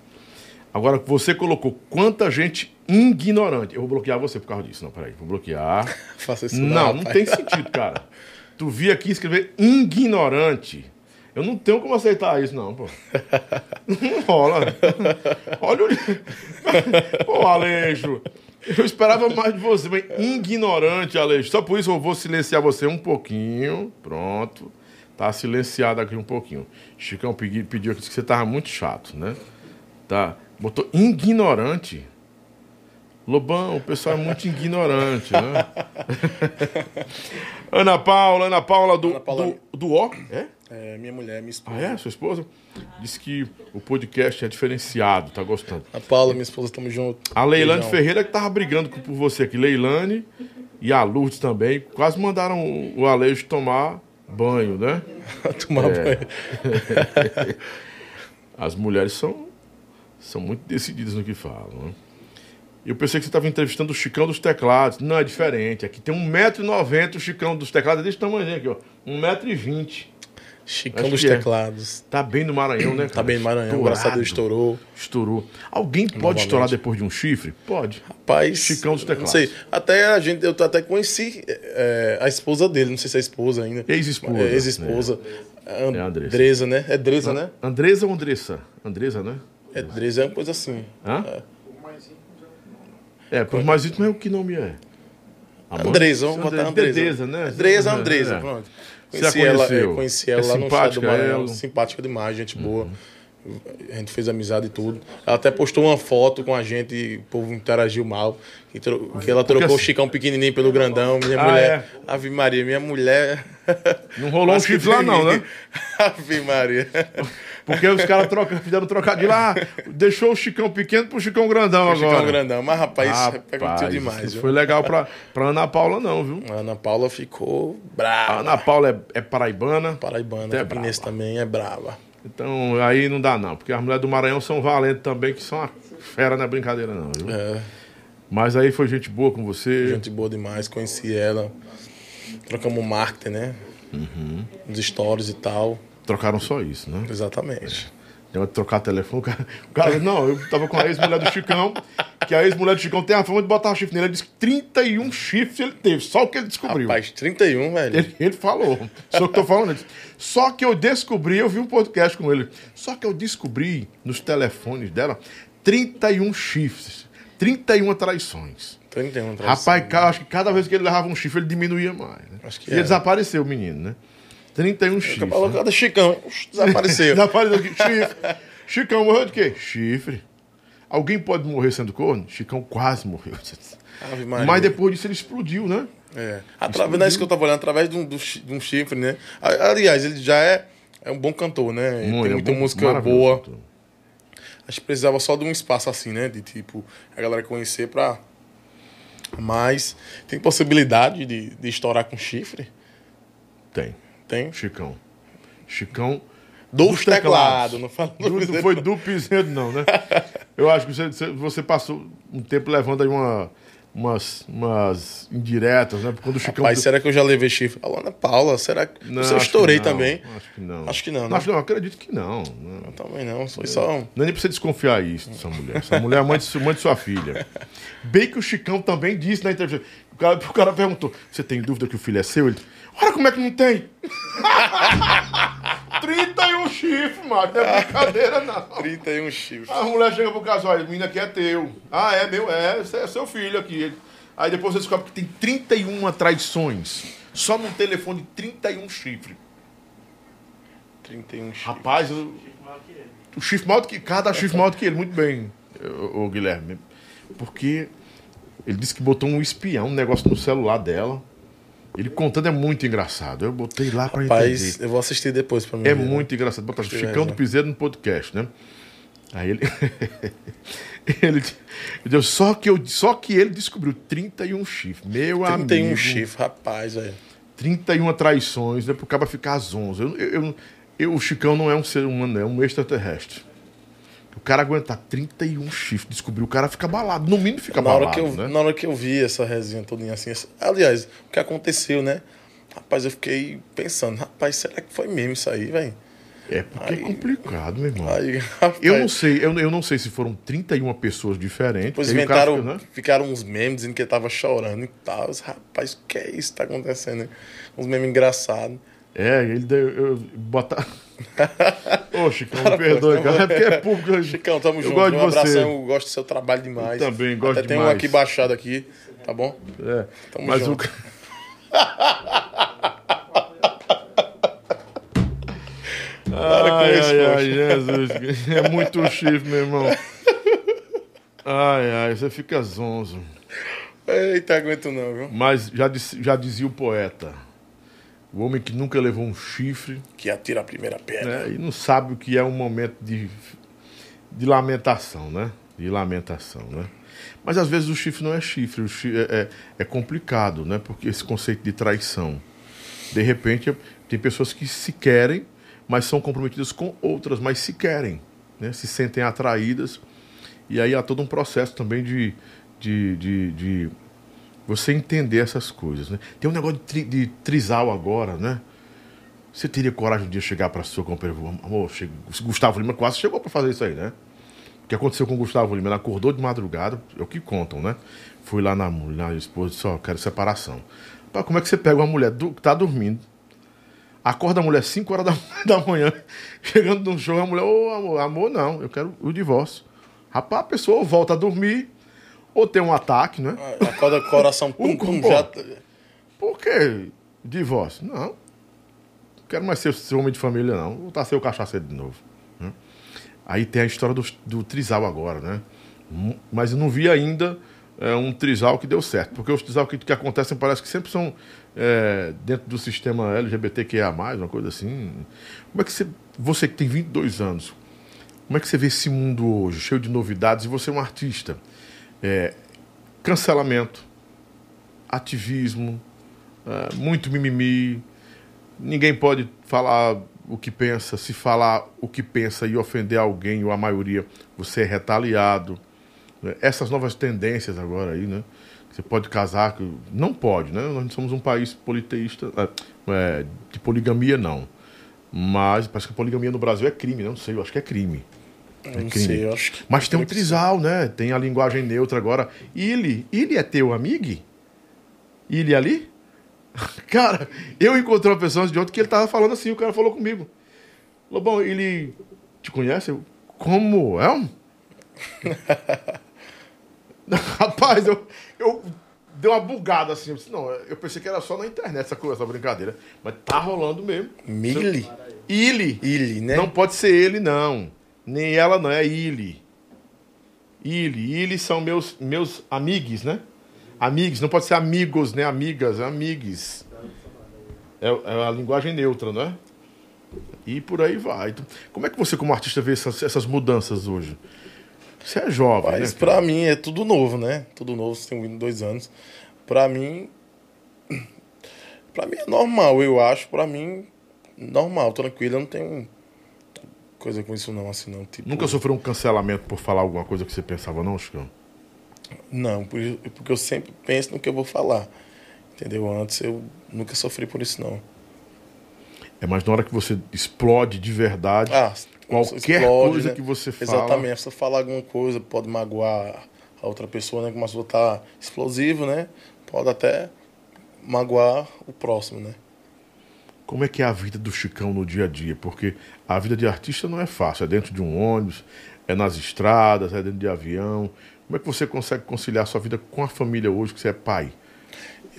Speaker 1: Agora, você colocou quanta gente ignorante. Eu vou bloquear você por causa disso. Não, peraí. Vou bloquear.
Speaker 2: Faça isso
Speaker 1: Não, não
Speaker 2: rapaz.
Speaker 1: tem sentido, cara. Tu vi aqui escrever ignorante. Eu não tenho como aceitar isso, não, pô. Não rola. Olha o. Pô, Aleixo. Eu esperava mais de você, mas ignorante, Aleixo. Só por isso eu vou silenciar você um pouquinho. Pronto. Tá silenciado aqui um pouquinho. Chicão pedi- pediu aqui que você tava muito chato, né? Tá. Botou ignorante. Lobão, o pessoal é muito ignorante, né? Ana Paula, Ana Paula do,
Speaker 2: Ana Paula.
Speaker 1: do, do O. É?
Speaker 2: É, minha mulher, minha esposa.
Speaker 1: Ah, é? Sua esposa? Disse que o podcast é diferenciado, tá gostando.
Speaker 2: A Paula, minha esposa, tamo junto.
Speaker 1: A Leilane
Speaker 2: Beijão.
Speaker 1: Ferreira que tava brigando por você aqui. Leilane e a Lourdes também. Quase mandaram o o Aleixo tomar banho, né?
Speaker 2: Tomar
Speaker 1: É.
Speaker 2: banho.
Speaker 1: As mulheres são, são muito decididas no que falam, né? Eu pensei que você estava entrevistando o Chicão dos Teclados. Não, é diferente. Aqui tem 1,90m o Chicão dos Teclados. É desse tamanho aqui, ó. 1,20m.
Speaker 2: Chicão
Speaker 1: Acho
Speaker 2: dos
Speaker 1: é.
Speaker 2: teclados.
Speaker 1: Tá bem no Maranhão, né, cara?
Speaker 2: Tá bem no Maranhão,
Speaker 1: Estourado.
Speaker 2: graças a Deus estourou.
Speaker 1: Estourou. Alguém pode
Speaker 2: Novamente.
Speaker 1: estourar depois de um chifre? Pode.
Speaker 2: Rapaz,
Speaker 1: Chicão dos
Speaker 2: Não
Speaker 1: teclados.
Speaker 2: sei. Até a gente, eu até conheci é, a esposa dele, não sei se é a esposa ainda.
Speaker 1: Ex-esposa,
Speaker 2: É, Ex-esposa.
Speaker 1: É a Andressa.
Speaker 2: Andresa, né? É Dresa, né?
Speaker 1: Andresa ou Andressa? Andresa, né?
Speaker 2: É Dresa, é uma coisa assim.
Speaker 1: Hã? É, por mais íntimo é o que nome é?
Speaker 2: Andresa, vamos botar Andresa.
Speaker 1: Andresa, né?
Speaker 2: Andresa, Andresa,
Speaker 1: É.
Speaker 2: pronto.
Speaker 1: Você
Speaker 2: Conheci ela,
Speaker 1: conheceu?
Speaker 2: é, conheci ela
Speaker 1: É
Speaker 2: lá no estado do
Speaker 1: simpática
Speaker 2: Maranhão.
Speaker 1: ela? Uhum.
Speaker 2: Simpática demais, gente boa. A gente fez amizade e tudo. Ela até postou uma foto com a gente e o povo interagiu mal. Que, tro- que ela trocou o
Speaker 1: assim-
Speaker 2: Chicão pequenininho pelo grandão. Minha
Speaker 1: Ah,
Speaker 2: mulher. Ave Maria, minha mulher.
Speaker 1: Não rolou um chifre lá não, né?
Speaker 2: Ave Maria.
Speaker 1: Porque os caras troca, fizeram trocadilho lá, deixou o Chicão pequeno pro Chicão grandão agora.
Speaker 2: Chicão grandão. Mas, rapaz,
Speaker 1: Rapaz,
Speaker 2: demais.
Speaker 1: não foi legal pra, pra Ana Paula não, viu?
Speaker 2: A Ana Paula ficou
Speaker 1: A
Speaker 2: brava.
Speaker 1: Ana Paula é, é paraibana,
Speaker 2: Paraibana, Campinense
Speaker 1: brava.
Speaker 2: também é brava.
Speaker 1: então aí não dá não, porque as mulheres do Maranhão são valentes também, que são uma fera, não é brincadeira não, viu?
Speaker 2: É,
Speaker 1: Mas aí foi gente boa com você.
Speaker 2: gente boa demais, conheci ela. Trocamos marketing, né?
Speaker 1: Uhum.
Speaker 2: Uns stories e tal.
Speaker 1: Trocaram só isso, né?
Speaker 2: Exatamente.
Speaker 1: Deu de trocar telefone. O cara, o cara- não, eu tava com a ex-mulher do Chicão, que a ex-mulher do Chicão tem a fama de botar chifre nele. Ele disse que 31 chifres ele teve, só o que ele descobriu.
Speaker 2: Rapaz, 31, velho.
Speaker 1: Ele, ele falou. Só que eu tô falando. Só que eu descobri, eu vi um podcast com ele. Só que eu descobri nos telefones dela 31 chifres, 31 traições.
Speaker 2: 31, traição.
Speaker 1: Rapaz, cara, acho que cada vez que ele levava um chifre, ele diminuía mais. Né?
Speaker 2: Acho que
Speaker 1: e ele
Speaker 2: é.
Speaker 1: desapareceu, o menino, né? 31 chifres.
Speaker 2: Falou,
Speaker 1: né?
Speaker 2: cadê Chicão? Desapareceu.
Speaker 1: Desapareceu aqui. Chifre. Chicão morreu de quê? Chifre. Alguém pode morrer sendo corno? Chicão quase morreu.
Speaker 2: Ave Maria.
Speaker 1: Mas depois disso ele explodiu, né?
Speaker 2: É. Através disso que eu tava olhando, através de um, de um chifre, né? Aliás, ele já é, é um bom cantor, né? Ele
Speaker 1: Muito,
Speaker 2: tem
Speaker 1: é
Speaker 2: muita
Speaker 1: bom,
Speaker 2: música boa.
Speaker 1: cantor.
Speaker 2: Acho que precisava só de um espaço assim, né? De tipo, a galera conhecer pra. Mas tem possibilidade de, de estourar com chifre?
Speaker 1: Tem.
Speaker 2: Tem.
Speaker 1: Chicão. Chicão.
Speaker 2: Do
Speaker 1: dos
Speaker 2: teclado,
Speaker 1: teclados.
Speaker 2: não fala do
Speaker 1: Do- não foi do piseiro, não, né? Eu acho que você, você- passou um tempo levando aí uma, umas, umas indiretas, né? Quando o Chicão.
Speaker 2: Rapaz, será que eu já levei chifre? Alô, Ana Paula, será que.
Speaker 1: Não,
Speaker 2: eu
Speaker 1: que
Speaker 2: estourei
Speaker 1: não,
Speaker 2: também.
Speaker 1: Acho que não.
Speaker 2: Acho que não, né?
Speaker 1: acho, não acredito que não. não.
Speaker 2: Eu também não, foi só um.
Speaker 1: Não é nem pra você desconfiar isso dessa mulher. Essa mulher é mãe de, mãe de sua filha. Bem que o Chicão também disse na entrevista. O cara, o cara perguntou: Você tem dúvida que o filho é seu? Ele. Olha como é que não tem! 31 chifres, mano. Não é brincadeira, não.
Speaker 2: 31 chifres.
Speaker 1: A mulher chega pro casal, olha, o menino aqui é teu. Ah, é meu? É, é seu filho aqui. Ele- Aí depois você descobre que tem 31 traições. Só num telefone 31 chifres.
Speaker 2: 31 chifres.
Speaker 1: Rapaz, eu- o chifre maior do que. Cada chifre maior do que ele, muito bem, o, Guilherme. Porque ele disse que botou um espião, um negócio no celular dela. Ele contando é muito engraçado. Eu botei lá pra
Speaker 2: Rapaz,
Speaker 1: entender.
Speaker 2: eu vou assistir depois pra mim.
Speaker 1: É
Speaker 2: ver, né?
Speaker 1: muito engraçado.
Speaker 2: Gostei,
Speaker 1: Chicão do? Piseiro no podcast, né? Aí ele. ele, deu, só, que eu, só que ele descobriu 31 chifres. Meu
Speaker 2: 31
Speaker 1: amigo.
Speaker 2: chifres, rapaz, velho.
Speaker 1: 31 traições, né? Pro cara ficar às 11. Eu, eu, eu- eu- o Chicão não é um ser humano, é um extraterrestre. O cara aguentar 31 chifres, descobriu, o cara fica balado. No mínimo fica
Speaker 2: Na hora,
Speaker 1: balado,
Speaker 2: que eu,
Speaker 1: né?
Speaker 2: na hora que eu vi essa resenha todinha assim, aliás, o que aconteceu, né? Rapaz, eu fiquei pensando, rapaz, será que foi mesmo isso aí, velho?
Speaker 1: É porque é
Speaker 2: Aí-
Speaker 1: complicado, meu irmão.
Speaker 2: Aí, rapaz,
Speaker 1: Eu não sei, eu, eu não sei se foram 31 pessoas diferentes.
Speaker 2: depois inventaram,
Speaker 1: fica, né?
Speaker 2: ficaram uns memes dizendo que ele tava chorando e tal. Rapaz, o que é isso que tá acontecendo? Uns memes engraçados.
Speaker 1: É, ele deu. Eu, botar. Ô, Chicão,
Speaker 2: Para,
Speaker 1: me perdoe,
Speaker 2: pô,
Speaker 1: cara. É porque é público.
Speaker 2: Chicão, tamo
Speaker 1: eu
Speaker 2: junto.
Speaker 1: Gosto de
Speaker 2: um
Speaker 1: você.
Speaker 2: abração, eu gosto do seu trabalho demais.
Speaker 1: Eu também gosto
Speaker 2: Até tem um
Speaker 1: demais.
Speaker 2: aqui baixado aqui, tá bom?
Speaker 1: É,
Speaker 2: Tamo
Speaker 1: mas
Speaker 2: junto.
Speaker 1: o.
Speaker 2: Para
Speaker 1: Ai,
Speaker 2: isso,
Speaker 1: ai, ai, Jesus. É muito chifre, meu irmão. Ai, ai, você fica zonzo.
Speaker 2: Eita, aguento não, viu?
Speaker 1: Mas já, disse- já dizia o poeta: o homem que nunca levou um chifre
Speaker 2: Que atira a primeira pedra.
Speaker 1: né, e não sabe o que é um momento de, de lamentação, né? De lamentação, né? Mas às vezes o chifre não é chifre, o chi- é, é- é complicado, né? Porque esse conceito de traição. De repente, tem pessoas que se querem, mas são comprometidas com outras, mas se querem, né? Se sentem atraídas. E aí há todo um processo também de, de, de, de você entender essas coisas, né? Tem um negócio de, tri- de trisal agora, né? Você teria coragem de um dia chegar para sua companheira, amor, chega, Gustavo Lima quase chegou para fazer isso aí, né? O que aconteceu com o Gustavo Lima? Ele acordou de madrugada, é o que contam, né? Fui lá na, na esposa e disse, ó, quero separação. Pá, como é que você pega uma mulher do- que tá dormindo, acorda a mulher 5 horas da, da manhã, chegando no show, a mulher, ô amor, amor, não, eu quero o divórcio. Rapaz, a pessoa volta a dormir, ou tem um ataque, né?
Speaker 2: Acorda com o coração pum,
Speaker 1: Um
Speaker 2: pum, já.
Speaker 1: Por que divórcio? Não. Não quero mais ser, ser homem de família, não. Vou a ser o cachaceiro de novo. né? Aí tem a história do, do trisal agora, né? Mas eu não vi ainda é, um trisal que deu certo. Porque os trisal que, que acontecem parece que sempre são é, dentro do sistema LGBTQIA+, uma coisa assim. Como é que você... Você que tem 22 anos, como é que você vê esse mundo hoje, cheio de novidades, e você é um artista? É, cancelamento, ativismo, é, muito mimimi. Ninguém pode falar o que pensa. Se falar o que pensa e ofender alguém ou a maioria, você é retaliado. né? Essas novas tendências agora aí, né? Você pode casar, não pode, né? Nós somos um país politeísta, é, é, de poligamia não. Mas parece que a poligamia no Brasil é crime, né? Não sei, eu acho que é crime.
Speaker 2: Eu
Speaker 1: É
Speaker 2: não
Speaker 1: crime.
Speaker 2: sei, eu acho que.
Speaker 1: Mas tem um trisal, né? Tem a linguagem neutra agora. Ele, ele é teu amigo? Ele ali? Cara, eu encontrei uma pessoa antes de ontem que ele tava falando assim, o cara falou comigo. Lobão, ele te conhece? Eu, Como é? Rapaz, eu, eu dei uma bugada assim. Eu disse, não, eu pensei que era só na internet essa, coisa, essa brincadeira. Mas tá rolando mesmo.
Speaker 2: Mili?
Speaker 1: Ele.
Speaker 2: Ili, né?
Speaker 1: Não pode ser ele, não. Nem ela, não. É ele. Ele. Ele são meus, meus amigos, né? Amigos. Não pode ser amigos, né? Amigas. Amigos. É, é a linguagem neutra, não é? E por aí vai. Então, como é que você, como artista, vê essas, essas mudanças hoje? Você é jovem,
Speaker 2: Mas
Speaker 1: né?
Speaker 2: pra mim é tudo novo, né? Tudo novo, você tem 22 anos. Pra mim. Pra mim é normal, eu acho. Pra mim, normal, tranquilo. Eu não tenho coisa com isso, não, assim, não. Tipo,
Speaker 1: Nunca sofreu um cancelamento por falar alguma coisa que você pensava, não, Chicão?
Speaker 2: Não, por- porque eu sempre penso no que eu vou falar. Entendeu? Antes eu nunca sofri por isso, não.
Speaker 1: É mais na hora que você explode de verdade.
Speaker 2: Ah,
Speaker 1: Qualquer
Speaker 2: explode,
Speaker 1: coisa
Speaker 2: né?
Speaker 1: que você fala.
Speaker 2: Exatamente. Se eu falar alguma coisa, pode magoar a outra pessoa, né? Mas eu tá explosivo, né? Pode até magoar o próximo, né?
Speaker 1: Como é que é a vida do Chicão no dia a dia? Porque a vida de artista não é fácil. É dentro de um ônibus, é nas estradas, é dentro de avião. Como é que você consegue conciliar sua vida com a família hoje, que você é pai?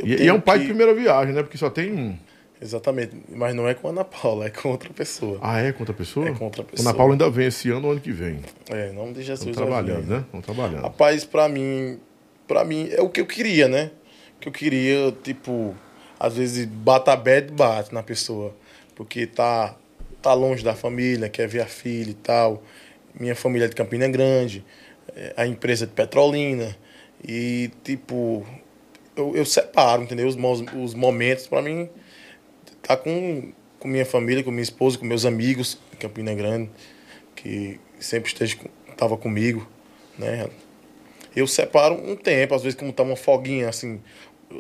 Speaker 1: E, e é um pai
Speaker 2: que-
Speaker 1: de primeira viagem, né? Porque só tem um.
Speaker 2: Exatamente. Mas não é com a Ana Paula, é com outra pessoa.
Speaker 1: Ah, é com outra pessoa?
Speaker 2: É com outra
Speaker 1: Ana
Speaker 2: pessoa.
Speaker 1: Paula ainda vem esse ano ou ano que vem.
Speaker 2: É, em nome de Jesus.
Speaker 1: Estão trabalhando, né? Estão trabalhando.
Speaker 2: Rapaz, pra mim, pra mim é o que eu queria, né? O que eu queria, tipo, às vezes bata bad, bate na pessoa. Porque tá, tá longe da família, quer ver a filha e tal. Minha família é de Campina Grande, é, a empresa é de Petrolina. E, tipo, eu, eu separo, entendeu? Os, os momentos, pra mim, tá com, com minha família, com minha esposa, com meus amigos em Campina Grande, que sempre com- tava comigo, né? Eu separo um tempo, às vezes como tá uma folguinha, assim,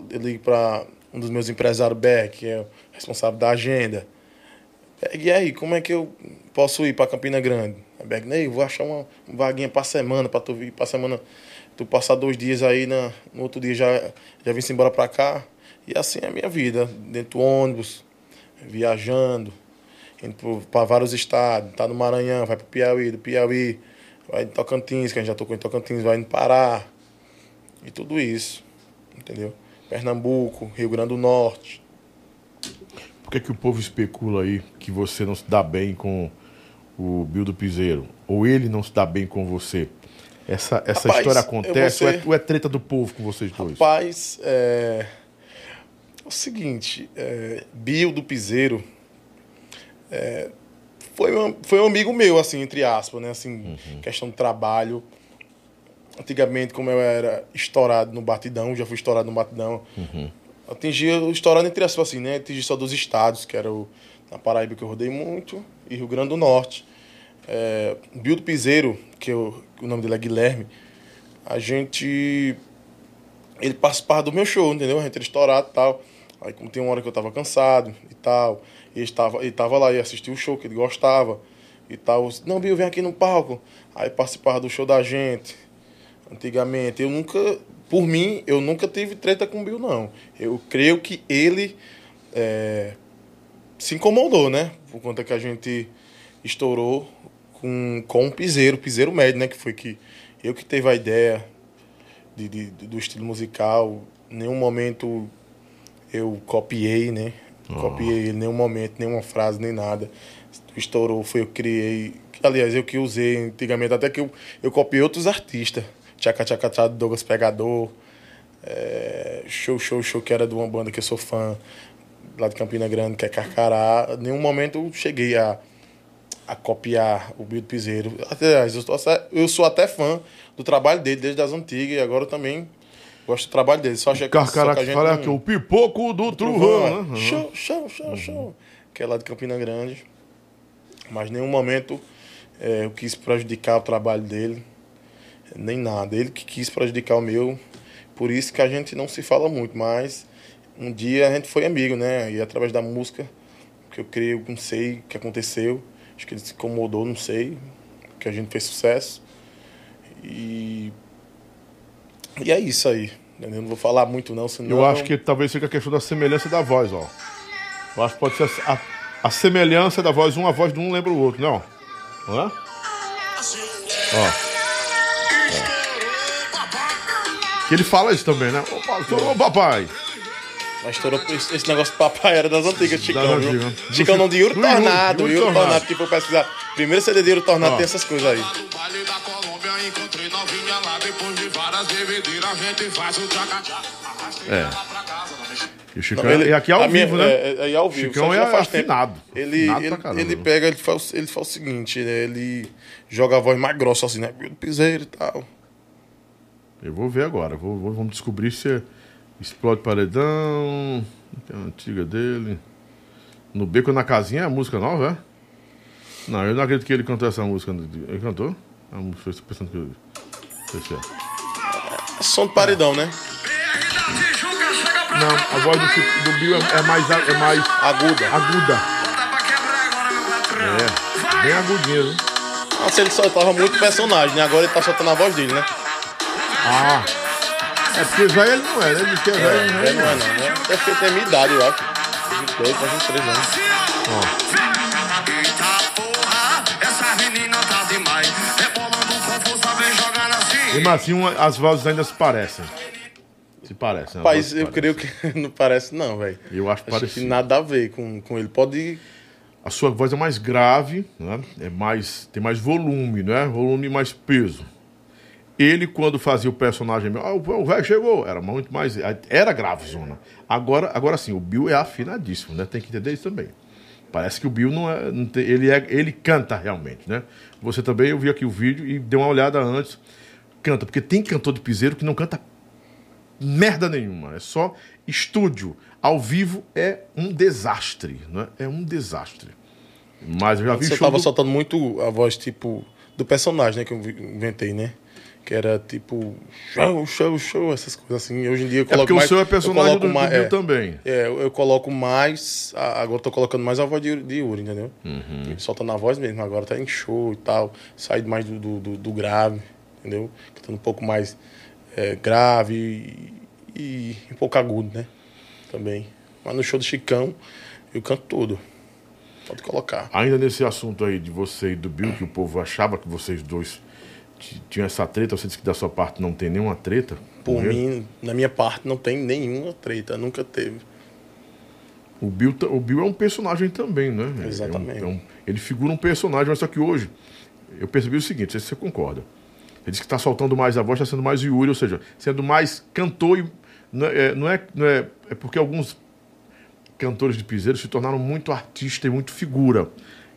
Speaker 2: eu ligo para um dos meus empresários, Beck, que é o responsável da agenda. E aí, como é que eu posso ir para Campina Grande? A Beck, Ney, vou achar uma vaguinha para semana, para tu vir para semana, tu passar dois dias aí, na, no outro dia já, já vim embora para cá. E assim é a minha vida, dentro do ônibus, viajando, indo para vários estados, tá no Maranhão, vai para Piauí, do Piauí, vai em Tocantins, que a gente já tocou em Tocantins, vai em Pará, e tudo isso, entendeu? Pernambuco, Rio Grande do Norte.
Speaker 1: Por que, que o povo especula aí que você não se dá bem com o Bill do Piseiro? Ou ele não se dá bem com você? Essa, essa
Speaker 2: Rapaz,
Speaker 1: história acontece
Speaker 2: vou
Speaker 1: ou, é,
Speaker 2: ser-
Speaker 1: ou é treta do povo com vocês dois?
Speaker 2: Rapaz, é, é o seguinte, é, Bill do Piseiro é, foi, um, foi um amigo meu, assim, entre aspas, né? Assim, questão de trabalho. Antigamente, como eu era estourado no batidão, já fui estourado no batidão, atingia o estourado entre aspas, assim, né? Atingi só dos estados, que era o, na Paraíba que eu rodei muito, e Rio Grande do Norte. É, Bill do Piseiro, que eu, o nome dele é Guilherme, a gente ele participava do meu show, entendeu? A gente era estourado e tal. Aí, como tem uma hora que eu tava cansado e tal, ele estava, ele tava lá e assistia o show que ele gostava e tal. Não, Bill, vem aqui no palco. Aí participava do show da gente. Antigamente, eu nunca, por mim, eu nunca tive treta com o Bill, não. Eu creio que ele é, se incomodou, né? Por conta que a gente estourou com, com o piseiro, piseiro médio, né? Que foi que eu que teve a ideia de, de- do estilo musical. Em nenhum momento eu copiei, né? Copiei ele, em nenhum momento, nenhuma frase, nem nada. Estourou, foi eu que criei. Aliás, eu que usei antigamente, até que eu, eu copiei outros artistas. Tchaca Tchaca Tchaca do Douglas Pegador. é, show, show, show, que era de uma banda que eu sou fã, lá de Campina Grande, que é Carcará. Em nenhum momento eu cheguei a, a copiar o Bill do Piseiro. Aliás, eu, eu sou até fã do trabalho dele desde as antigas e agora eu também gosto do trabalho dele. Só achei que,
Speaker 1: Carcará
Speaker 2: que
Speaker 1: que fala
Speaker 2: não-
Speaker 1: que é o pipoco do
Speaker 2: Trovão,
Speaker 1: trovão,
Speaker 2: é.
Speaker 1: né?
Speaker 2: Show, show, show, show. Que é lá de Campina Grande. Mas em nenhum momento é, eu quis prejudicar o trabalho dele. Nem nada. Ele que quis prejudicar o meu. Por isso que a gente não se fala muito. Mas um dia a gente foi amigo, né? E através da música, que eu creio, não sei o que aconteceu. Acho que ele se incomodou, não sei. Que a gente fez sucesso. E. E é isso aí. entendeu? Não vou falar muito, não, senão.
Speaker 1: Eu acho que talvez seja a questão da semelhança da voz, ó. Eu acho que pode ser a, a- a semelhança da voz, uma voz de um lembra o outro, não? Não é? Ó. Que ele fala isso também, né? Opa, estourou, papai.
Speaker 2: Mas estourou esse negócio de papai era das antigas, Chicão,
Speaker 1: Das
Speaker 2: viu?
Speaker 1: antigas.
Speaker 2: Chicão não de Yuri
Speaker 1: Do
Speaker 2: Tornado,
Speaker 1: Yuri
Speaker 2: Yuri
Speaker 1: Tornado.
Speaker 2: Tornado, que for pesquisar. Primeiro CD de Yuri Tornado
Speaker 1: Ó.
Speaker 2: tem essas coisas aí.
Speaker 1: É. E o Chicão
Speaker 2: Não, ele-
Speaker 1: é aqui ao
Speaker 2: a minha-
Speaker 1: vivo, né?
Speaker 2: É, é, é ao vivo.
Speaker 1: Chicão é
Speaker 2: tempo.
Speaker 1: afinado.
Speaker 2: Ele,
Speaker 1: Afinado
Speaker 2: ele,
Speaker 1: caramba.
Speaker 2: ele pega, ele faz, ele faz o seguinte, né? ele joga a voz mais grossa assim, né? Piseiro e tal.
Speaker 1: Eu vou ver agora. Vou, vou- vamos descobrir se é Explode Paredão. Tem a antiga dele. No Beco na Casinha é a música nova, é? Não, eu não acredito que ele cantou essa música. Ele cantou? A música, estou pensando que. eu- Deixa eu.
Speaker 2: É som de paredão, né?
Speaker 1: Não, a voz do, do Bill é, é mais, é mais
Speaker 2: Aguda.
Speaker 1: aguda. É, bem agudinha, viu?
Speaker 2: Antes ele soltava muito personagem, né? Agora ele tá soltando a voz dele, né?
Speaker 1: Ah. É porque velho ele não é, né? Ele diz que é velho,
Speaker 2: É,
Speaker 1: não
Speaker 2: não é não, né? Deve que ele tem minha idade, eu acho. 22 pra 23 anos.
Speaker 5: Vem jogando assim.
Speaker 1: As vozes ainda se parecem. Se parecem.
Speaker 2: Rapaz, eu
Speaker 1: parecem.
Speaker 2: creio que não parece não, velho.
Speaker 1: Eu acho
Speaker 2: Acho que
Speaker 1: parecido.
Speaker 2: nada a ver com, com ele. Pode...
Speaker 1: A sua voz é mais grave, né? é mais, tem mais volume, né? Volume e mais peso. Ele, quando fazia o personagem, ah, o velho chegou, era muito mais. Era grave, zona. Agora, agora sim, o Bill é afinadíssimo, né? Tem que entender isso também. Parece que o Bill não é. não tem- ele, é ele canta realmente, né? Você também, eu vi aqui o vídeo e dei uma olhada antes. Canta, porque tem cantor de piseiro que não canta merda nenhuma. É só estúdio. Ao vivo é um desastre, né? É um desastre. Mas eu já vi
Speaker 2: Você
Speaker 1: show
Speaker 2: tava
Speaker 1: do-
Speaker 2: soltando muito a voz, tipo, do personagem, né? Que eu inventei, né? Que era tipo, show, show, show, essas coisas assim. Hoje em dia eu
Speaker 1: É
Speaker 2: coloco
Speaker 1: porque o
Speaker 2: mais.
Speaker 1: seu é personagem
Speaker 2: coloco
Speaker 1: do,
Speaker 2: mais-
Speaker 1: Bill
Speaker 2: é,
Speaker 1: também.
Speaker 2: É, eu, eu coloco mais. Agora eu tô colocando mais a voz de, de Yuri, entendeu?
Speaker 1: Uhum.
Speaker 2: Soltando a voz mesmo. Agora tá em show e tal. Sai mais do, do, do- do grave, entendeu? Cantando um pouco mais é, grave e, e um pouco agudo, né? Também. Mas no show do Chicão, eu canto tudo. Pode colocar.
Speaker 1: Ainda nesse assunto aí de você e do Bill, que o povo achava que vocês dois t- tinham essa treta, você disse que da sua parte não tem nenhuma treta.
Speaker 2: Por mim, na minha parte, não tem nenhuma treta, nunca teve.
Speaker 1: O Bill, o Bill é um personagem também, né? É um-
Speaker 2: Exatamente.
Speaker 1: é um- ele figura um personagem, mas só que hoje eu percebi o seguinte, não sei se você concorda. Ele disse que está soltando mais a voz, está sendo mais Yuri, ou seja, sendo mais cantor e. Não é, não é, não é, é porque alguns cantores de piseiro se tornaram muito artista e muito figura.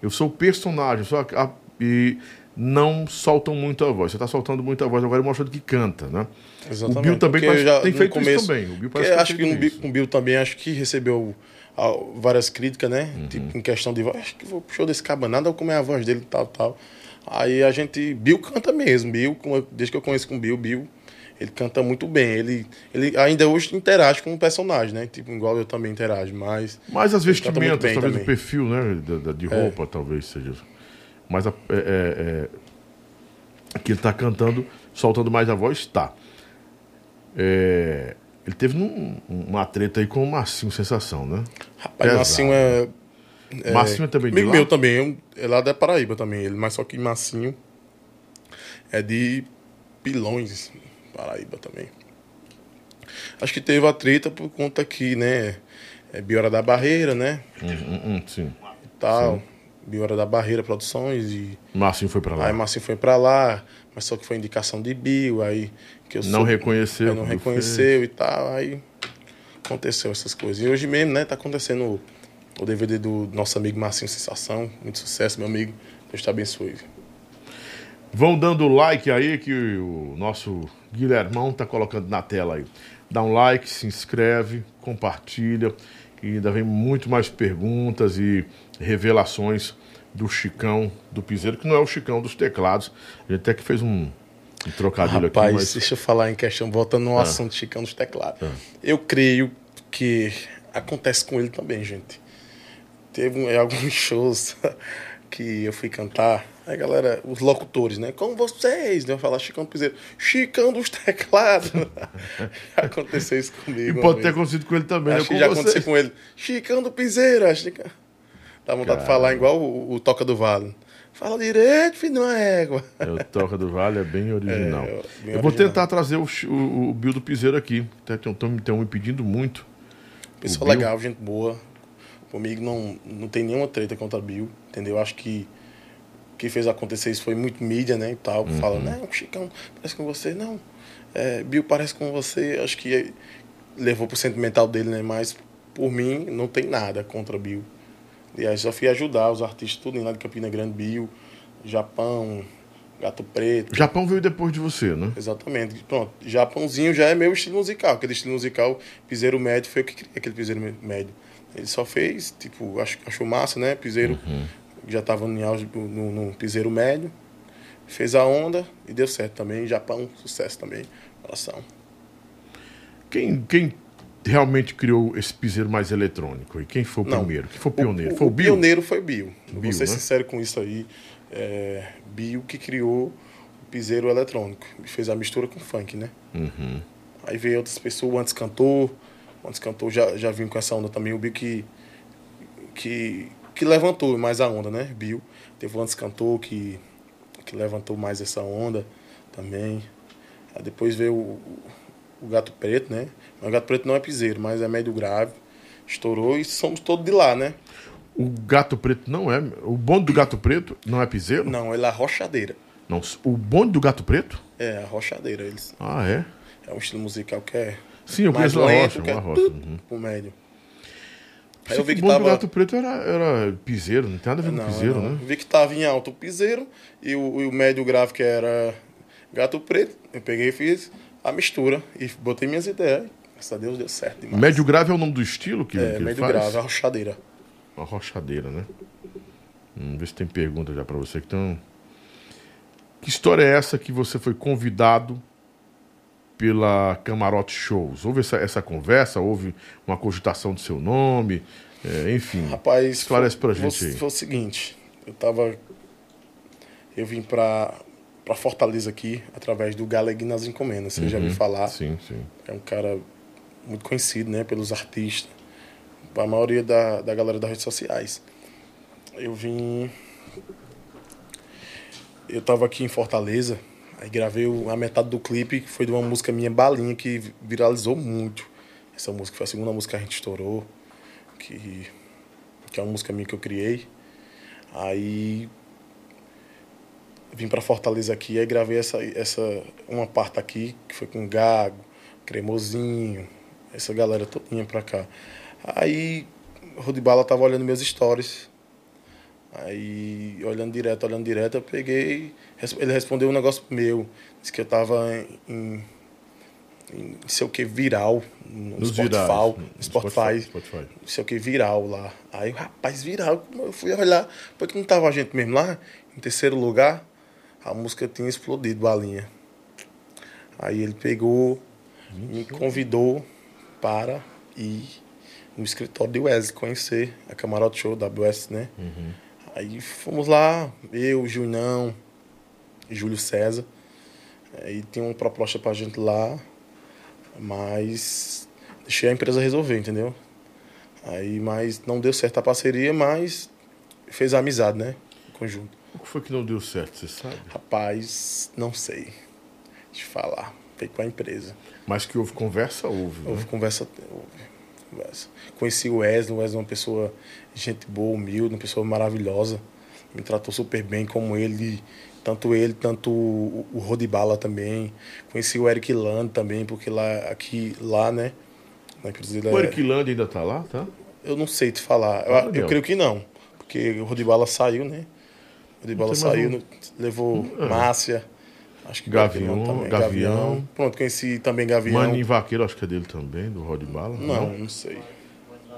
Speaker 1: Eu sou o personagem, só a, e não soltam muito a voz. Você está soltando muito a voz agora e mostrando que canta, né?
Speaker 2: Exatamente.
Speaker 1: O Bill também parece-
Speaker 2: já,
Speaker 1: tem feito
Speaker 2: começo,
Speaker 1: isso também. O Bill parece que
Speaker 2: acho que no Bill, com o Bill também acho que recebeu várias críticas, né?
Speaker 1: Uhum.
Speaker 2: Tipo, em questão de voz. Acho que vou show desse caba nada, como é a voz dele e tal, tal. Aí a gente. Bill canta mesmo. Bill, desde que eu conheço com o Bill, Bill. Ele canta muito bem. Ele, ele ainda hoje interage com o personagem, né? Tipo, igual eu também interajo, mas.
Speaker 1: Mais as vestimentas, talvez o
Speaker 2: também.
Speaker 1: perfil, né? da- da- de roupa, talvez seja. Mas a- é, é, é, que ele tá cantando, soltando mais a voz, tá. É, ele teve num- uma treta aí com o Marcinho Sensação, né?
Speaker 2: Rapaz,
Speaker 1: Pesado.
Speaker 2: Massinho é.
Speaker 1: Marcinho é também de
Speaker 2: Amigo
Speaker 1: lá?
Speaker 2: meu também, é lá da Paraíba também, ele, mas só que Massinho é de Pilões, Paraíba também. Acho que teve a treta por conta que, né, é Biora da Barreira, né,
Speaker 1: Hum, hum, hum, sim.
Speaker 2: e tal, Biora da Barreira Produções e
Speaker 1: Marcinho foi pra lá.
Speaker 2: aí Massinho foi pra lá, mas só que foi indicação de Bill, aí que eu
Speaker 1: Não
Speaker 2: soube-
Speaker 1: reconheceu
Speaker 2: aí não
Speaker 1: quando
Speaker 2: reconheceu e tal, aí aconteceu essas coisas. E hoje mesmo, né, tá acontecendo o, o DVD do nosso amigo Marcinho Sensação, muito sucesso, meu amigo. Deus te abençoe.
Speaker 1: Vão dando like aí que o nosso Guilhermão tá colocando na tela aí. Dá um like, se inscreve, compartilha. E ainda vem muito mais perguntas e revelações do Chicão do Piseiro, que não é o Chicão dos teclados. A gente até que fez um, um trocadilho
Speaker 2: Rapaz,
Speaker 1: aqui, mas
Speaker 2: deixa eu falar em questão, voltando no assunto Chicão dos teclados. Eu creio que acontece com ele também, gente. Teve alguns shows que eu fui cantar, a galera, os locutores, né? Com vocês, né? Eu falar Chicão do Piseiro, Chicão dos teclados. aconteceu isso
Speaker 1: e
Speaker 2: comigo. uma
Speaker 1: pode ter
Speaker 2: vez.
Speaker 1: acontecido com ele também.
Speaker 2: Acho
Speaker 1: né?
Speaker 2: que
Speaker 1: Com
Speaker 2: já
Speaker 1: você.
Speaker 2: aconteceu com ele. Chicão do Piseiro, acho que. Dá vontade de falar igual o, o Toca do Vale. Fala direito, filho de uma égua.
Speaker 1: É, o Toca do Vale é bem original.
Speaker 2: É, bem
Speaker 1: eu vou
Speaker 2: original.
Speaker 1: tentar trazer o, o, o Bill do Piseiro aqui. Estão me pedindo muito.
Speaker 2: Pessoa legal, gente boa. Comigo não, não tem nenhuma treta contra Bill, entendeu? Acho que o que fez acontecer isso foi muito mídia, né, e tal.
Speaker 1: Uhum.
Speaker 2: Fala, não, Chicão, parece com você. Não, é, Bill parece com você. Acho que levou pro sentimental dele, né? Mas por mim não tem nada contra Bill. E aí só fui ajudar os artistas tudo lá de Campina Grande, Bill, Japão, Gato Preto.
Speaker 1: O Japão veio depois de você, né?
Speaker 2: Exatamente. Pronto, Japãozinho já é meu estilo musical. Aquele estilo musical, piseiro médio, foi eu que criei aquele piseiro médio. Ele só fez, tipo, ach- achou massa, né? Piseiro, já tava no, no, no piseiro médio. Fez a onda e deu certo também. Japão, sucesso também. Coração.
Speaker 1: Quem, quem realmente criou esse piseiro mais eletrônico? E quem foi o
Speaker 2: Não.
Speaker 1: primeiro? Quem foi o pioneiro?
Speaker 2: O,
Speaker 1: foi o
Speaker 2: o
Speaker 1: Bill?
Speaker 2: pioneiro foi Bill. Eu
Speaker 1: Bill,
Speaker 2: Vou ser
Speaker 1: né?
Speaker 2: sincero com isso aí. É, Bill que criou o piseiro eletrônico. E fez a mistura com funk, né?
Speaker 1: Uhum.
Speaker 2: Aí veio outras pessoas, o Antes Cantor. O Antes Cantor já, já vinha com essa onda também. O Bill que, que, que levantou mais a onda, né? Bill. Teve o Antes Cantor que, que levantou mais essa onda também. Aí depois veio o, o Gato Preto, né? O Gato Preto não é piseiro, mas é médio grave. Estourou e somos todos de lá, né?
Speaker 1: O gato preto não é. O bonde do gato preto não é piseiro?
Speaker 2: Não, ele é a rochadeira.
Speaker 1: Não. O bonde do gato preto?
Speaker 2: É, a rochadeira. Eles,
Speaker 1: Ah, é?
Speaker 2: é um estilo musical que é
Speaker 1: Sim, eu
Speaker 2: mais
Speaker 1: conheço
Speaker 2: lento,
Speaker 1: rocha.
Speaker 2: que é
Speaker 1: Uma rocha. Uhum.
Speaker 2: pro médio. Aí eu vi
Speaker 1: que
Speaker 2: que
Speaker 1: o bonde do
Speaker 2: tava...
Speaker 1: gato preto era, era piseiro, não tem nada a ver com
Speaker 2: Não,
Speaker 1: piseiro,
Speaker 2: não.
Speaker 1: né?
Speaker 2: Vi que tava em alto o piseiro e o, e o médio grave que era gato preto. Eu peguei e fiz a mistura e botei minhas ideias. Graças a Deus deu certo demais.
Speaker 1: Médio grave é o nome do estilo que, que
Speaker 2: é,
Speaker 1: ele
Speaker 2: médio
Speaker 1: faz?
Speaker 2: grave, a rochadeira.
Speaker 1: Uma rochadeira, né? Vamos ver se tem pergunta já pra você. Então, que história é essa que você foi convidado pela Camarote Shows? Houve essa, essa conversa? Houve uma cogitação do seu nome? É, enfim,
Speaker 2: Rapaz,
Speaker 1: esclarece pra
Speaker 2: foi,
Speaker 1: gente
Speaker 2: foi,
Speaker 1: aí.
Speaker 2: foi o seguinte, eu tava. Eu vim pra, pra Fortaleza aqui através do Galeguinho nas Encomendas. Você já ouviu falar?
Speaker 1: Uhum. Sim, sim.
Speaker 2: É um cara muito conhecido, né, pelos artistas, a maioria da, da galera das redes sociais. Eu vim. Eu tava aqui em Fortaleza, aí gravei a metade do clipe, que foi de uma música minha, Balinha, que viralizou muito. Essa música foi a segunda música que a gente estourou, que, que é uma música minha que eu criei. Aí vim para Fortaleza aqui, aí gravei essa, essa uma parte aqui, que foi com Gago, Cremosinho, essa galera todinha pra cá. Aí o Rodibala tava olhando meus stories. Aí, olhando direto, olhando direto, eu peguei. Ele respondeu um negócio meu. Disse que eu tava em. em sei o que, viral. No
Speaker 1: Nos
Speaker 2: Spotify.
Speaker 1: virais,
Speaker 2: No Spotify.
Speaker 1: Spotify.
Speaker 2: Sei o que, viral lá. Aí, rapaz, viral. Eu fui olhar. Porque não tava a gente mesmo lá. Em terceiro lugar, a música tinha explodido, balinha. Aí ele pegou, me convidou para ir no escritório de Wesley conhecer a Camarote Show da WS, né? Aí fomos lá, eu, Junão, Júlio César. Aí tinha uma proposta pra gente lá, mas deixei a empresa resolver, entendeu? Aí, mas não deu certo a parceria, mas fez a amizade, né? Em conjunto.
Speaker 1: O que foi que não deu certo, você sabe?
Speaker 2: Rapaz, não sei te falar. Feito com a empresa.
Speaker 1: Mas que houve conversa, houve. né?
Speaker 2: Houve conversa, houve conversa. Conheci o Wesley, o Wesley é uma pessoa, gente boa, humilde, uma pessoa maravilhosa. Me tratou super bem, como ele, tanto ele, tanto o, o Rodibala também. Conheci o Eric Land também, porque lá, aqui, lá, né? Na empresa dele
Speaker 1: O
Speaker 2: é-
Speaker 1: Eric Land ainda tá lá, tá?
Speaker 2: Eu não sei te falar. Eu,
Speaker 1: Ah,
Speaker 2: eu creio que não. Porque o Rodibala saiu, né? O Rodibala saiu,
Speaker 1: um.
Speaker 2: levou
Speaker 1: Ah.
Speaker 2: Márcia. Acho que
Speaker 1: Gavião,
Speaker 2: também.
Speaker 1: Gavião.
Speaker 2: Pronto, conheci também Gavião.
Speaker 1: Maninho Vaqueiro, acho que é dele também, do Rod Bala.
Speaker 2: Não, não sei.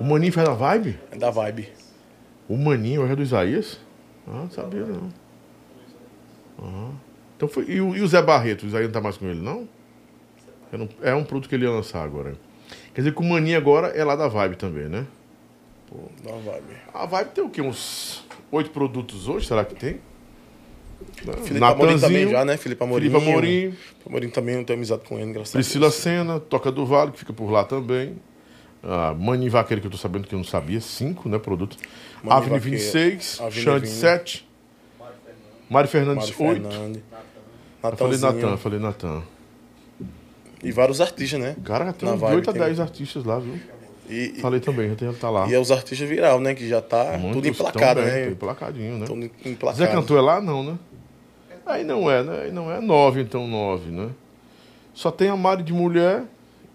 Speaker 1: O Maninho faz a vibe?
Speaker 2: É da vibe.
Speaker 1: O Maninho é do Isaías? Ah, não sabia não. Ah. Então foi. E o, e o Zé Barreto? O Isaías não tá mais com ele, não? É um, é um produto que ele ia lançar agora. Quer dizer que o Maninho agora é lá da Vibe também, né?
Speaker 2: Da vibe.
Speaker 1: A Vibe tem o quê? Uns oito produtos hoje? Será que tem?
Speaker 2: Felipe Amorim também já, né? Felipe Amorim.
Speaker 1: Felipe Amorim,
Speaker 2: Felipe Amorim também, não tenho amizade com ele, graças
Speaker 1: Priscila
Speaker 2: a Deus.
Speaker 1: Senna, Toca do Vale, que fica por lá também. Ah, Maninho Vaqueiro, que eu tô sabendo que eu não sabia. Cinco, né?
Speaker 2: Maninho
Speaker 1: Avni
Speaker 2: Vaqueiro,
Speaker 1: 26,
Speaker 2: Avni
Speaker 1: Xande
Speaker 2: Vinho.
Speaker 1: 7. Mário Fernandes
Speaker 2: Mário
Speaker 1: 8.
Speaker 2: Fernandes.
Speaker 1: Eu falei. Natan, falei Natan.
Speaker 2: E vários artistas, né?
Speaker 1: Cara, tem
Speaker 2: Na
Speaker 1: de
Speaker 2: Vibe
Speaker 1: 8 a
Speaker 2: tem-
Speaker 1: 10 artistas lá, viu?
Speaker 2: E,
Speaker 1: Falei também, já tem tá lá.
Speaker 2: e é os artistas viral, né? Que já tá
Speaker 1: Muitos
Speaker 2: tudo emplacado,
Speaker 1: também,
Speaker 2: né?
Speaker 1: Tudo emplacadinho, né?
Speaker 2: Tudo
Speaker 1: Zé
Speaker 2: emplacado.
Speaker 1: Cantor é lá? Não, né? Aí não é, né? Aí não é 9, então 9, né? Só tem a Mari de mulher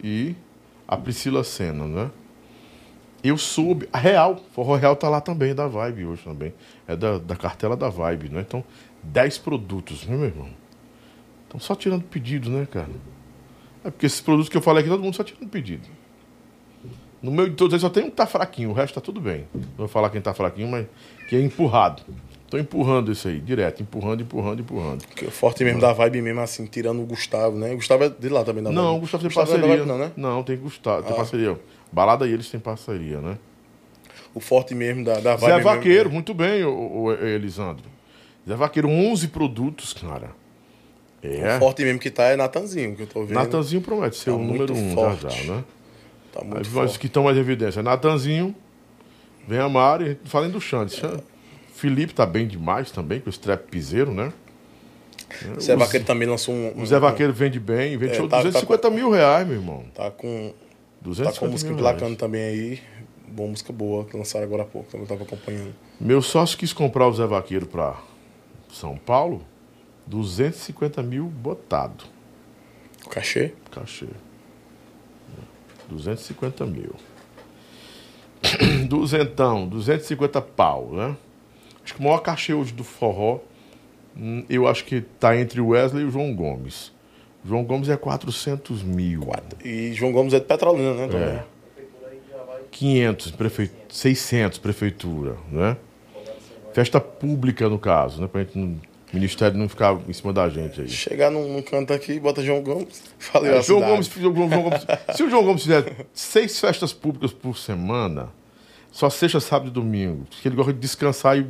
Speaker 1: e a Priscila Senna, né? Eu soube, a Real, Forró Real tá lá também, da Vibe hoje também. É da, da cartela da Vibe, né? Então, 10 produtos, né, meu irmão? Então, só tirando pedido, né, cara? É porque esses produtos que eu falei aqui, todo mundo só tirando pedido. No meu de todos eles só tem um que tá fraquinho, o resto tá tudo bem. Não vou falar quem tá fraquinho, mas que é empurrado. Tô empurrando isso aí, direto, empurrando, empurrando, empurrando.
Speaker 2: O forte mesmo da vibe mesmo, assim, tirando o Gustavo, né? O Gustavo é de lá também, da
Speaker 1: Não,
Speaker 2: vibe.
Speaker 1: o Gustavo tem
Speaker 2: Gustavo é
Speaker 1: parceria.
Speaker 2: vibe, não, né?
Speaker 1: Não, tem Gustavo, tem
Speaker 2: Ah.
Speaker 1: parceria. Balada e eles têm parceria, né?
Speaker 2: O forte mesmo da, da vibe
Speaker 1: Zé
Speaker 2: mesmo.
Speaker 1: Vaqueiro, muito bem, o, Elisandro. Zé Vaqueiro, 11 produtos, cara. É.
Speaker 2: O forte mesmo que tá é Natanzinho, que eu tô vendo.
Speaker 1: Natanzinho promete ser
Speaker 2: Tá
Speaker 1: o número um
Speaker 2: forte.
Speaker 1: já já, né?
Speaker 2: Tá muito
Speaker 1: os
Speaker 2: forte.
Speaker 1: que estão mais em evidência. Natanzinho, vem a Mari, falem do Xande. Xande- Felipe tá bem demais também, com esse trap piseiro, né?
Speaker 2: O Zé Vaqueiro também lançou um... um
Speaker 1: O Zé Vaqueiro vende bem, vende
Speaker 2: É,
Speaker 1: show de
Speaker 2: tá- tá
Speaker 1: 250 mil reais, meu irmão.
Speaker 2: Tá com...
Speaker 1: 250
Speaker 2: Tá com música
Speaker 1: reais.
Speaker 2: também aí. Boa música boa, que lançaram agora há pouco, também tava acompanhando.
Speaker 1: Meu sócio quis comprar o Zé Vaqueiro pra São Paulo, 250 mil botado.
Speaker 2: O cachê?
Speaker 1: Cachê. 250 mil. Duzentão, 250 pau, né? Acho que o maior cachê hoje do forró, hum, eu acho que tá entre o Wesley e o João Gomes. O João Gomes é 400 mil.
Speaker 2: E João Gomes é de Petrolina, né? Também.
Speaker 1: É. 500, prefe... 600, prefeitura, né? Festa pública, no caso, né? Pra gente não... o Ministério não ficar em cima da gente aí.
Speaker 2: Chegar num, num canto aqui, bota João Gomes. Falei
Speaker 1: É, João. Gomes, João Gomes- se o João Gomes fizer seis festas públicas por semana, só sexta, sábado e domingo, que ele gosta de descansar e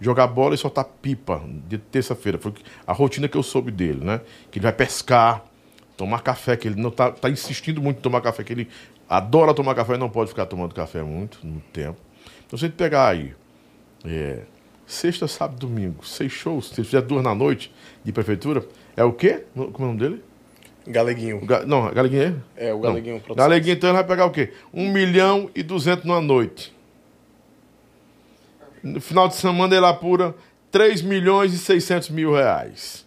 Speaker 1: jogar bola e soltar pipa de terça-feira. Foi a rotina que eu soube dele, né? Que ele vai pescar, tomar café, que ele não tá, tá insistindo muito em tomar café, que ele adora tomar café e não pode ficar tomando café muito, muito tempo. Então se a gente pegar aí, é, sexta, sábado e domingo, seis shows, se ele fizer duas na noite de prefeitura, é o quê? Como é o nome dele?
Speaker 2: Galeguinho.
Speaker 1: Ga- Não, a Galeguinha é?
Speaker 2: É, o
Speaker 1: Não.
Speaker 2: Galeguinho.
Speaker 1: Galeguinha, então ele vai pegar o quê? 1 milhão e 200 numa noite. No final de semana ele apura 3 milhões e 600 mil reais.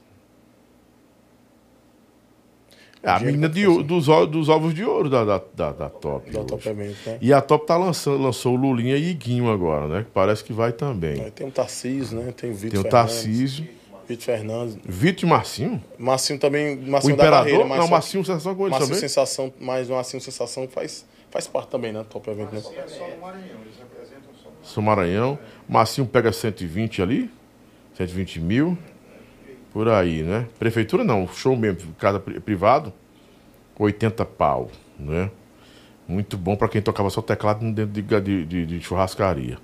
Speaker 1: É a menina
Speaker 2: pra
Speaker 1: de, o- dos, o- dos ovos de ouro da, da, da, da Top.
Speaker 2: Da. Top Event, né?
Speaker 1: E a Top tá lançando, lançou o Lulinha e Iguinho agora, né? Que parece que vai também.
Speaker 2: Aí Tem o Tarcísio, né? Tem o Vitor
Speaker 1: Tem o. Tarcísio,
Speaker 2: Vitor Fernandes.
Speaker 1: Vitor e Marcinho.
Speaker 2: Marcinho também.
Speaker 1: O
Speaker 2: Marcinho da
Speaker 1: Imperador.
Speaker 2: carreira, mas
Speaker 1: não, Marcinho, você só com ele
Speaker 2: Marcinho
Speaker 1: também?
Speaker 2: Sensação, mas o Marcinho Sensação faz, faz parte também, né? Top Event, né?
Speaker 1: São Maranhão. Massinho pega 120 ali, 120 mil, por aí, né? Prefeitura não, show mesmo, casa pri- privado, 80 pau, né? Muito bom para quem tocava só teclado dentro de, de, de- de churrascaria.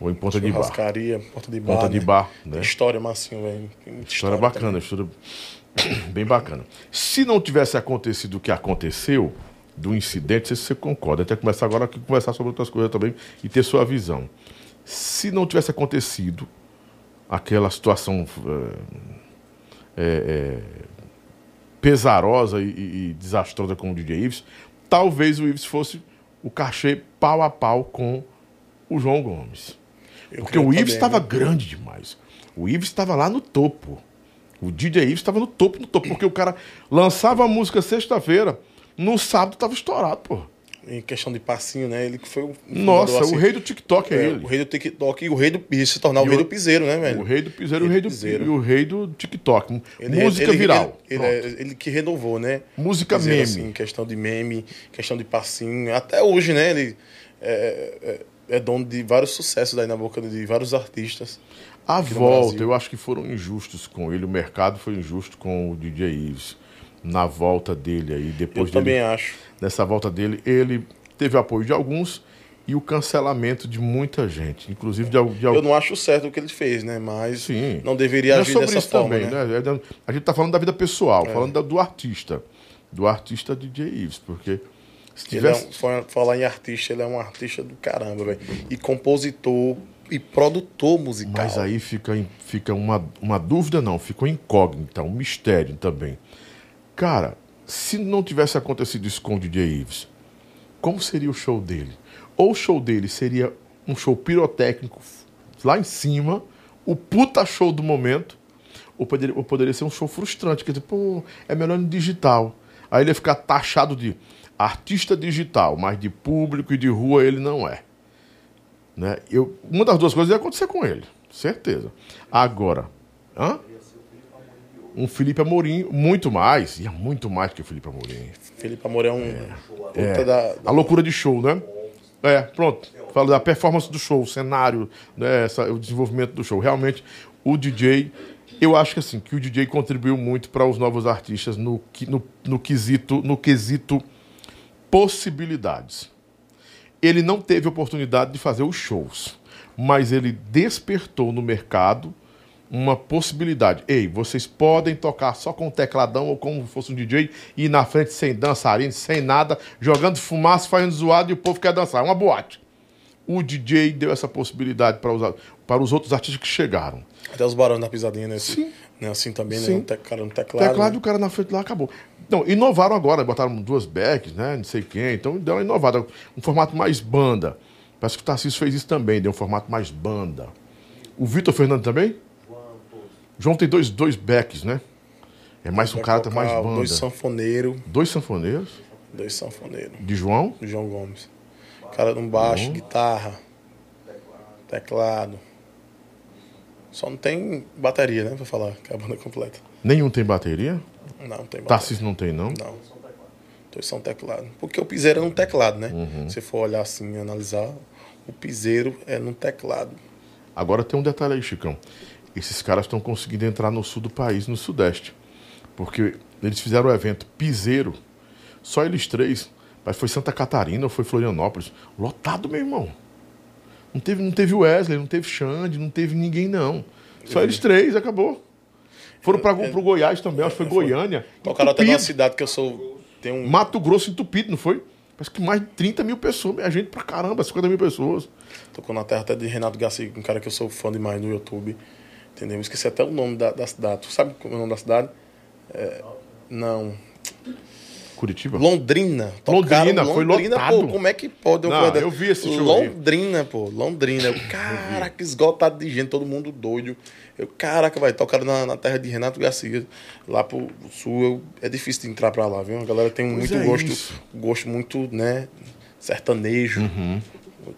Speaker 1: Ou em ponta de bar.
Speaker 2: Churrascaria, porta de bar.
Speaker 1: Ponta de
Speaker 2: né?
Speaker 1: bar,
Speaker 2: Tem
Speaker 1: né?
Speaker 2: História, Marcinho, velho. Muita
Speaker 1: História bacana, história bem bacana. Se não tivesse acontecido o que aconteceu, do incidente, não sei se você concorda, até começar agora a conversar sobre outras coisas também e ter sua visão. Se não tivesse acontecido aquela situação eh, eh, pesarosa e, e- e desastrosa com o DJ Ives, talvez o Ives fosse o cachê pau a pau com o João Gomes.
Speaker 2: Eu
Speaker 1: Porque o Ives estava
Speaker 2: né?
Speaker 1: grande demais. O Ives estava lá no topo. O DJ Ives estava no topo, no topo. Porque o cara lançava a música sexta-feira, no sábado estava estourado, pô.
Speaker 2: Em questão de passinho, né? Ele que foi o.
Speaker 1: Nossa,
Speaker 2: assim,
Speaker 1: o rei do TikTok é,
Speaker 2: é,
Speaker 1: ele.
Speaker 2: O rei do TikTok e o rei do. E se tornar o
Speaker 1: E
Speaker 2: rei
Speaker 1: o-
Speaker 2: do piseiro, né, velho?
Speaker 1: O rei do piseiro e o rei do,
Speaker 2: piseiro.
Speaker 1: e o rei do TikTok.
Speaker 2: Ele-
Speaker 1: Música
Speaker 2: ele-
Speaker 1: viral.
Speaker 2: Ele, ele, é- ele que renovou, né?
Speaker 1: Música meme.
Speaker 2: Assim, questão de meme, questão de passinho. Até hoje, né? Ele é, é- é dono de vários sucessos aí na boca de vários artistas.
Speaker 1: A volta, eu acho que foram injustos com ele. O mercado foi injusto com o DJ Ives. Na volta dele aí,
Speaker 2: Eu
Speaker 1: depois dele
Speaker 2: também acho.
Speaker 1: nessa volta dele, ele teve apoio de alguns e o cancelamento de muita gente, inclusive de, de
Speaker 2: Eu não acho certo o que ele fez, né? Mas
Speaker 1: Sim.
Speaker 2: não deveria
Speaker 1: Não é
Speaker 2: agir
Speaker 1: sobre
Speaker 2: dessa
Speaker 1: isso
Speaker 2: forma,
Speaker 1: também,
Speaker 2: né?
Speaker 1: né? É A gente tá falando da vida pessoal, falando da- do artista. Do artista DJ Ives, porque se
Speaker 2: Ele é
Speaker 1: tivesse.
Speaker 2: um, fa- falar em artista, ele é um artista do caramba, velho. E compositor e produtor musical.
Speaker 1: Mas aí fica, fica uma, uma dúvida, não, ficou incógnita, um mistério também. Cara, se não tivesse acontecido isso com o DJ Ives, como seria o show dele? Ou o show dele seria um show pirotécnico lá em cima, o puta show do momento, ou poderia, ou poderia ser um show frustrante, dizer, pô, é melhor no digital. Aí ele ia ficar taxado de artista digital, mas de público e de rua ele não é. Né? Eu, uma das duas coisas ia acontecer com ele, certeza. Agora, hã? Um Felipe Amorim, muito mais, ia muito mais que o Felipe Amorim.
Speaker 2: Felipe Amorim é um. puta
Speaker 1: É,
Speaker 2: da-
Speaker 1: a loucura de show, né? É, pronto. Falo da performance do show, o cenário, né, essa- o desenvolvimento do show. Realmente, o DJ, eu acho que assim, que o DJ contribuiu muito para os novos artistas no, no, no quesito, no quesito possibilidades. Ele não teve oportunidade de fazer os shows, mas ele despertou no mercado uma possibilidade. Ei, vocês podem tocar só com um tecladão ou como fosse um DJ e ir na frente sem dançarino, sem nada, jogando fumaça, fazendo zoado e o povo quer dançar. É uma boate. O DJ deu essa possibilidade para os, para os outros artistas que chegaram.
Speaker 2: Até os barões da pisadinha, né?
Speaker 1: Sim.
Speaker 2: Né, assim também,
Speaker 1: Sim.
Speaker 2: né? Te- cara no teclado.
Speaker 1: Teclado e
Speaker 2: né?
Speaker 1: o cara na frente lá acabou. Então, inovaram agora, botaram duas backs, né? Não sei quem. Então, deu uma inovada. Um formato mais banda. Parece que o Tarcísio fez isso também, deu um formato mais banda. O Vitor Fernando também? João tem dois, dois backs, né? É mais um
Speaker 2: Vai
Speaker 1: cara, tem mais banda.
Speaker 2: Dois sanfoneiros.
Speaker 1: Dois sanfoneiros
Speaker 2: Dois sanfoneiros.
Speaker 1: de João.
Speaker 2: Do João Gomes. Cara no baixo, guitarra, teclado. Só não tem bateria, né? Pra falar que é a banda completa.
Speaker 1: Nenhum tem bateria.
Speaker 2: Não, não tem bateria.
Speaker 1: Tarcísio não tem, não.
Speaker 2: Não. Dois são teclado. Porque o piseiro é num teclado, né?
Speaker 1: Uhum.
Speaker 2: Se for olhar assim e analisar, o piseiro é num teclado.
Speaker 1: Agora tem um detalhe aí, Chicão. Esses caras estão conseguindo entrar no sul do país, no sudeste. Porque eles fizeram o evento Piseiro, só eles três. Mas foi Santa Catarina ou foi Florianópolis. Lotado, meu irmão. Não teve, não teve Wesley, não teve Xande, não teve ninguém, não. Só eles três, acabou. Foram para pro Goiás também, acho que foi Goiânia.
Speaker 2: Tocaram até numa cidade que eu sou. Tem um.
Speaker 1: Mato Grosso entupido, não foi? Parece que mais de 30 mil pessoas, minha gente pra caramba, 50 mil pessoas.
Speaker 2: Tocou na terra até de Renato Garcia, um cara que eu sou fã demais no YouTube. Entendeu? Esqueci até o nome da, da cidade. Tu sabe qual é o nome da cidade? É, não.
Speaker 1: Curitiba?
Speaker 2: Londrina.
Speaker 1: Londrina, foi
Speaker 2: Londrina,
Speaker 1: lotado.
Speaker 2: Pô, como é que pode? uma
Speaker 1: Não, eu vi esse show.
Speaker 2: Londrina, pô. Londrina. Eu, caraca, esgotado de gente, todo mundo doido. Eu, caraca, vai, tocaram na, na terra de Renato Garcia. Lá pro sul, eu- é difícil de entrar pra lá, viu? A galera tem muito
Speaker 1: é
Speaker 2: gosto,
Speaker 1: isso.
Speaker 2: gosto muito, né, sertanejo.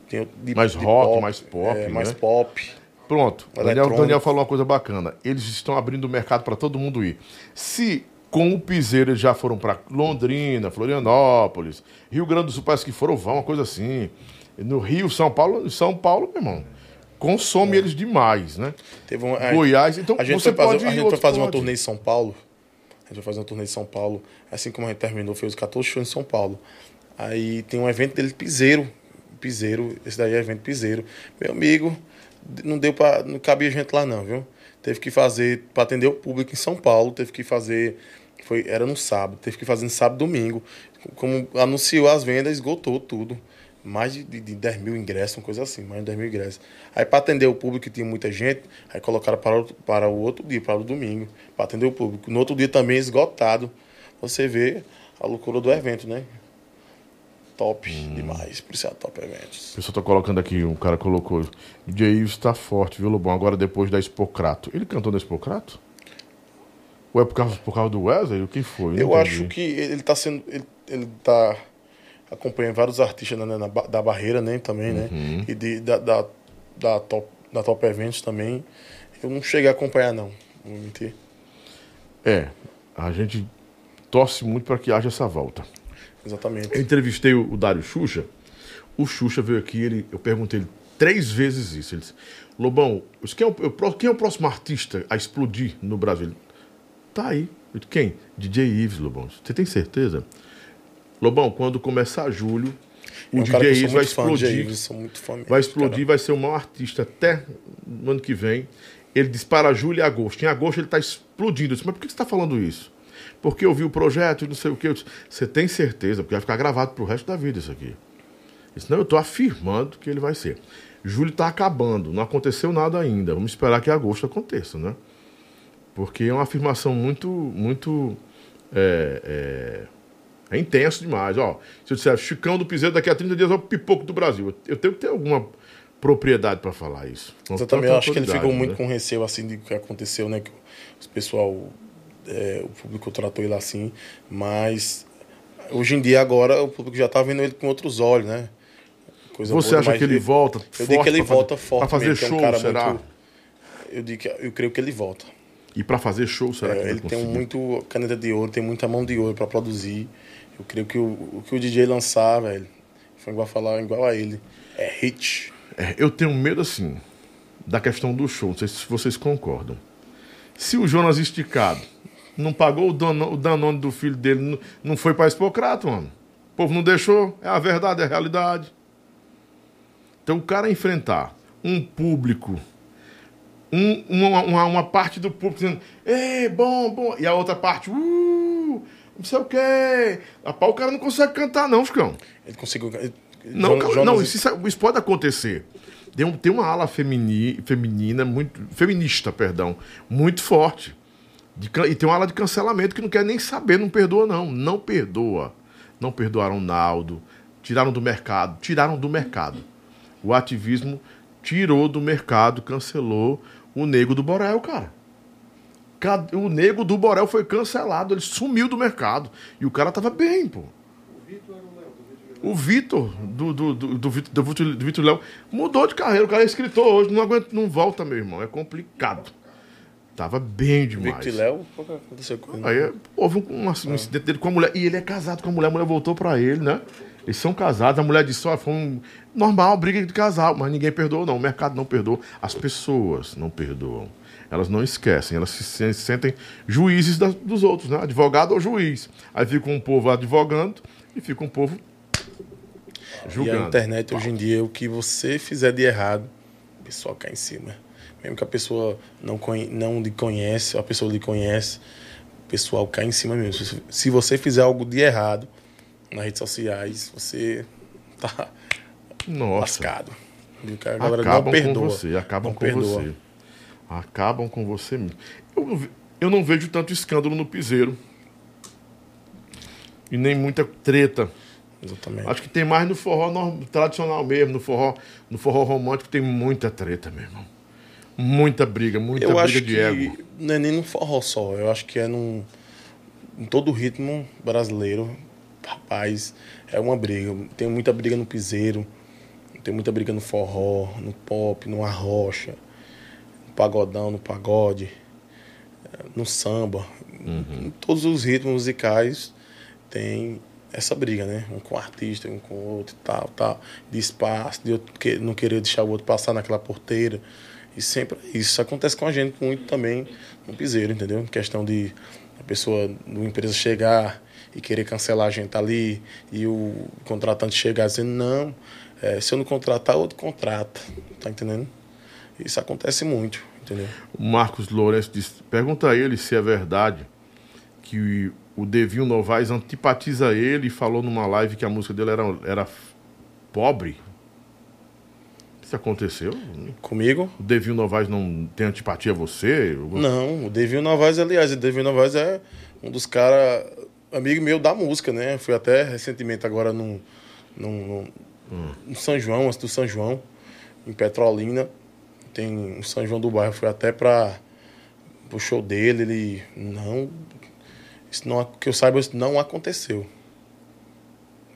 Speaker 2: Tem de-
Speaker 1: Uhum. Mais
Speaker 2: de
Speaker 1: rock, mais pop,
Speaker 2: É, mais
Speaker 1: né?
Speaker 2: pop.
Speaker 1: Pronto. O Daniel. Daniel falou uma coisa bacana. Eles estão abrindo o mercado para todo mundo ir. Se com o Piseiro eles já foram para Londrina, Florianópolis, Rio Grande do Sul, parece que foram, vão, uma coisa assim. No Rio, São Paulo, São Paulo, meu irmão, consome eles demais, né?
Speaker 2: Teve uma, a-
Speaker 1: Goiás, então
Speaker 2: a gente
Speaker 1: você
Speaker 2: fazer,
Speaker 1: pode
Speaker 2: a gente foi
Speaker 1: outro
Speaker 2: fazer uma turnê em São Paulo. A gente foi fazer uma turnê em São Paulo. Assim como a gente terminou, fez os 14 shows em São Paulo. Aí tem um evento dele, Piseiro. Piseiro, esse daí é evento Piseiro. Meu amigo, não deu pra. Não cabia gente lá, não, viu? Teve que fazer, para atender o público em São Paulo, teve que fazer. Foi, era no sábado, teve que fazer no sábado domingo. Como anunciou as vendas, esgotou tudo. Mais de, de, de 10 mil ingressos, uma coisa assim, mais de 10 mil ingressos. Aí, para atender o público, que tinha muita gente, aí colocaram para para o outro dia, para o domingo, para atender o público. No outro dia também esgotado. Você vê a loucura do evento, né? Top demais, isso é a Top Eventos.
Speaker 1: O pessoal tá colocando aqui, um cara colocou. DJ Ives tá forte, viu, Lobão? Agora depois da Expocrato. Ele cantou na Expocrato? Ou é por causa, por causa do Wesley? O que foi?
Speaker 2: Eu
Speaker 1: entendi.
Speaker 2: acho que ele está sendo. Ele, ele tá acompanhando vários artistas né, na, da barreira, né? Também, né?
Speaker 1: Uhum.
Speaker 2: E de, da, da, da, top, da Top Eventos também. Eu não cheguei a acompanhar, não. Não vou mentir.
Speaker 1: É, a gente torce muito para que haja essa volta.
Speaker 2: Exatamente.
Speaker 1: Eu entrevistei o, o Dário Xuxa. O Xuxa veio aqui, ele, eu perguntei ele três vezes isso. Ele disse: Lobão, quem, é o, quem é o próximo artista a explodir no Brasil? Ele, tá aí. Eu disse, quem? DJ Ives, Lobão. Você tem certeza? Lobão, quando começar julho, o
Speaker 2: É um
Speaker 1: DJ Ives vai explodir.
Speaker 2: Ives, mesmo,
Speaker 1: Vai explodir,
Speaker 2: cara.
Speaker 1: vai ser o maior artista até no ano que vem. Ele dispara julho e agosto. Em agosto ele está explodindo. Eu disse, mas por que você está falando isso? Porque eu vi o projeto e não sei o que. Eu disse, você tem certeza? Porque vai ficar gravado pro resto da vida isso aqui. Disse, não, eu estou afirmando que ele vai ser. Julho está acabando, não aconteceu nada ainda. Vamos esperar que agosto aconteça, né? Porque é uma afirmação muito, muito é, é, é intenso demais. Ó, se eu disser Chicão do Piseiro daqui a 30 dias é o pipoco do Brasil. Eu, tenho que ter alguma propriedade para falar isso.
Speaker 2: Mas eu também acho que ele ficou muito
Speaker 1: né?
Speaker 2: com receio assim de que aconteceu, né? Que o pessoal é, o público tratou ele assim, mas hoje em dia agora o público já tá vendo ele com outros olhos, né? Coisa
Speaker 1: Você
Speaker 2: boa,
Speaker 1: acha que ele volta
Speaker 2: Eu digo que ele
Speaker 1: pra fazer-
Speaker 2: volta forte.
Speaker 1: Pra fazer
Speaker 2: mesmo, é um
Speaker 1: show, será?
Speaker 2: muito- eu digo que eu creio que ele volta.
Speaker 1: E pra fazer show, será
Speaker 2: É,
Speaker 1: que vai
Speaker 2: ele tem muito caneta de ouro, tem muita mão de ouro para produzir. Eu creio que o, o que o DJ lançar, velho, foi igual a falar igual a ele. É hit.
Speaker 1: É, eu tenho medo, assim, da questão do show. Não sei se vocês concordam. Se o Jonas Esticado não pagou o, dano, o Danone do filho dele, não, não foi pra Expocrato, mano. O povo não deixou. É a verdade, é a realidade. Então, o cara enfrentar um público, um- uma, uma, uma parte do público dizendo, ei, bom, bom, e a outra parte, uh, não sei o quê. Rapaz, o cara não consegue cantar, não, Chicão.
Speaker 2: Ele conseguiu. ele-
Speaker 1: Não,
Speaker 2: Jonas-
Speaker 1: não isso, isso- isso pode acontecer. Tem, um- tem uma ala femini, feminina, muito, feminista, perdão, muito forte. De e tem uma ala de cancelamento que não quer nem saber, não perdoa, não. Não perdoa. Não perdoaram Naldo, tiraram do mercado, tiraram do mercado. O ativismo tirou do mercado, cancelou o Nego do Borel, cara. O Nego do Borel foi cancelado, ele sumiu do mercado. E o cara tava bem, pô. O Vitor, do, do, do, do, Vitor- do Vitor Léo, mudou de carreira. O cara é escritor hoje, não aguenta, não volta, meu irmão. É complicado. Tava bem demais.
Speaker 2: Victor Léo, o que aconteceu com ele?
Speaker 1: Aí houve um, um incidente dele com a mulher. E ele é casado com a mulher, a mulher voltou pra ele, né? Eles são casados, a mulher disse, ó, foi um normal, briga de casal, mas ninguém perdoou, não. O mercado não perdoa. As pessoas não perdoam. Elas não esquecem, elas se sen- sentem juízes das- dos outros, né? Advogado ou juiz. Aí fica um povo advogando e fica um povo
Speaker 2: E a
Speaker 1: julgando.
Speaker 2: internet hoje em dia, o que você fizer de errado, o pessoal cai em cima. Mesmo que a pessoa não, conhe- não lhe conhece, a pessoa lhe conhece, o pessoal cai em cima mesmo. Se- Se você fizer algo de errado nas redes sociais, você tá
Speaker 1: Nossa.
Speaker 2: lascado. A galera
Speaker 1: acabam
Speaker 2: não perdoa.
Speaker 1: com você, acabam
Speaker 2: não
Speaker 1: com
Speaker 2: perdoa.
Speaker 1: você. Acabam com você mesmo. Eu, eu não vejo tanto escândalo no piseiro. E nem muita treta.
Speaker 2: Exatamente.
Speaker 1: Acho que tem mais no forró norm- tradicional mesmo, no forró, no forró romântico tem muita treta, meu irmão. Muita briga, muita
Speaker 2: eu
Speaker 1: briga
Speaker 2: acho
Speaker 1: de
Speaker 2: que
Speaker 1: ego.
Speaker 2: não é nem no forró só, eu acho que é num, em todo o ritmo brasileiro. Rapaz, é uma briga. Tem muita briga no piseiro, tem muita briga no forró, no pop, no arrocha, no pagodão, no pagode, eh, no samba. Em todos os ritmos musicais tem essa briga, né? Um com o artista, um com o outro e tal, tal. De espaço, de outro não querer deixar o outro passar naquela porteira. E sempre é isso. Acontece com a gente muito também no piseiro, entendeu? Questão de a pessoa, uma empresa chegar e querer cancelar a gente ali e o contratante chegar dizendo, não, eh, se eu não contratar, outro contrata. Tá entendendo? Isso acontece muito, entendeu?
Speaker 1: O Marcos Lourenço disse, pergunta a ele se é verdade que o Devinho Novaes antipatiza ele e falou numa live que a música dele era, era pobre. Isso aconteceu?
Speaker 2: Comigo,
Speaker 1: O Devinho Novaes não tem antipatia a você?
Speaker 2: Não, o Devinho Novaes, aliás, o Devinho Novaes é um dos caras, amigo meu da música, né? Fui até recentemente agora num, num, num- no São João, antes do São João, em Petrolina. Tem um São João do bairro, fui até para o show dele, ele. Não. Isso não, que eu saiba, isso não aconteceu.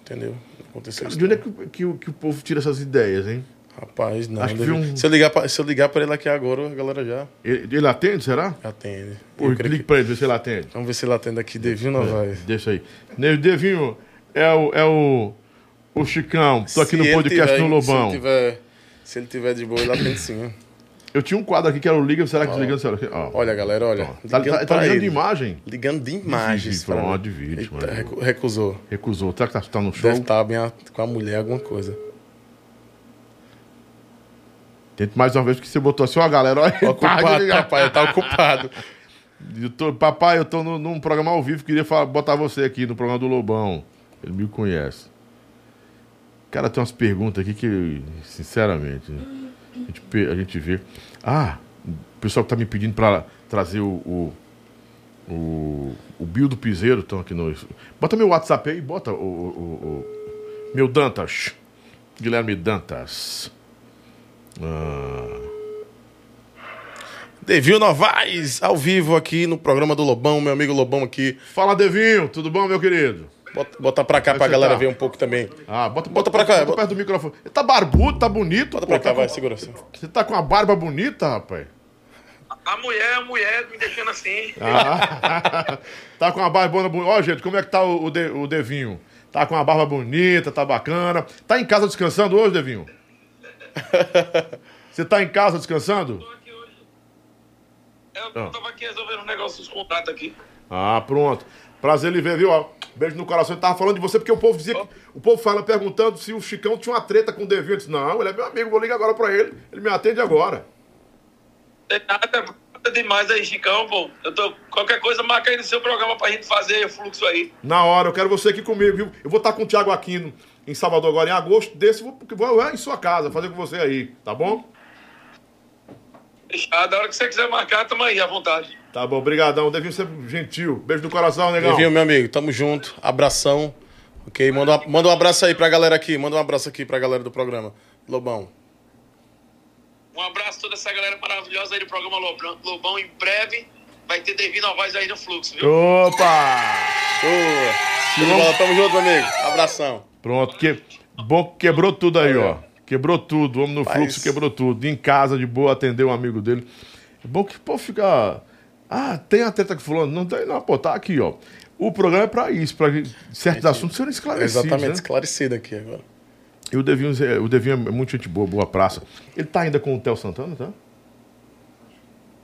Speaker 2: Entendeu? Aconteceu isso.
Speaker 1: De onde é que, que, que o povo tira essas ideias, hein?
Speaker 2: Rapaz, não.
Speaker 1: Vi um-
Speaker 2: se, eu ligar pra, se eu ligar pra ele aqui agora, a galera já
Speaker 1: Ele, ele atende, será?
Speaker 2: atende.
Speaker 1: Pô, liga
Speaker 2: que-
Speaker 1: pra ele, vê se ele atende.
Speaker 2: Vamos ver se ele atende aqui, Devinho Novaes.
Speaker 1: Deixa aí. Devinho, é o, é o, o Chicão. Tô aqui
Speaker 2: Se
Speaker 1: no podcast
Speaker 2: tiver-
Speaker 1: no Lobão.
Speaker 2: Se ele, tiver, se ele tiver de boa, ele atende sim.
Speaker 1: Eu tinha um quadro aqui que era o Liga, será que desligando? Será que...
Speaker 2: Olha, galera, olha.
Speaker 1: Tá,
Speaker 2: ligando
Speaker 1: tá, tá ligando
Speaker 2: ele.
Speaker 1: de imagem?
Speaker 2: Ligando de
Speaker 1: vídeo,
Speaker 2: mim.
Speaker 1: de vídeo,
Speaker 2: Eita,
Speaker 1: mano.
Speaker 2: recu- recusou.
Speaker 1: Recusou. Será que tá, tá no show?
Speaker 2: Deve estar bem a- com a mulher, alguma coisa.
Speaker 1: Tente mais uma vez, porque você botou assim, ó, galera, olha, de
Speaker 2: Ocupado, papai, tá ocupado.
Speaker 1: Eu tô- papai, eu tô no- num programa ao vivo, queria falar- botar você aqui no programa do Lobão. Ele me conhece. Cara, tem umas perguntas aqui que, sinceramente, a gente, a gente vê. Ah, o pessoal que tá me pedindo pra trazer o. o o, o Bill do Piseiro estão aqui no. Bota meu WhatsApp aí, bota o, o- o- o- meu Dantas. Guilherme Dantas. Ah,
Speaker 2: Devil Novaes, ao vivo aqui no programa do Lobão, meu amigo Lobão aqui.
Speaker 1: Fala, Devinho, tudo bom, meu querido?
Speaker 2: Bota, bota pra cá
Speaker 1: Como é
Speaker 2: pra galera
Speaker 1: tá?
Speaker 2: ver um pouco também.
Speaker 1: Ah, bota,
Speaker 2: Bota pra cá,
Speaker 1: Bota
Speaker 2: bota-
Speaker 1: perto do microfone. Ele tá barbudo, tá bonito.
Speaker 2: Bota
Speaker 1: pô,
Speaker 2: pra cá,
Speaker 1: tá
Speaker 2: vai,
Speaker 1: com-
Speaker 2: segura assim.
Speaker 1: Você tá com uma barba bonita, rapaz.
Speaker 6: A mulher, a mulher me deixando assim.
Speaker 1: Ah, tá com uma barba bonita. Ó, gente, como é que tá o, o, De- o Devinho? Tá com uma barba bonita, tá bacana. Tá em casa descansando hoje, Devinho? Você tá em casa descansando?
Speaker 6: Tô aqui hoje. Eu tava aqui resolvendo uns negócios, os contratos aqui.
Speaker 1: Ah, pronto. Prazer lhe ver, viu? Beijo no coração. Eu tava falando de você porque o povo dizia que. O povo fala perguntando se o Chicão tinha uma treta com o Devinho. Eu disse, não, ele é meu amigo, vou ligar agora pra ele. Ele me atende agora.
Speaker 6: Tem nada, nada demais aí, Chicão, pô. Eu tô. Qualquer coisa, marca aí no seu programa pra gente fazer o fluxo aí.
Speaker 1: Na hora, eu quero você aqui comigo, viu? Eu vou estar com o Thiago Aquino em Salvador agora em agosto. Desse, vou, vou em sua casa fazer com você aí, tá bom?
Speaker 6: Fechado. A hora que você quiser marcar, tamo aí, à vontade.
Speaker 1: Tá bom, brigadão. Devinho ser gentil. Beijo no coração, negão.
Speaker 2: Devil, meu amigo, tamo junto. Abração. Ok? Manda, um- manda um abraço aí pra galera aqui. Manda um abraço aqui pra galera do programa. Lobão.
Speaker 6: Um abraço a toda essa galera maravilhosa aí do programa Lobão. Lobão em breve vai ter Devido Novaes aí no fluxo, viu?
Speaker 1: Opa!
Speaker 2: Boa. Tamo junto, meu amigo. Abração.
Speaker 1: Pronto, que... bom que quebrou tudo aí, ó. Quebrou tudo, o homem no fluxo quebrou tudo. Em casa, de boa, atendeu um amigo dele. É bom que, pô, fica. Ah, tem a treta com fulano? Não tem, não, pô, tá aqui, ó. O programa é pra isso, pra certos assuntos serem esclarecidos.
Speaker 2: Exatamente,
Speaker 1: Né?
Speaker 2: esclarecido aqui agora.
Speaker 1: E o Devinho, Zé- o Devinho é muito gente boa, boa praça. Ele tá ainda com o Theo Santana, tá?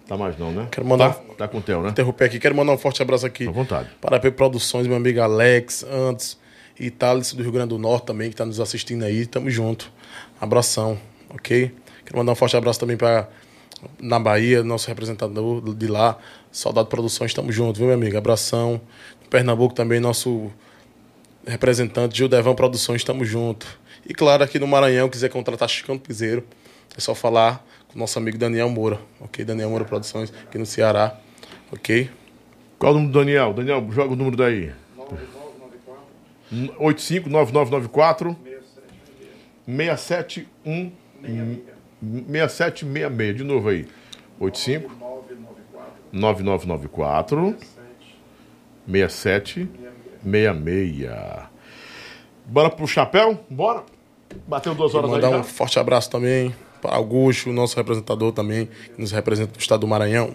Speaker 1: Tá mais não, né?
Speaker 2: Quero mandar-
Speaker 1: Tá, tá com o Theo, né?
Speaker 2: Interromper aqui, quero mandar um forte abraço aqui.
Speaker 1: À vontade.
Speaker 2: Para a P Produções, meu amigo Alex, Antes e Thales do Rio Grande do Norte também, que está nos assistindo aí. Tamo junto. Abração, ok? Quero mandar um forte abraço também para na Bahia, nosso representador de lá, Saudade Produções, tamo junto, viu, meu amigo? Abração. Pernambuco também, nosso representante Gildevão Produções, tamo junto. E claro, aqui no Maranhão, quiser contratar Chicão do Piseiro, é só falar com o nosso amigo Daniel Moura, ok? Daniel Moura Produções, aqui no Ceará, ok?
Speaker 1: Qual o número do Daniel? Daniel, joga o número daí. 859994 671 6766. De novo aí. 85 9994 6766. Bora pro chapéu? Bora. Bateu duas horas aí
Speaker 2: Mandar
Speaker 1: já?
Speaker 2: um forte abraço também para Augusto, nosso representador também, que nos representa no estado do Maranhão.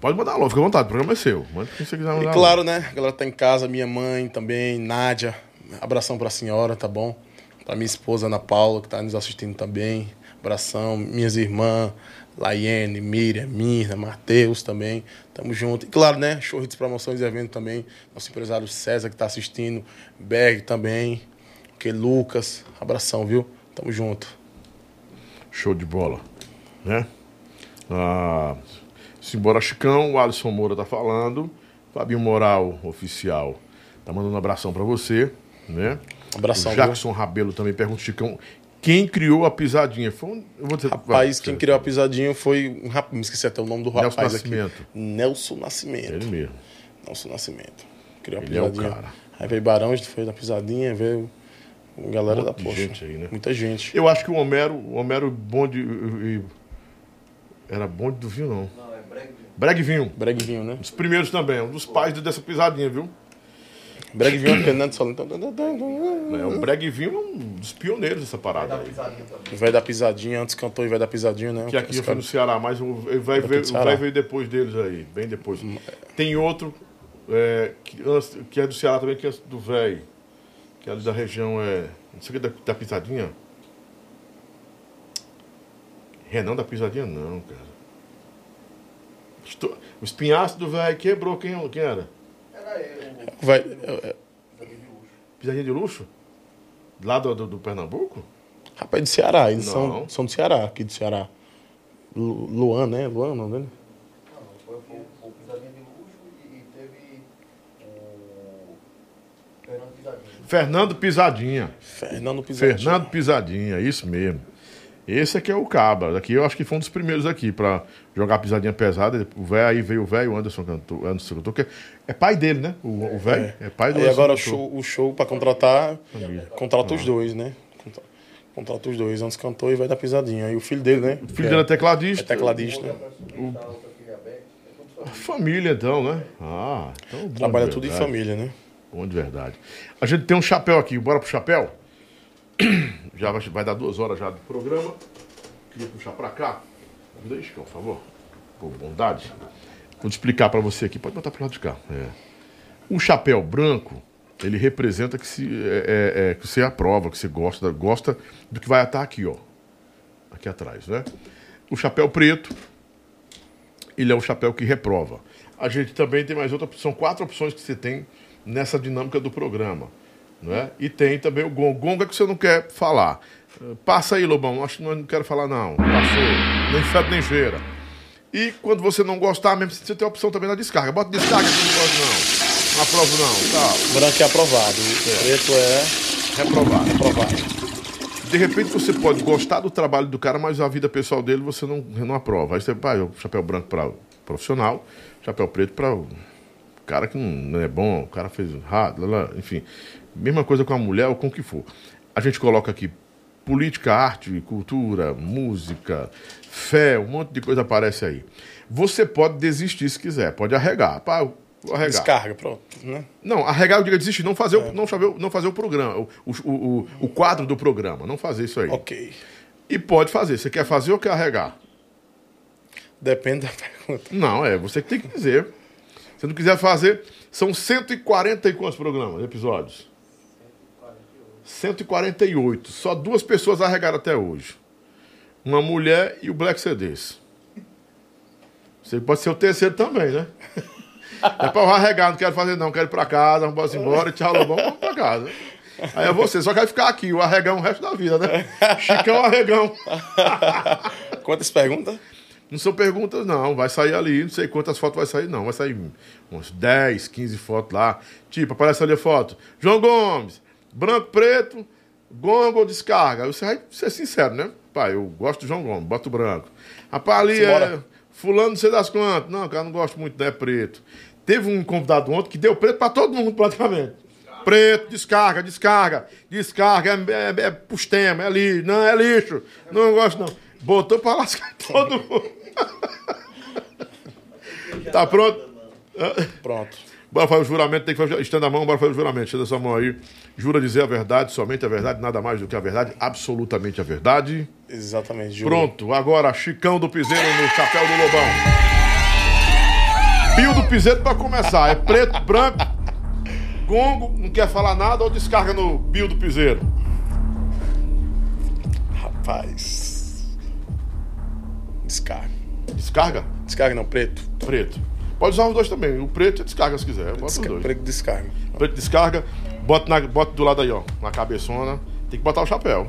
Speaker 1: Pode mandar alô, fica à vontade, o programa é seu. Manda quem você quiser mandar
Speaker 2: E
Speaker 1: alô.
Speaker 2: claro, né? A galera tá em casa, minha mãe também, Nádia. Abração pra senhora, tá bom? Pra minha esposa Ana Paula, que tá nos assistindo também. Abração. Minhas irmãs, Laiane, Miriam, Mirna, Matheus também. Tamo junto. E claro, né? Show de promoções e eventos também. Nosso empresário César, que tá assistindo. Berg também. Que Lucas. Abração, viu? Tamo junto.
Speaker 1: Show de bola. Né? Ah, Simbora Chicão, o Alisson Moura tá falando. Fabinho Moral, oficial, tá mandando um abração pra você. Né?
Speaker 2: Abração,
Speaker 1: o
Speaker 2: viu?
Speaker 1: Jackson Rabelo também pergunta, Chicão, quem criou a pisadinha? Foi um, eu vou dizer,
Speaker 2: Rapaz, quem criou a pisadinha foi um rapaz, me esqueci até o nome do
Speaker 1: Nelson
Speaker 2: rapaz aqui.
Speaker 1: Nascimento.
Speaker 2: Nelson Nascimento.
Speaker 1: Ele mesmo.
Speaker 2: Nelson Nascimento. Criou a
Speaker 1: Ele é o
Speaker 2: pisadinha.
Speaker 1: cara.
Speaker 2: Aí veio Barão, a gente foi na pisadinha, veio galera da
Speaker 1: monte de
Speaker 2: poxa.
Speaker 1: gente aí, né?
Speaker 2: Muita gente.
Speaker 1: Eu acho que o Homero, o Homero bonde. e- e- Era bonde do vinho, não. Não, é Breg Vinho.
Speaker 2: Breg vinho, né?
Speaker 1: Os primeiros também, um dos pais dessa pisadinha, viu?
Speaker 2: Breg vinho, Fernando Solano.
Speaker 1: É, o Breg Vinho é um dos pioneiros dessa parada aí.
Speaker 2: O velho da pisadinha, antes cantou e velho da pisadinha, né?
Speaker 1: Que aqui
Speaker 2: Os
Speaker 1: eu fui no Ceará, mas vai ver, vai ver depois deles aí, bem depois. Tem outro é, que, que é do Ceará também, que é do velho, que é ali da região, é, não sei o que, da, da Pisadinha. Renan da Pisadinha, não, cara. Estou- o espinhaço do velho quebrou, quem, quem era?
Speaker 2: Vai, é, é,
Speaker 1: Pisadinha de luxo? Lá do, do, do Pernambuco?
Speaker 2: rapaz, do Ceará. Eles
Speaker 1: Não.
Speaker 2: são, são do Ceará, aqui do Ceará. Lu- Luan, né? Luan, não, né?
Speaker 7: Foi o, o Pisadinha de Luxo e, e teve o Fernando Pisadinha.
Speaker 1: Fernando Pisadinha.
Speaker 2: Fernando Pisadinha.
Speaker 1: Fernando Pisadinha, isso mesmo. Esse aqui é o Cabra. Daqui eu acho que foi um dos primeiros aqui pra jogar pisadinha pesada. O velho aí veio o velho, o Anderson cantor, Anderson cantor, que é pai dele, né? O o velho é. pai do
Speaker 2: Aí
Speaker 1: Anderson
Speaker 2: agora o show, o show pra contratar, contrata os dois, né? Contra- Contrata os dois. Antes cantou e vai dar pisadinha. Aí o filho dele, né?
Speaker 1: O filho dele é tecladista.
Speaker 2: É tecladista. né?
Speaker 7: Aí tá. É família.
Speaker 1: Então, né? Ah, então de
Speaker 2: Trabalha tudo em família, né?
Speaker 1: Bom de verdade. A gente tem um chapéu aqui, bora pro chapéu? Já vai, vai dar duas horas já do programa. Queria puxar pra cá. Deixa, por favor. Por bondade. Vou te explicar pra você aqui. Pode botar pro lado de cá. É. O chapéu branco, ele representa que, se, é, é, é, que você aprova, que você gosta, gosta do que vai estar aqui, ó. Aqui atrás, né? O chapéu preto, ele é o chapéu que reprova. A gente também tem mais outra são quatro opções que você tem nessa dinâmica do programa, não é? E tem também o gongo. Gongo é que você não quer falar. Passa aí, Lobão. Acho que não, quero falar não. Passou. Nem fede nem cheira. E quando você não gostar, mesmo você tem a opção também na descarga. Bota descarga que eu não gosto não. Não aprovo não. Tá.
Speaker 2: Branco é aprovado. O preto é
Speaker 1: Reprovado.
Speaker 2: aprovado.
Speaker 1: De repente você pode gostar do trabalho do cara, mas a vida pessoal dele você não, não aprova. Aí você vai, chapéu branco para profissional, chapéu preto para o cara que não, é bom, o cara fez errado, enfim. Mesma coisa com a mulher ou com o que for. A gente coloca aqui política, arte, cultura, música, fé, um monte de coisa aparece aí. Você pode desistir se quiser, pode arregar. Pá, arregar.
Speaker 2: Descarga, pronto. Né?
Speaker 1: Não, arregar eu digo desistir, não fazer,
Speaker 2: É.
Speaker 1: o, não, fazer, não fazer o programa, o, o, o, o quadro do programa, não fazer isso aí.
Speaker 2: Ok.
Speaker 1: E pode fazer. Você quer fazer ou quer arregar?
Speaker 2: Depende da pergunta.
Speaker 1: Não, é você que tem que dizer. Se não quiser fazer, são 140 e quantos programas, episódios? 148. Só duas pessoas arregaram até hoje. Uma mulher e o Black CDs. Você pode ser o terceiro também, né? É pra eu arregar, não quero fazer não, quero ir pra casa, vamos embora, tchau, Lobão, vamos pra casa. Aí é você, só quer ficar aqui, o arregão o resto da vida, né? Chicão arregão.
Speaker 2: Quantas perguntas?
Speaker 1: Não são perguntas, não. Vai sair ali, não sei quantas fotos vai sair, não. Vai sair uns 10, 15 fotos lá. Tipo, aparece ali a foto. João Gomes, branco, preto, gongo ou descarga. Aí Você vai ser sincero, né? Pai, eu gosto do João Gomes, boto branco. Rapaz, ali é fulano, não sei das quantas. Não, cara, não gosto muito, é preto. Teve um convidado ontem que deu preto pra todo mundo, praticamente. Preto, descarga, descarga, descarga, é, é, é pustema, é lixo, não, é lixo, não gosto não. Botou pra lascar todo mundo. tá pronto?
Speaker 2: Pronto.
Speaker 1: Bora fazer o juramento, tem que fazer. Estenda a mão, bora fazer o juramento. Estenda essa mão aí. Jura dizer a verdade, somente a verdade, nada mais do que a verdade, absolutamente a verdade.
Speaker 2: Exatamente. Júlio.
Speaker 1: Pronto, agora Chicão do Piseiro no chapéu do Lobão. Pio do Piseiro pra começar. É preto, branco, gongo, não quer falar nada ou descarga no Pio do Piseiro?
Speaker 2: Rapaz. Descarga.
Speaker 1: Descarga?
Speaker 2: Descarga não, preto.
Speaker 1: Preto. Pode usar os dois também. O preto e descarga se quiser. Bota os
Speaker 2: Desca-
Speaker 1: dois.
Speaker 2: Preto descarga.
Speaker 1: Preto descarga, bota, na, bota do lado aí, ó, na cabeçona. Tem que botar o chapéu.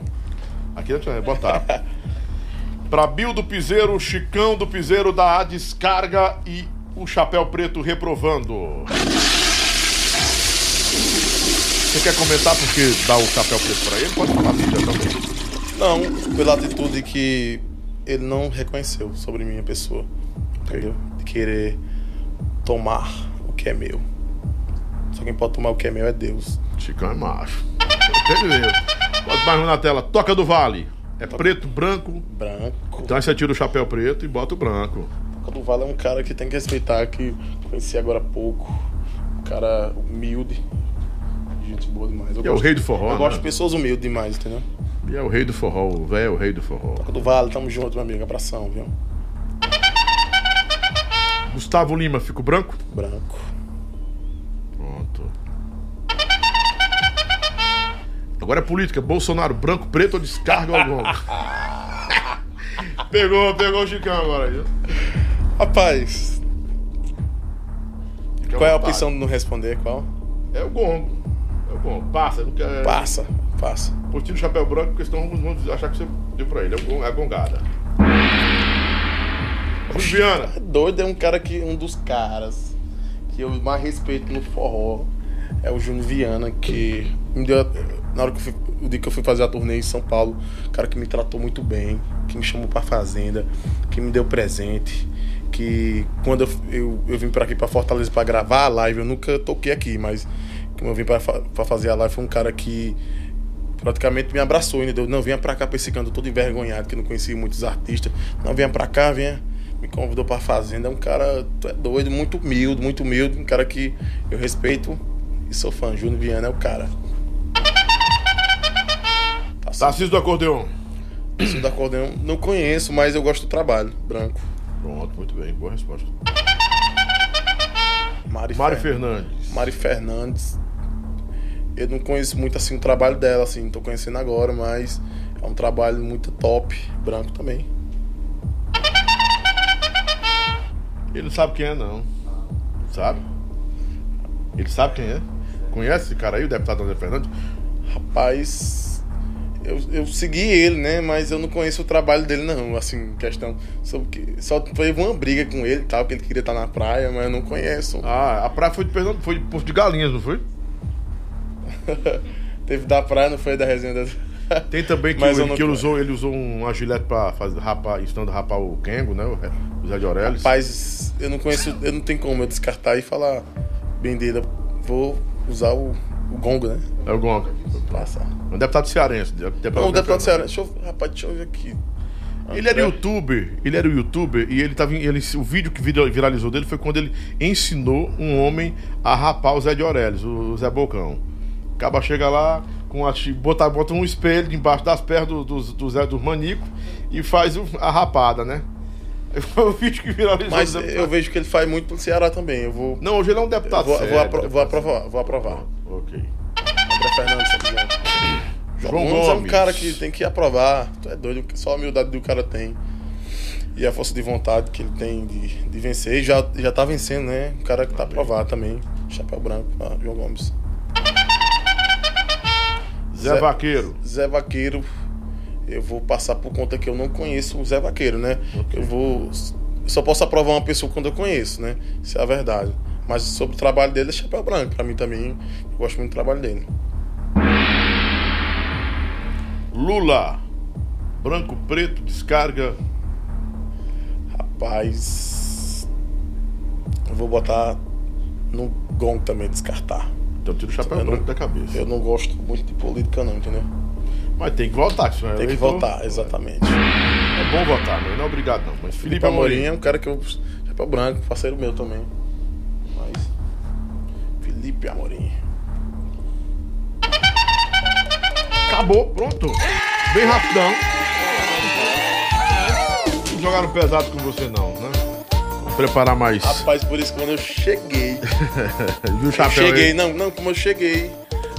Speaker 1: Aqui não é botar. pra Bill do Piseiro, Chicão do Piseiro dá a descarga e o chapéu preto reprovando. Você quer comentar porque dá o chapéu preto pra ele? Pode falar já também.
Speaker 2: Não, pela atitude que ele não reconheceu sobre minha pessoa. Entendeu? De querer tomar o que é meu. Só quem pode tomar o que é meu é Deus.
Speaker 1: Chicão é macho. Entendeu? Bota mais um na tela. Toca do Vale. É preto, branco.
Speaker 2: Branco.
Speaker 1: Então aí você tira o chapéu preto e bota o branco.
Speaker 2: Toca do Vale é um cara que tem que respeitar, que conheci agora há pouco. Um cara humilde. Gente boa demais. Eu
Speaker 1: E é o rei do forró,
Speaker 2: Eu
Speaker 1: né?
Speaker 2: gosto de pessoas humildes demais, entendeu?
Speaker 1: E é o rei do forró, o velho é o rei do forró.
Speaker 2: Toca do Vale, tamo junto, meu amigo. Abração, viu?
Speaker 1: Gustavo Lima, fica o branco?
Speaker 2: Branco.
Speaker 1: Pronto. Agora é política. Bolsonaro, branco, preto ou descarga ou gongo? pegou, pegou o Chicão agora. viu?
Speaker 2: Rapaz,
Speaker 1: Fica
Speaker 2: qual é a
Speaker 1: vontade.
Speaker 2: opção de não responder? Qual?
Speaker 1: É o gongo. É o gongo. Passa, não quer.
Speaker 2: Passa, passa.
Speaker 1: Tira o chapéu branco, porque senão vamos achar que você deu pra ele. É, o é a gongada. Juliana,
Speaker 2: É doido, é um cara que. Um dos caras que eu mais respeito no forró é o Júnior Viana, que me deu. Na hora que eu fui, o que eu fui fazer a turnê em São Paulo, cara que me tratou muito bem, que me chamou pra fazenda, que me deu presente, que quando eu, eu, eu vim pra aqui pra Fortaleza pra gravar a live, eu nunca toquei aqui, mas quando eu vim pra fazer a live foi um cara que praticamente me abraçou e me deu, não, venha pra cá pra esse canto, todo envergonhado, que não conhecia muitos artistas. Não, venha pra cá, venha me convidou pra fazenda. É um cara, tu é doido, muito humilde, muito humilde. Um cara que eu respeito e sou fã. Júnior Viana é o cara.
Speaker 1: Tarcísio do Acordeon.
Speaker 2: Tarcísio do Acordeão, não conheço, mas eu gosto do trabalho. Branco.
Speaker 1: Pronto, muito bem, boa resposta.
Speaker 2: Mari, Fer-
Speaker 1: Fernandes.
Speaker 2: Mari Fernandes. Eu não conheço muito assim o trabalho dela, assim, tô conhecendo agora, mas é um trabalho muito top. Branco também.
Speaker 1: Ele não sabe quem é, não. Sabe? Ele sabe quem é? Conhece esse cara aí, o deputado André Fernandes?
Speaker 2: Rapaz, eu, eu segui ele, né? Mas eu não conheço o trabalho dele, não. Assim, questão. Sobre que, só teve uma briga com ele tal, que ele queria estar na praia, mas eu não conheço.
Speaker 1: Ah, a praia foi de Pernambuco, foi de Porto de Galinhas, não foi?
Speaker 2: Teve da praia, não foi da resenha da.
Speaker 1: Tem também que, ele, que ele usou, ele usou uma gilete pra fazer, rapar, ensinando a rapar o Kengo, né? O Zé de Aurelis.
Speaker 2: Rapaz, eu não conheço, eu não tenho como eu descartar e falar bem dele. Vou usar o, o gongo, né?
Speaker 1: É o Gonga.
Speaker 2: Passar.
Speaker 1: Um deputado cearense. Deputado
Speaker 2: Não,
Speaker 1: André
Speaker 2: deputado. Ceará, deixa eu, rapaz, deixa eu ver aqui.
Speaker 1: Ele era
Speaker 2: É.
Speaker 1: youtuber, ele era youtuber e ele tava. Ele, o vídeo que vira- viralizou dele foi quando ele ensinou um homem a rapar o Zé de Aurelis, o Zé Bocão. Acaba chega lá, com a, bota, bota um espelho debaixo das pernas do, do, do Zé do Manico e faz a rapada, né? Foi o vídeo que viralizou.
Speaker 2: Mas eu vejo que ele faz muito pro Ceará também. Eu vou.
Speaker 1: Não, hoje ele é um deputado.
Speaker 2: vou,
Speaker 1: sério,
Speaker 2: vou, apro-
Speaker 1: deputado
Speaker 2: vou aprovar, vou aprovar.
Speaker 1: Ok.
Speaker 2: André Fernandes, tá?
Speaker 1: João
Speaker 2: Gomes é um cara que tem que aprovar. Tu é doido, só a humildade do cara tem. E a força de vontade que ele tem de, de vencer. E já, já tá vencendo, né? Um cara que tá aprovado também. Chapéu branco pra João Gomes.
Speaker 1: Zé,
Speaker 2: Zé-
Speaker 1: Vaqueiro.
Speaker 2: Zé Vaqueiro, eu vou passar por conta que eu não conheço o Zé Vaqueiro, né? Eu vou. Eu só posso aprovar uma pessoa quando eu conheço, né? Isso é a verdade. Mas sobre o trabalho dele é chapéu branco. Pra mim também, eu gosto muito do trabalho dele.
Speaker 1: Lula. Branco, preto, descarga.
Speaker 2: Rapaz. Eu vou botar no gong também, descartar.
Speaker 1: Então tira o chapéu branco da cabeça.
Speaker 2: Eu não gosto muito de política, não, entendeu?
Speaker 1: Mas tem que votar, é
Speaker 2: Tem que
Speaker 1: eleitor.
Speaker 2: votar, exatamente.
Speaker 1: É bom votar, não é obrigado não. Mas Felipe
Speaker 2: Felipe Amorim
Speaker 1: Amorim.
Speaker 2: é um cara que eu. Chapéu branco, parceiro meu também. Mas. Felipe Amorim.
Speaker 1: Acabou, pronto. Bem rapidão. Não jogaram pesado com você não, né? Preparar mais.
Speaker 2: Rapaz, por isso que quando eu cheguei.
Speaker 1: Viu o
Speaker 2: eu
Speaker 1: chapéu
Speaker 2: cheguei,
Speaker 1: aí
Speaker 2: não, não, como eu cheguei.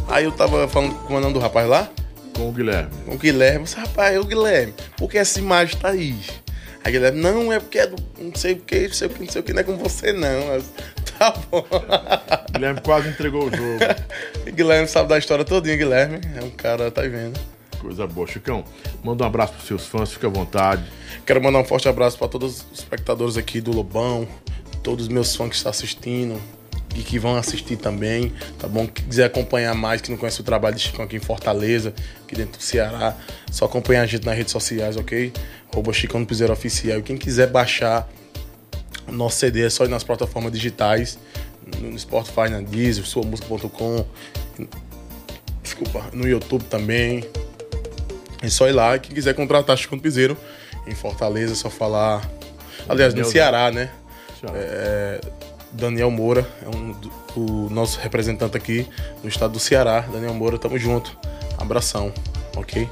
Speaker 2: Aí eu tava falando com o nome do rapaz lá,
Speaker 1: com o Guilherme.
Speaker 2: com o Guilherme. Eu disse, rapaz, é o Guilherme, por que essa imagem tá aí? Aí Guilherme, não, é porque é do não sei o que, não sei o que, não sei o que, não é com você não. Eu disse, tá bom.
Speaker 1: Guilherme quase entregou o jogo.
Speaker 2: Guilherme sabe da história todinha, Guilherme. É um cara, tá vendo.
Speaker 1: Coisa boa. Chicão, manda um abraço pros seus fãs, fica à vontade.
Speaker 2: Quero mandar um forte abraço para todos os espectadores aqui do Lobão, todos os meus fãs que estão assistindo e que vão assistir também, tá bom? Que quiser acompanhar mais, que não conhece o trabalho de Chicão aqui em Fortaleza, aqui dentro do Ceará, só acompanhar a gente nas redes sociais, ok? Arroba Chicão do Piseiro Oficial. E quem quiser baixar o nosso CD é só ir nas plataformas digitais, no Spotify, na Deezer, suamusica.com, desculpa, no YouTube também, é só ir lá. Quem quiser contratar Chico Piseiro em Fortaleza, é só falar. Aliás, no
Speaker 1: Daniel-
Speaker 2: Ceará, né? É, Daniel Moura é um, o nosso representante aqui no estado do Ceará. Daniel Moura, tamo junto. Abração, ok?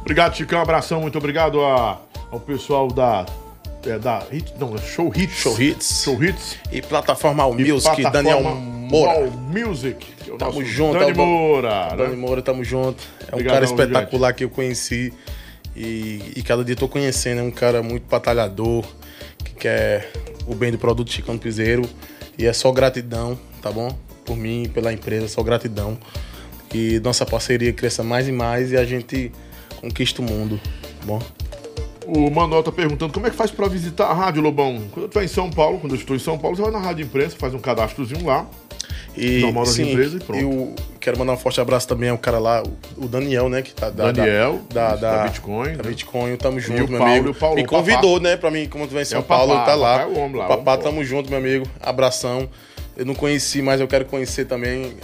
Speaker 1: Obrigado, Chicão. Abração, muito obrigado a- ao pessoal da. É, da Hit, não, é Show Hits.
Speaker 2: Show Hits.
Speaker 1: Show Hits.
Speaker 2: E plataforma All Music, Daniel
Speaker 1: plataforma
Speaker 2: Moura.
Speaker 1: All Music. Que o
Speaker 2: Tamo junto,
Speaker 1: Dani
Speaker 2: é
Speaker 1: Moura. né?
Speaker 2: Dani Moura, tamo junto. É um
Speaker 1: Obrigadão,
Speaker 2: cara espetacular que eu conheci. E, e cada dia tô conhecendo. É um cara muito batalhador, que quer o bem do produto Chicão Piseiro. E é só gratidão, tá bom? Por mim, pela empresa, só gratidão. E nossa parceria cresça mais e mais e a gente conquista o mundo, tá bom?
Speaker 1: O Manuel tá perguntando como é que faz pra visitar a Rádio Lobão. Quando eu tô em São Paulo, quando eu estou em São Paulo, você vai na Rádio Imprensa, faz um cadastrozinho lá.
Speaker 2: E,
Speaker 1: Normal das
Speaker 2: sim,
Speaker 1: empresas e pronto.
Speaker 2: eu quero mandar um forte abraço também ao cara lá, o- Daniel, né? Que tá da,
Speaker 1: Daniel,
Speaker 2: da, da,
Speaker 1: da Bitcoin,
Speaker 2: Da
Speaker 1: né?
Speaker 2: Bitcoin, tamo junto,
Speaker 1: o
Speaker 2: meu
Speaker 1: Paulo,
Speaker 2: amigo.
Speaker 1: e o Paulo,
Speaker 2: Me
Speaker 1: o papá.
Speaker 2: convidou, né, pra mim, como tu vem em São
Speaker 1: o
Speaker 2: Paulo,
Speaker 1: papá,
Speaker 2: tá lá.
Speaker 1: papá é o homem lá,
Speaker 2: papá, tamo junto, meu amigo. Abração. Eu não conheci, mas eu quero conhecer também.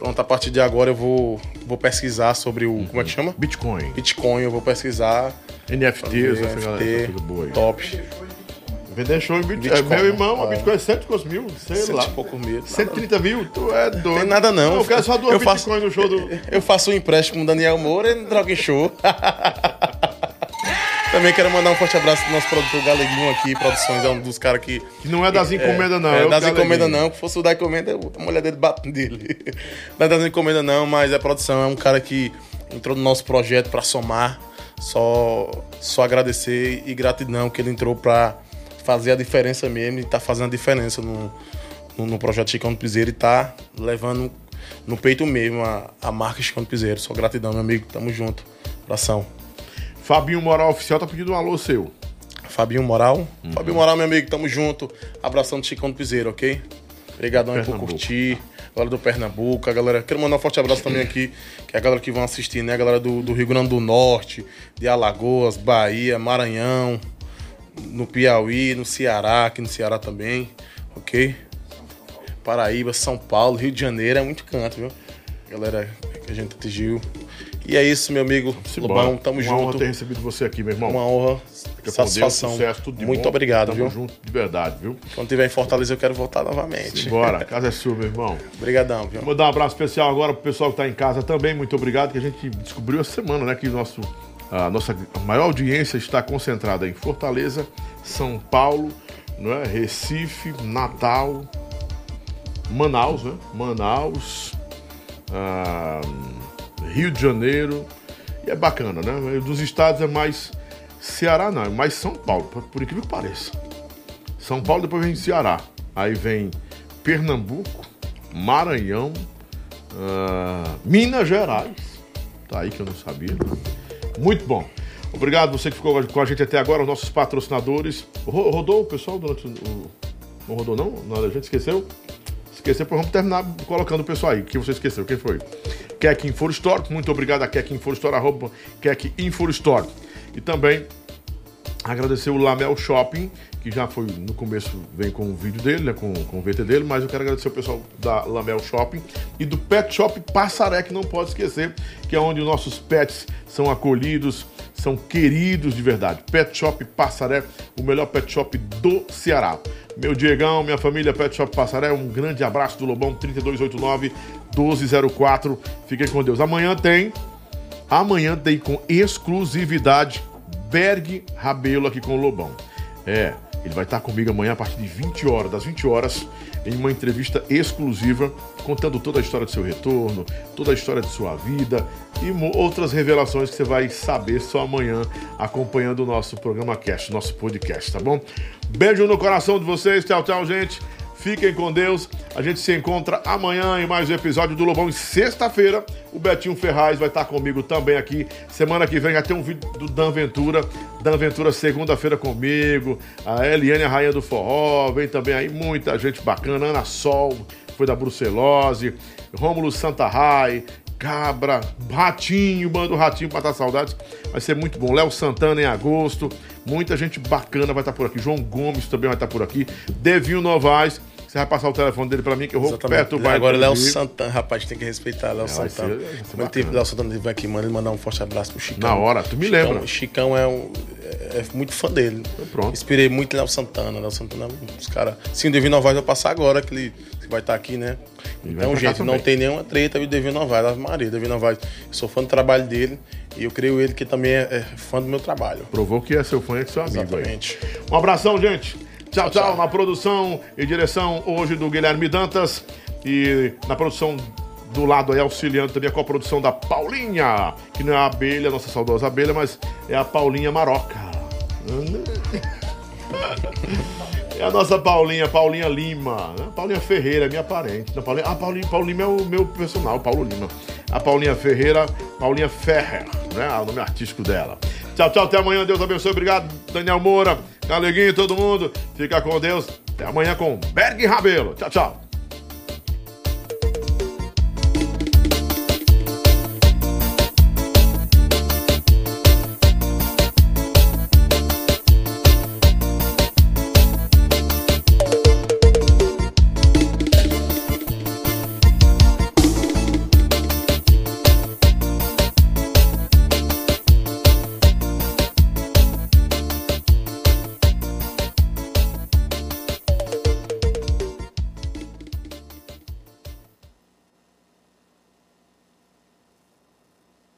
Speaker 2: Pronto, a partir de agora eu vou, vou pesquisar sobre o. Como é que chama?
Speaker 1: Bitcoin.
Speaker 2: Bitcoin, eu vou pesquisar.
Speaker 1: NFTs, essa galera,
Speaker 2: NFT,
Speaker 1: coisa boa aí.
Speaker 2: top.
Speaker 1: Vender show em Bitcoin.
Speaker 2: Bitcoin,
Speaker 1: meu irmão,
Speaker 2: é.
Speaker 1: a Bitcoin é 100 mil, sei
Speaker 2: Cento
Speaker 1: lá.
Speaker 2: e poucos mil.
Speaker 1: 130 mil? Tu é doido.
Speaker 2: Tem nada não.
Speaker 1: Eu quero só duas
Speaker 2: Eu faço-
Speaker 1: no show do...
Speaker 2: Eu faço um empréstimo com o Daniel Moura e troca em show. Também quero mandar um forte abraço pro nosso produtor Galeguinho aqui, produções, é um dos caras que.
Speaker 1: Que não é das encomendas, não.
Speaker 2: É,
Speaker 1: é
Speaker 2: das encomendas não, que fosse o da encomenda, a mulher dele bate nele. Não é das encomendas não, mas é produção, é um cara que entrou no nosso projeto pra somar. Só, só agradecer e gratidão que ele entrou pra fazer a diferença mesmo e tá fazendo a diferença no, no, no projeto Chicão do Piseiro e tá levando no peito mesmo a, a marca Chicão do Piseiro. Só gratidão, meu amigo. Tamo junto. Abração.
Speaker 1: Fabinho Moral Oficial tá pedindo um alô seu.
Speaker 2: Fabinho Moral.
Speaker 1: Uhum.
Speaker 2: Fabinho Moral, meu amigo, tamo junto. Abração do Chicão do Piseiro, ok? Obrigadão aí por curtir. Galera do Pernambuco, a galera. Quero mandar um forte abraço também aqui, que é a galera que vão assistir, né? A galera do, do Rio Grande do Norte, de Alagoas, Bahia, Maranhão, no Piauí, no Ceará, aqui no Ceará também, ok? Paraíba, São Paulo, Rio de Janeiro, é muito canto, viu? Galera que a gente atingiu. E é isso, meu amigo.
Speaker 1: Simbora.
Speaker 2: Lobão, tamo
Speaker 1: Uma
Speaker 2: junto.
Speaker 1: honra ter recebido você aqui, meu irmão.
Speaker 2: Uma honra,
Speaker 1: Fica com Deus,
Speaker 2: satisfação.
Speaker 1: sucesso, tudo
Speaker 2: Muito
Speaker 1: bom.
Speaker 2: obrigado,
Speaker 1: Tamo
Speaker 2: viu?
Speaker 1: junto, de verdade, viu?
Speaker 2: Quando tiver em Fortaleza, eu quero voltar novamente.
Speaker 1: Bora, casa é sua, meu irmão.
Speaker 2: Obrigadão, viu?
Speaker 1: Vou dar um abraço especial agora pro pessoal que tá em casa também. Muito obrigado, que a gente descobriu essa semana, né? Que nosso, a nossa maior audiência está concentrada em Fortaleza, São Paulo, não é? Recife, Natal, Manaus, né? Manaus, ah, Rio de Janeiro. E é bacana, né? Dos estados é mais Ceará, não, é mais São Paulo, por, incrível que pareça. São Paulo, depois vem Ceará. Aí vem Pernambuco, Maranhão, ah, Minas Gerais. Tá aí que eu não sabia. Muito bom. Obrigado você que ficou com a gente até agora, os nossos patrocinadores. Ro- Rodou o pessoal durante o. Não rodou, não? Não, a gente esqueceu? Esqueceu, pois vamos terminar colocando o pessoal aí. Que você esqueceu? Quem foi? Keck Store. Muito obrigado a Keck Store, arroba Keck Store. E também agradecer o Lamel Shopping, que já foi no começo, vem com o vídeo dele, né, com, com o VT dele, mas eu quero agradecer o pessoal da Lamel Shopping e do Pet Shop Passaré, que não pode esquecer, que é onde os nossos pets são acolhidos, são queridos de verdade. Pet Shop Passaré, o melhor pet shop do Ceará. Meu Diegão, minha família Pet Shop Passaré, um grande abraço do Lobão 3289 1204. Fiquem com Deus. Amanhã tem Amanhã tem com exclusividade Berg Rabelo aqui com o Lobão. É, ele vai estar comigo amanhã a partir de 20 horas, das 20 horas, em uma entrevista exclusiva, contando toda a história do seu retorno, toda a história de sua vida e outras revelações que você vai saber só amanhã, acompanhando o nosso programa Cast, nosso podcast, tá bom? Beijo no coração de vocês, tchau, tchau, gente. Fiquem com Deus. A gente se encontra amanhã em mais um episódio do Lobão. E sexta-feira, o Betinho Ferraz vai estar comigo também aqui. Semana que vem tem um vídeo do Dan Ventura. Dan Ventura, segunda-feira comigo. A Eliane, a Rainha do Forró. Vem também aí muita gente bacana. Ana Sol, foi da Brucelose. Rômulo Santa Rai. Cabra, Ratinho, Bando Ratinho, Matar Saudades. Vai ser muito bom. Léo Santana em agosto. Muita gente bacana vai estar por aqui. João Gomes também vai estar por aqui. Devinho Novaes. Você vai passar o telefone dele pra mim que eu vou perturbar
Speaker 2: Agora,
Speaker 1: ele
Speaker 2: Léo
Speaker 1: comigo.
Speaker 2: Santana, rapaz, tem que respeitar Léo
Speaker 1: vai
Speaker 2: Santana.
Speaker 1: vai
Speaker 2: teve
Speaker 1: bacana.
Speaker 2: Léo Santana vem aqui, mano, ele mandar um forte abraço pro Chicão.
Speaker 1: Na hora, tu me
Speaker 2: Chicão,
Speaker 1: lembra.
Speaker 2: Chicão é, um, é, é muito fã dele.
Speaker 1: pronto.
Speaker 2: Inspirei muito Léo Santana. Léo Santana é um dos caras. Sim, o Devino Novaes vai passar agora, que ele vai estar aqui, né?
Speaker 1: Ele vai
Speaker 2: Então, gente, não tem nenhuma treta e o Devino Novaes, Ave Maria. O Devino Novaes, eu sou fã do trabalho dele e eu creio ele que também é, é fã do meu trabalho.
Speaker 1: Provou que é seu fã e que seu amigo aí.
Speaker 2: Exatamente.
Speaker 1: Um abração, gente. Tchau, tchau. Na produção e direção hoje do Guilherme Dantas. E na produção do lado aí, auxiliando também a coprodução da Paulinha, que não é a abelha, nossa saudosa abelha, mas é a Paulinha Maroca. É a nossa Paulinha, Paulinha Lima. né? Paulinha Ferreira, minha parente. Não, Paulinha, ah, Paulinho, Paulo Lima é o meu personal, Paulo Lima. A Paulinha Ferreira, Paulinha Ferrer, né? O nome artístico dela. Tchau, tchau, até amanhã. Deus abençoe. Obrigado, Daniel Moura, Galeguinho, todo mundo. Fica com Deus. Até amanhã com Berg Rabelo. Tchau, tchau.